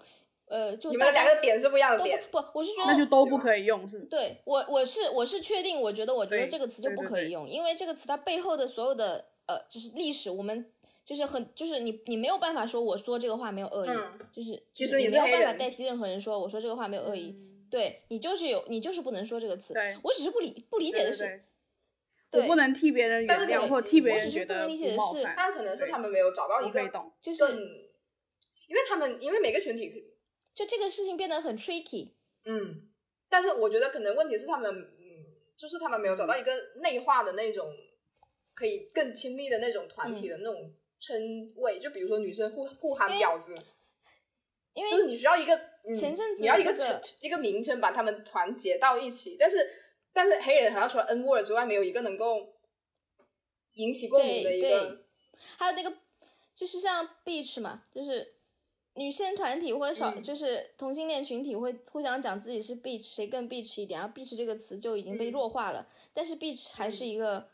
呃，就你们的大家两个点是不一样的点。不不，我是觉得那就都不可以用是？对我我是我是确定，我觉得我觉得这个词就不可以用，因为这个词它背后的所有的呃就是历史，我们就是很就是你你没有办法说我说这个话没有恶意，嗯就是其实就是你没有办法代替任何人说我说这个话没有恶意，嗯对你就是有你就是不能说这个词对，我只是不理不理解的是，对对对对我不能替别人但是可以原谅或替别我只是不能人觉得理解的是冒犯但可能是他们没有找到一个就是，因为他们因为每个群体，就这个事情变得很 tricky，嗯，但是我觉得可能问题是他们，嗯，就是他们没有找到一个内化的那种可以更亲密的那种团体的那种称谓，就比如说女生互互喊婊子，因为就是你需要一个，嗯、前阵子你要一个称一个名称把他们团结到一起，但是但是黑人好像除了 N word 之外，没有一个能够引起共鸣的一个，还有那个就是像 beach 嘛，就是女性团体或者少、嗯。就是同性恋群体会互相讲自己是 Beach，谁更 Beach 一点，然后 Beach 这个词就已经被嗯。弱化了。但是 Beach 还是一个，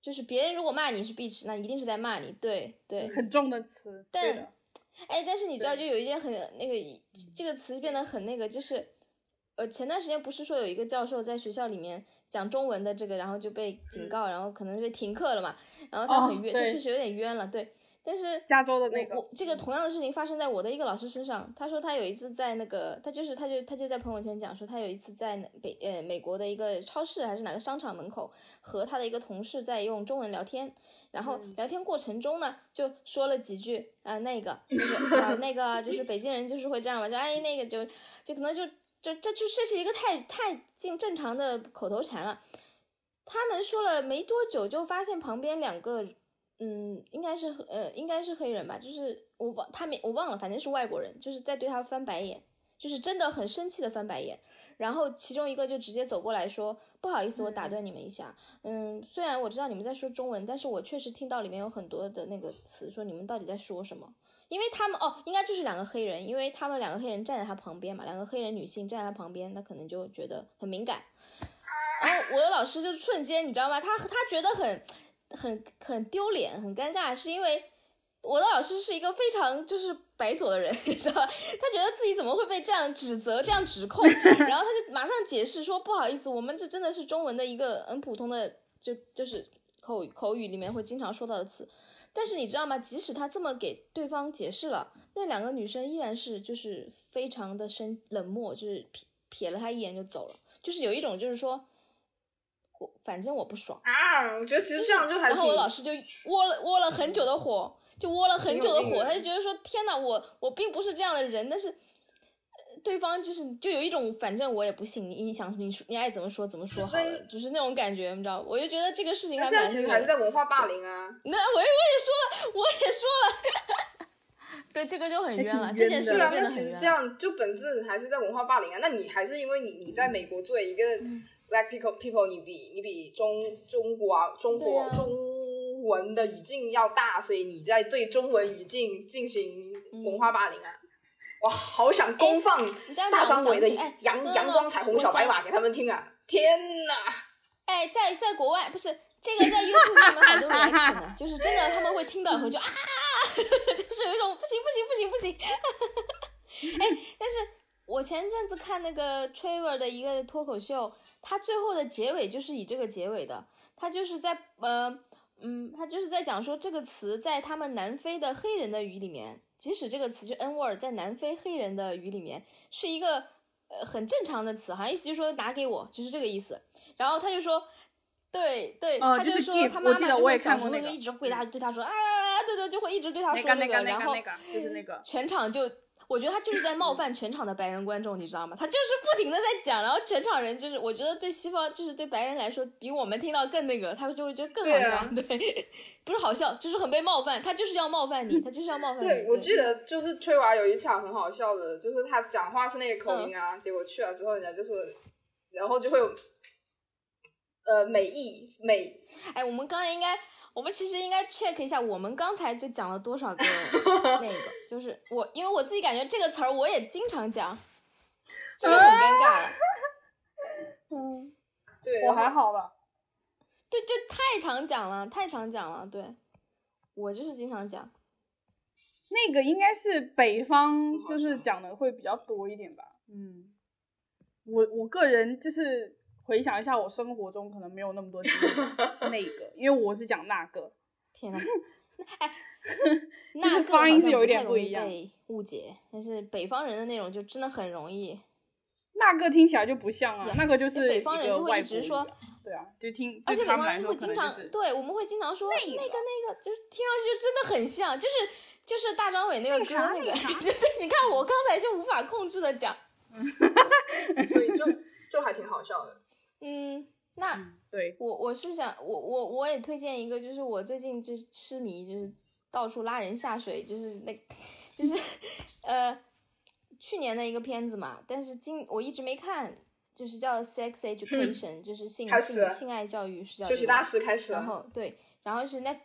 就是别人如果骂你是 bitch，那一定是在骂你。对对，很重的词，但的，哎，但是你知道，就有一件很那个这个词变得很那个，就是呃，前段时间不是说有一个教授在学校里面讲中文的这个，然后就被警告，然后可能就被停课了嘛，然后他哦很冤，他对。确实有点冤了，对。但是加州的那个我我这个同样的事情发生在我的一个老师身上。他说他有一次在那个，他就是他就他就在朋友圈讲说，他有一次在北呃美国的一个超市还是哪个商场门口和他的一个同事在用中文聊天，然后聊天过程中呢就说了几句啊、那个就是 [LAUGHS] 啊那个就是北京人就是会这样嘛，就哎那个就就可能就就这就这是一个太太近正常的口头禅了。他们说了没多久，就发现旁边两个嗯，应该是呃，应该是黑人吧，就是我忘他没我忘了，反正是外国人，就是在对他翻白眼，就是真的很生气的翻白眼。然后其中一个就直接走过来说：“不好意思，我打断你们一下。嗯，虽然我知道你们在说中文，但是我确实听到里面有很多的那个词，说你们到底在说什么？因为他们哦，应该就是两个黑人，因为他们两个黑人站在他旁边嘛，两个黑人女性站在他旁边，那可能就觉得很敏感。然后我的老师就瞬间，你知道吗？他他觉得很很很丢脸，很尴尬，是因为我的老师是一个非常就是白左的人，[LAUGHS] 你知道吧？他觉得自己怎么会被这样指责、这样指控，[LAUGHS] 然后他就马上解释说：“不好意思，我们这真的是中文的一个很普通的，就就是口口语里面会经常说到的词。”但是你知道吗？即使他这么给对方解释了，那两个女生依然是就是非常的生冷漠，就是瞥瞥了他一眼就走了，就是有一种就是说，我反正我不爽。啊，我觉得其实这样就还挺然后我老师就窝了窝了很久的火，就窝了很久的火，他就觉得说天哪，我我并不是这样的人，但是呃对方就是就有一种反正我也不信你，你想你说你爱怎么说怎么说好了，就是那种感觉，你知道？我就觉得这个事情还那这样蛮。其实还是在文化霸凌啊。那我也我也说了，我也说了，[LAUGHS] 对这个就很冤了，这件事就变那其实这得很冤了。样就本质还是在文化霸凌啊。那你还是因为你你在美国作为一个嗯 black people people，你比你比中中国啊中国、啊中文的语境要大，所以你在对中文语境进行文化霸凌啊。哇，好想公放大张伟的阳阳光彩虹小白马给他们听啊！天哪！哎，在在国外不是这个在 YouTube 上面很多 reaction 的，就是真的 [LAUGHS] 他们会听到以后就啊，[LAUGHS] 就是有一种不行不行不行不行。哎，[LAUGHS] 但是我前阵子看那个 Trevor 的一个脱口秀，他最后的结尾就是以这个结尾的，他就是在呃嗯，他就是在讲说这个词在他们南非的黑人的语里面，即使这个词就 N word 在南非黑人的语里面是一个呃很正常的词，好像意思就是说拿给我，就是这个意思。然后他就说，对对，他就是说他妈妈就会小时候就一直回答对他说啊，对对，就会一直对他说那个那个然后那个那个，全场就。我觉得他就是在冒犯全场的白人观众，你知道吗？他就是不停的在讲，然后全场人就是，我觉得对西方就是对白人来说，比我们听到更那个，他就会觉得更好笑。对啊对，[LAUGHS] 不是好笑，就是很被冒犯，他就是要冒犯你，他就是要冒犯你。对，我记得就是崔娃有一场很好笑的，就是他讲话是那个口音嗯啊，结果去了之后，人家就是，然后就会有，呃，美意美，哎，我们刚才应该，我们其实应该 check 一下，我们刚才就讲了多少个 [LAUGHS] 那个，就是我，因为我自己感觉这个词儿我也经常讲，其实很尴尬了。[LAUGHS] 嗯，对，我还好吧，对，就太常讲了，太常讲了。对，我就是经常讲。那个应该是北方就是讲的会比较多一点吧，嗯，我我个人就是回想一下，我生活中可能没有那么多经历 [LAUGHS] 那个，因为我是讲那个，天呐，[LAUGHS] 哎，那个发音是有点不一样易被误解，但是北方人的那种就真的很容易。那个听起来就不像啊，那个就是北方人就会一直说对啊，就听，而且北方人会经常、对，我们会经常说那那个个那个，就是听上去就真的很像，就是就是大张伟那个歌那个，[LAUGHS] 对，你看我刚才就无法控制的讲，所以就就还挺好笑的。嗯，那嗯对，我我是想，我我我也推荐一个，就是我最近就是痴迷，就是到处拉人下水，就是那，就是 [LAUGHS] 呃去年的一个片子嘛，但是今我一直没看，就是叫 Sex Education，、就是性性性爱教育是叫休息这个大师开始然，后对，然后是 Net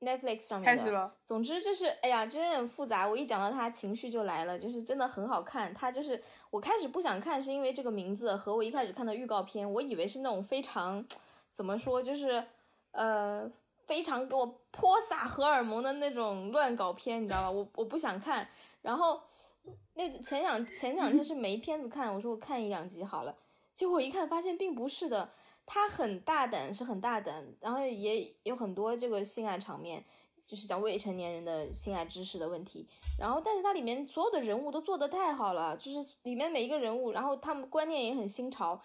Netflix 上面开始了。总之就是，哎呀，真的很复杂。我一讲到它，情绪就来了，就是真的很好看。它就是我开始不想看，是因为这个名字和我一开始看的预告片，我以为是那种非常怎么说，就是呃非常给我泼洒荷尔蒙的那种乱搞片，你知道吧？我我不想看。然后那前两前两天是没片子看，我说我看一两集好了。结果一看发现并不是的。他很大胆，是很大胆，然后也有很多这个性爱场面，就是讲未成年人的性爱知识的问题。然后，但是它里面所有的人物都做得太好了，就是里面每一个人物，然后他们观念也很新潮。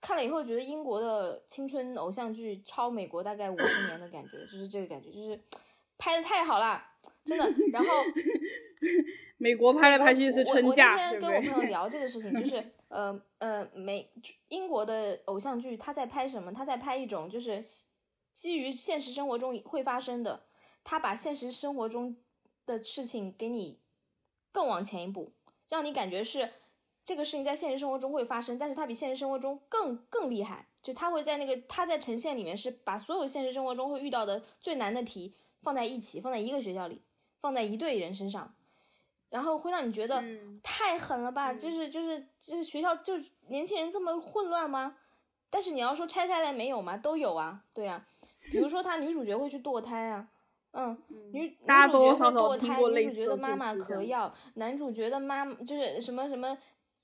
看了以后觉得英国的青春偶像剧超美国大概五十年的感觉，就是这个感觉，就是拍的太好了，真的。然后。美国拍来拍去是春假。我那天跟我朋友聊这个事情，就 [LAUGHS] 是呃呃，美英国的偶像剧他在拍什么？他在拍一种就是基于现实生活中会发生的，他把现实生活中的事情给你更往前一步，让你感觉是这个事情在现实生活中会发生，但是它比现实生活中更更厉害。就他会在那个他在呈现里面是把所有现实生活中会遇到的最难的题放在一起，放在一个学校里，放在一队人身上。然后会让你觉得太狠了吧？就是就是就是学校就年轻人这么混乱吗？但是你要说拆开来没有吗？都有啊，对啊。比如说他女主角会去堕胎啊，嗯，女女主角会堕胎，女主角的妈妈嗑药，男主角的妈就是什么什么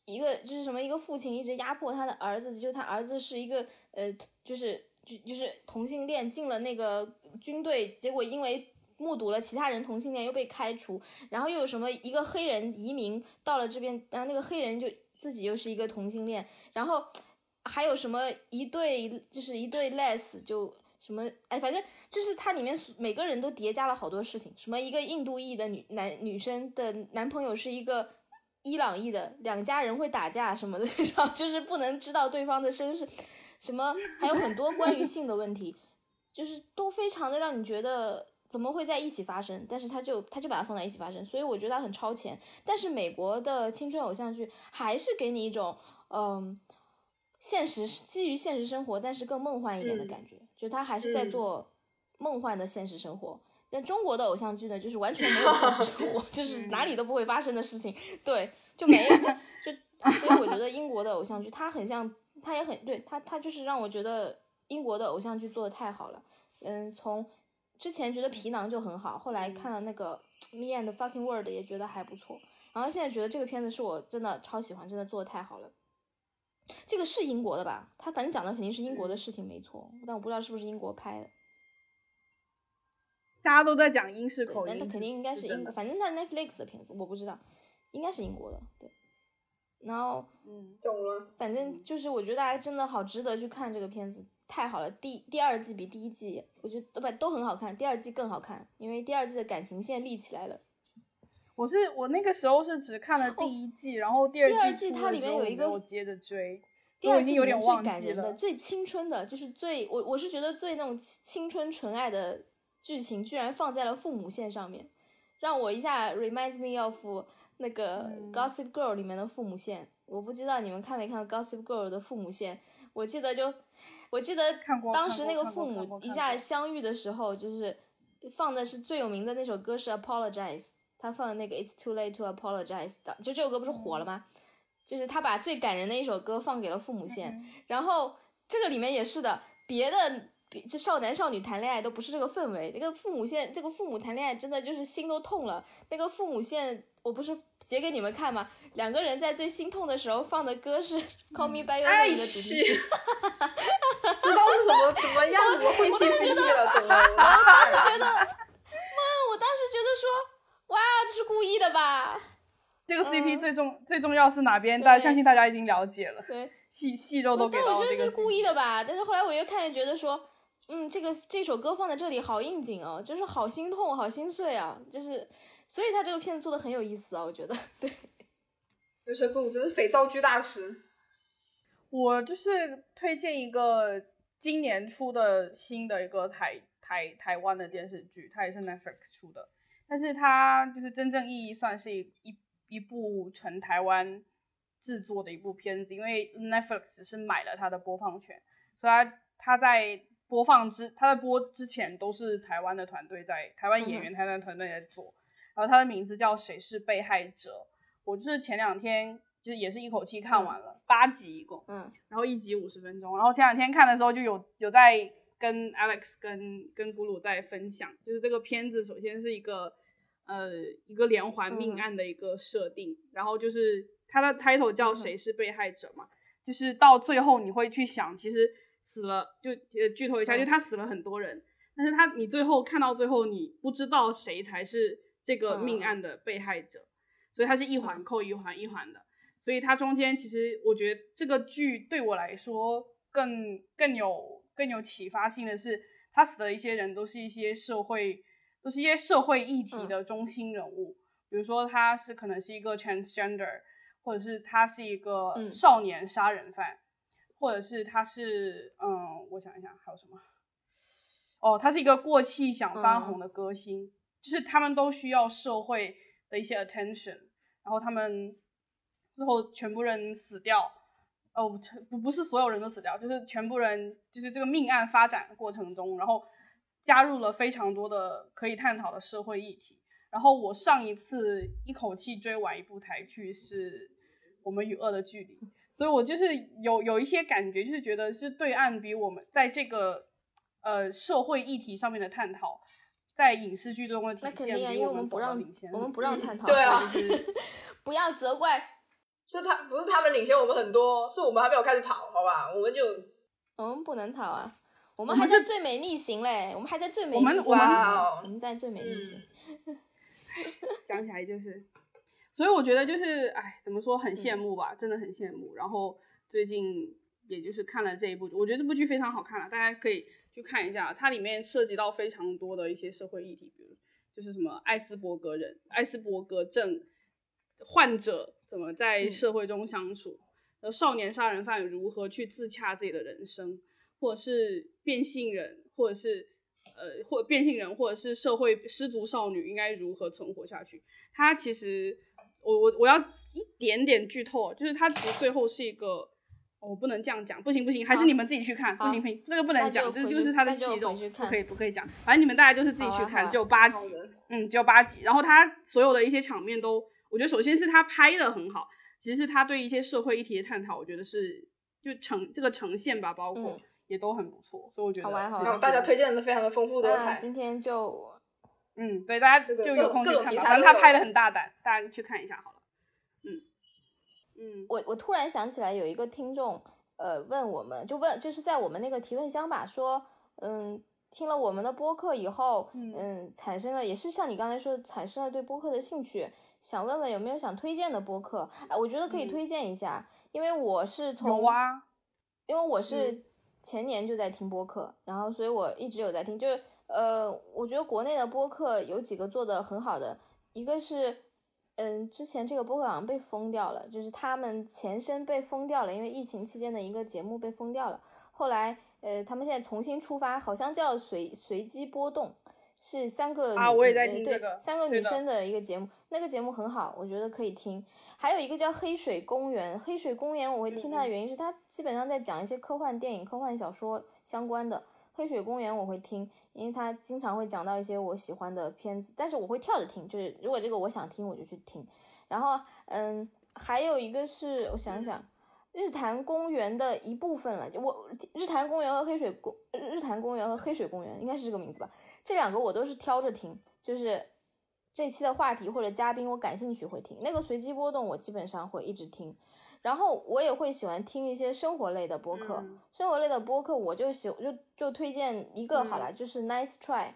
一个就是什么一个父亲一直压迫他的儿子，就他儿子是一个呃就是就就是同性恋进了那个军队，结果因为。目睹了其他人同性恋又被开除，然后又有什么一个黑人移民到了这边，然后那个黑人就自己又是一个同性恋，然后还有什么一对就是一对 less 就什么哎，反正就是它里面每个人都叠加了好多事情，什么一个印度裔的女男女生的男朋友是一个伊朗裔的，两家人会打架什么的，[LAUGHS] 就是不能知道对方的身世，什么还有很多关于性的问题，就是都非常的让你觉得。怎么会在一起发生？但是他就他就把它放在一起发生，所以我觉得他很超前。但是美国的青春偶像剧还是给你一种嗯，现实基于现实生活，但是更梦幻一点的感觉，就他还是在做梦幻的现实生活。但中国的偶像剧呢，就是完全没有现实生活，[LAUGHS] 就是哪里都不会发生的事情，对，就没有就就。所以我觉得英国的偶像剧，它很像，它也很对，它它就是让我觉得英国的偶像剧做的太好了，嗯，从。之前觉得皮囊就很好，后来看了那个《Me and Fucking World》也觉得还不错，然后现在觉得这个片子是我真的超喜欢，真的做的太好了。这个是英国的吧？他反正讲的肯定是英国的事情没错，但我不知道是不是英国拍的。大家都在讲英式口音，那他肯定应该是英国，反正他 Netflix 的片子我不知道，应该是英国的，对。然后，嗯，懂了。反正就是我觉得大家真的好值得去看这个片子。太好了，第第二季比第一季，我觉得不都很好看，第二季更好看，因为第二季的感情线立起来了。我是我那个时候是只看了第一季，然后第二第二季它里面有一个我接着追，第二季有点最感人的、最青春的，就是最我我是觉得最那种青春纯爱的剧情，居然放在了父母线上面，让我一下 reminds me of 那个 Gossip Girl 里面的父母线。我不知道你们看没看 Gossip Girl 的父母线，我记得就。我记得当时那个父母一下相遇的时候，就是放的是最有名的那首歌是 Apologize，他放的那个 It's Too Late to Apologize 的，就这首歌不是火了吗？就是他把最感人的一首歌放给了父母线，然后这个里面也是的，别的这少男少女谈恋爱都不是这个氛围，那个父母线，这个父母谈恋爱真的就是心都痛了，那个父母线我不是。截给你们看嘛？两个人在最心痛的时候放的歌是《Call Me By Your Name》的主题曲，[LAUGHS] 知道是什么什么样子会心碎了，[LAUGHS] 懂吗？我当时觉得，妈，我当时觉得说，哇，这是故意的吧？这个 CP 最重最重要是哪边？大家相信大家已经了解了，对，细细肉都给到但我觉得是故意的吧？但是后来我越看越觉得说，嗯，这个这首歌放在这里好应景哦，就是好心痛，好心碎啊，就是。所以他这个片子做的很有意思啊，我觉得对。刘神父真是肥皂剧大师。我就是推荐一个今年出的新的一个台台台湾的电视剧，它也是 Netflix 出的，但是它就是真正意义算是一一一部纯台湾制作的一部片子，因为 Netflix 是买了它的播放权，所以它它在播放之它在播之前都是台湾的团队在台湾演员台湾团队在做，然后他的名字叫谁是被害者，我就是前两天就是也是一口气看完了八集一共，嗯，然后一集五十分钟，然后前两天看的时候就有有在跟 Alex 跟跟古鲁在分享，就是这个片子首先是一个呃一个连环命案的一个设定，然后就是它的 title 叫谁是被害者嘛，就是到最后你会去想，其实死了就呃剧透一下，就他死了很多人，但是他你最后看到最后你不知道谁才是这个命案的被害者，所以它是一环扣一环一环的。所以它中间其实我觉得这个剧对我来说更更有更有启发性的是，他死的一些人都是一些社会都是一些社会议题的中心人物，比如说他是可能是一个 transgender，或者是他是一个少年杀人犯，或者是他是嗯我想一想还有什么，哦他是一个过气想翻红的歌星，就是他们都需要社会的一些 attention，然后他们。最后全部人死掉，哦，不不是所有人都死掉，就是全部人，就是这个命案发展过程中，然后加入了非常多的可以探讨的社会议题。然后我上一次一口气追完一部台剧是《我们与恶的距离》，所以我就是有有一些感觉，就是觉得是对岸比我们在这个呃社会议题上面的探讨，在影视剧中的体现因为我们不让领先我们不让探讨，[LAUGHS] 对啊，[LAUGHS] 不要责怪。是他不是他们领先我们很多，是我们还没有开始跑，好吧？我们就我们不能跑啊，我们还在最美逆行嘞，我们还在最美逆行，我们在最美逆行。[LAUGHS] 讲起来就是，所以我觉得就是，哎，怎么说，很羡慕吧，真的很羡慕。然后最近也就是看了这一部，我觉得这部剧非常好看了，大家可以去看一下，它里面涉及到非常多的一些社会议题，比如就是什么艾斯伯格人、艾斯伯格症患者。怎么在社会中相处？呃，少年杀人犯如何去自洽自己的人生，或者是变性人，或者是呃，或变性人，或者是社会失足少女应该如何存活下去？它其实，我我我要一点点剧透，就是它其实最后是一个，我不能这样讲，不行不行，还是你们自己去看，不行不行，这个不能讲，这就是他的戏肉，不可以不可以讲，反正你们大家就是自己去看，只有八集，嗯，只有八集，然后他所有的一些场面都。我觉得首先是他拍的很好，其实他对一些社会议题的探讨，我觉得是就呈这个呈现吧，包括也都很不错，所以我觉得好玩好玩。大家推荐的非常的丰富多彩。今天就嗯，对，大家就有空去看吧，反正他拍的很大胆，大家去看一下好了。嗯嗯，我我突然想起来有一个听众呃问我们，就问就是在我们那个提问箱吧，说嗯。听了我们的播客以后，嗯，产生了也是像你刚才说，产生了对播客的兴趣，想问问有没有想推荐的播客？哎，我觉得可以推荐一下，因为我是从，因为我是前年就在听播客，然后所以我一直有在听，就是呃，我觉得国内的播客有几个做的很好的，一个是，嗯，之前这个播客好像被封掉了，就是他们前身被封掉了，因为疫情期间的一个节目被封掉了，后来。呃，他们现在重新出发，好像叫随随机波动，是三个啊，我也在听这个三个女生的一个节目，那个节目很好，我觉得可以听。还有一个叫黑水公园，黑水公园我会听它的原因是它基本上在讲一些科幻电影、科幻小说相关的。黑水公园我会听，因为他经常会讲到一些我喜欢的片子，但是我会跳着听，就是如果这个我想听我就去听。然后嗯，还有一个是我想想。日坛公园的一部分了，我日坛公园和黑水公日坛公园和黑水公园应该是这个名字吧？这两个我都是挑着听，就是这期的话题或者嘉宾我感兴趣会听。那个随机波动我基本上会一直听，然后我也会喜欢听一些生活类的播客。生活类的播客我就喜就就推荐一个好了，就是 Nice Try，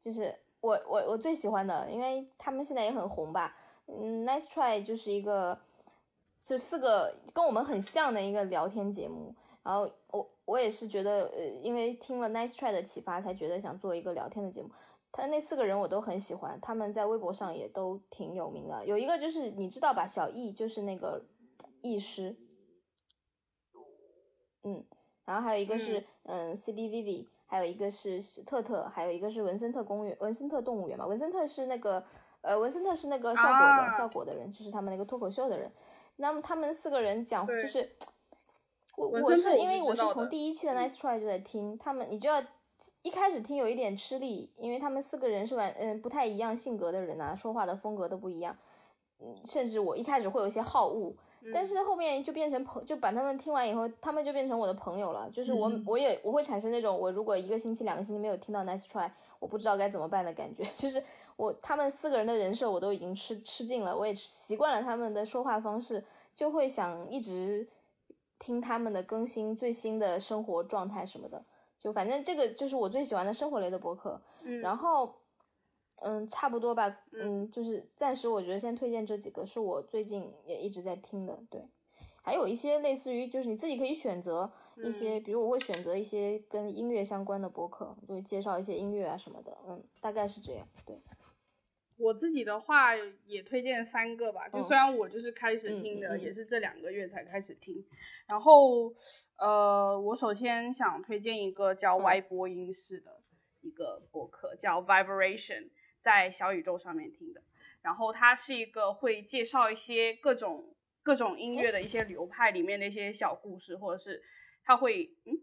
就是我我我最喜欢的，因为他们现在也很红吧。嗯，Nice Try 就是一个。就四个跟我们很像的一个聊天节目，然后我我也是觉得，呃，因为听了 Nice Try 的启发，才觉得想做一个聊天的节目。他那四个人我都很喜欢，他们在微博上也都挺有名的。有一个就是你知道吧，小易就是那个易师，嗯，然后还有一个是嗯 CBVV，还有一个是特特，还有一个是文森特公园，文森特动物园嘛。文森特是那个呃，文森特是那个效果的效果的人，就是他们那个脱口秀的人。那么他们四个人讲，就是我我是因为我是从第一期的 Nice Try 就在听他们，你就要一开始听有一点吃力，因为他们四个人是完嗯不太一样性格的人啊，说话的风格都不一样，嗯，甚至我一开始会有一些好恶。但是后面就变成朋，就把他们听完以后，他们就变成我的朋友了。就是我，我也我会产生那种，我如果一个星期、两个星期没有听到 Nice Try，我不知道该怎么办的感觉。[LAUGHS] 就是我他们四个人的人设我都已经吃吃尽了，我也习惯了他们的说话方式，就会想一直听他们的更新最新的生活状态什么的。就反正这个就是我最喜欢的生活类的博客。然后。嗯，差不多吧。嗯，就是暂时我觉得先推荐这几个，是我最近也一直在听的。对，还有一些类似于，就是你自己可以选择一些，比如我会选择一些跟音乐相关的博客，就会介绍一些音乐啊什么的。嗯，大概是这样。对，我自己的话也推荐三个吧。就虽然我就是开始听的，也是这两个月才开始听。然后，呃，我首先想推荐一个叫歪播音室的一个博客，叫 Vibration。在小宇宙上面听的，然后它是一个会介绍一些各种各种音乐的一些流派里面的一些小故事，或者是他会，嗯，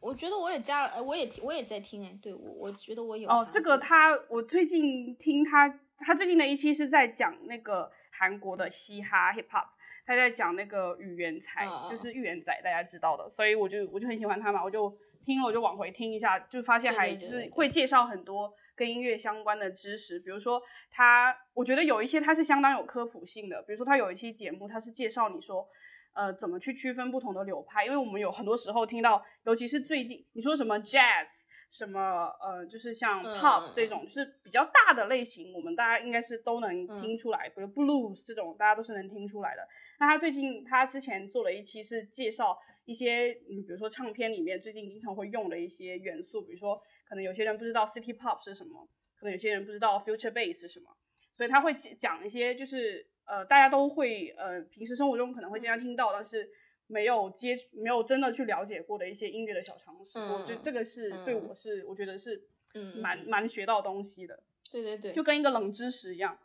我觉得我也加了，我也听，我也在听，哎，对我我觉得我有哦，这个他我最近听他，他最近的一期是在讲那个韩国的嘻哈 hip hop，他在讲那个语言才，就是。预言仔，大家知道的，所以我就我就很喜欢他嘛，我就听了我就往回听一下，就发现还就是会介绍很多。跟音乐相关的知识，比如说他，我觉得有一些他是相当有科普性的。比如说他有一期节目，他是介绍你说，呃，怎么去区分不同的流派。因为我们有很多时候听到，尤其是最近你说什么 jazz，什么呃，就是像 pop 这种，就是比较大的类型，我们大家应该是都能听出来。比如 blues 这种，大家都是能听出来的。那他最近他之前做了一期是介绍一些，嗯，比如说唱片里面最近经常会用的一些元素，比如说。可能有些人不知道 City Pop 是什么，可能有些人不知道 Future Bass 是什么，所以他会讲一些就是呃大家都会呃平时生活中可能会经常听到，但是没有接没有真的去了解过的一些音乐的小常识。我觉得这个是对我是我觉得是嗯蛮蛮学到东西的。对对对，就跟一个冷知识一样。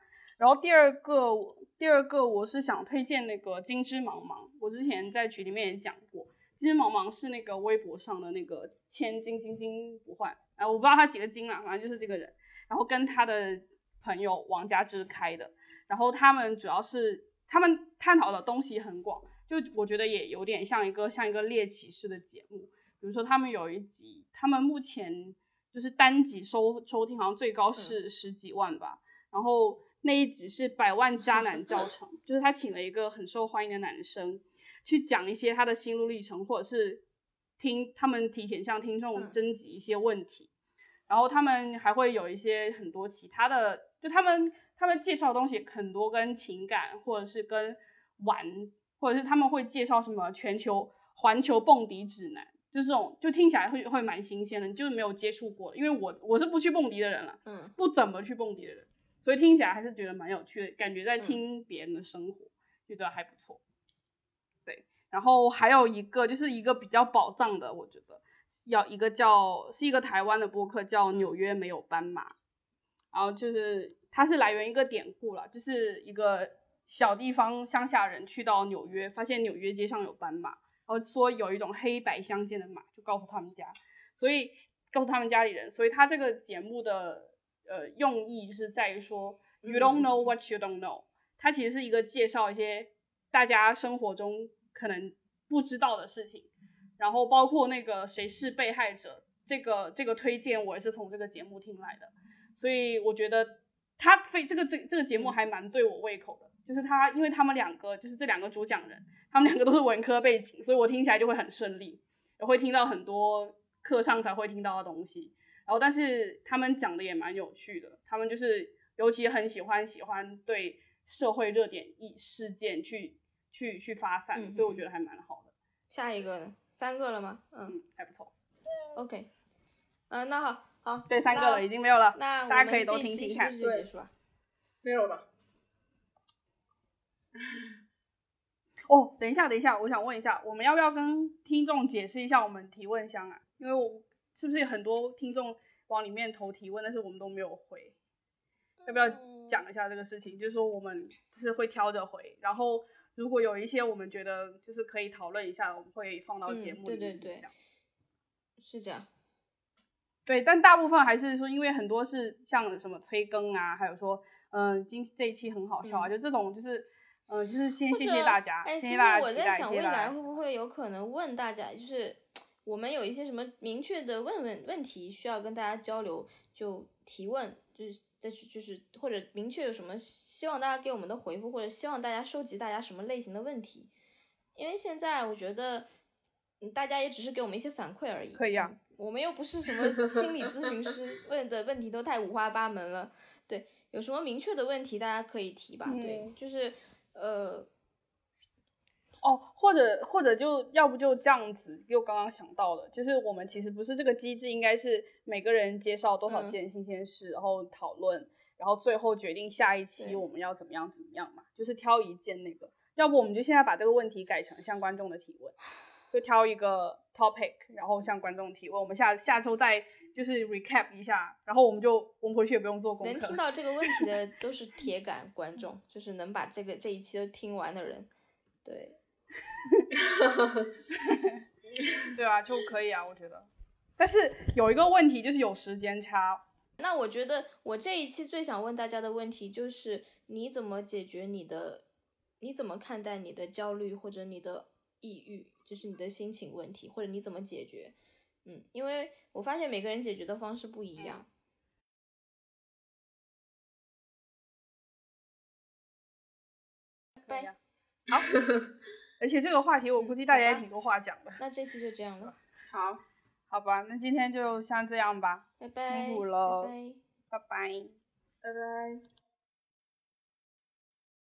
然后第二个第二个我是想推荐那个金枝茫茫，我之前在群里面也讲过，金枝茫茫是那个微博上的那个千金金金不换。啊，我不知道他几个金啦，反正就是这个人，然后跟他的朋友王佳芝开的，然后他们主要是他们探讨的东西很广，就我觉得也有点像一个像一个猎奇式的节目，比如说他们有一集，他们目前就是单集收收听好像最高是十几万吧，然后那一集是百万渣男教程，[LAUGHS] 就是他请了一个很受欢迎的男生去讲一些他的心路历程，或者是。听他们提前向听众征集一些问题，然后他们还会有一些很多其他的，就他们他们介绍的东西很多跟情感或者是跟玩，或者是他们会介绍什么全球环球蹦迪指南，就这种就听起来会会蛮新鲜的，你就是没有接触过，因为我我是不去蹦迪的人了，嗯，不怎么去蹦迪的人，所以听起来还是觉得蛮有趣的，感觉在听别人的生活，觉得还不错。对然后还有一个就是一个比较宝藏的，我觉得要一个叫是一个台湾的播客叫纽约没有斑马，然后就是它是来源一个典故了，就是一个小地方乡下人去到纽约，发现纽约街上有斑马，然后说有一种黑白相间的马，就告诉他们家，所以告诉他们家里人，所以他这个节目的呃用意就是在于说 you don't know what you don't know，它其实是一个介绍一些大家生活中。可能不知道的事情，然后包括那个谁是被害者，这个这个推荐我也是从这个节目听来的，所以我觉得他非这个这这个节目还蛮对我胃口的，就是他因为他们两个就是这两个主讲人，他们两个都是文科背景，所以我听起来就会很顺利，也会听到很多课上才会听到的东西，然后但是他们讲的也蛮有趣的，他们就是尤其很喜欢喜欢对社会热点一事件去。去去发散，所以我觉得还蛮好的。下一个呢？三个了吗？嗯，还不错。OK，嗯，那好，好，对，三个了，已经没有了。那大家可以都听听看。对，没有了。[LAUGHS] 哦，等一下，等一下，我想问一下，我们要不要跟听众解释一下我们提问箱啊？因为我是不是有很多听众往里面投提问，但是我们都没有回？要不要讲一下这个事情？就是说我们是会挑着回，然后。如果有一些我们觉得就是可以讨论一下的，我们会放到节目里面。对对对，是这样。对，但大部分还是说，因为很多是像什么催更啊，还有说，嗯，今这一期很好笑啊，就这种就是，嗯，就是先谢谢大家，谢谢大家期待，未来会不会有可能问大家，就是我们有一些什么明确的问问问题需要跟大家交流，就提问，就是再去就是或者明确有什么希望大家给我们的回复，或者希望大家收集大家什么类型的问题，因为现在我觉得，大家也只是给我们一些反馈而已。可以啊。我们又不是什么心理咨询师，问的问题都太五花八门了。对，有什么明确的问题大家可以提吧。对，就是呃，哦，或者或者就要不就这样子，又刚刚想到了，就是我们其实不是这个机制，应该是每个人介绍多少件新鲜事，然后讨论，然后最后决定下一期我们要怎么样怎么样嘛，就是挑一件那个。要不我们就现在把这个问题改成向观众的提问。就挑一个 topic，然后向观众提问。我们下下周再就是 recap 一下，然后我们就我们回去也不用做功课。能听到这个问题的 [LAUGHS] 都是铁杆观众，就是能把这个这一期都听完的人。对，[LAUGHS] 对啊，就可以啊，我觉得。但是有一个问题就是有时间差。那我觉得我这一期最想问大家的问题就是：你怎么解决你的？你怎么看待你的焦虑或者你的抑郁？就是你的心情问题，或者你怎么解决？嗯，因为我发现每个人解决的方式不一样。拜，好。[LAUGHS] 而且这个话题我估计大家也挺多话讲的。那这期就这样了。好，好吧，那今天就像这样吧。拜拜。辛苦了。拜拜。拜拜。拜拜。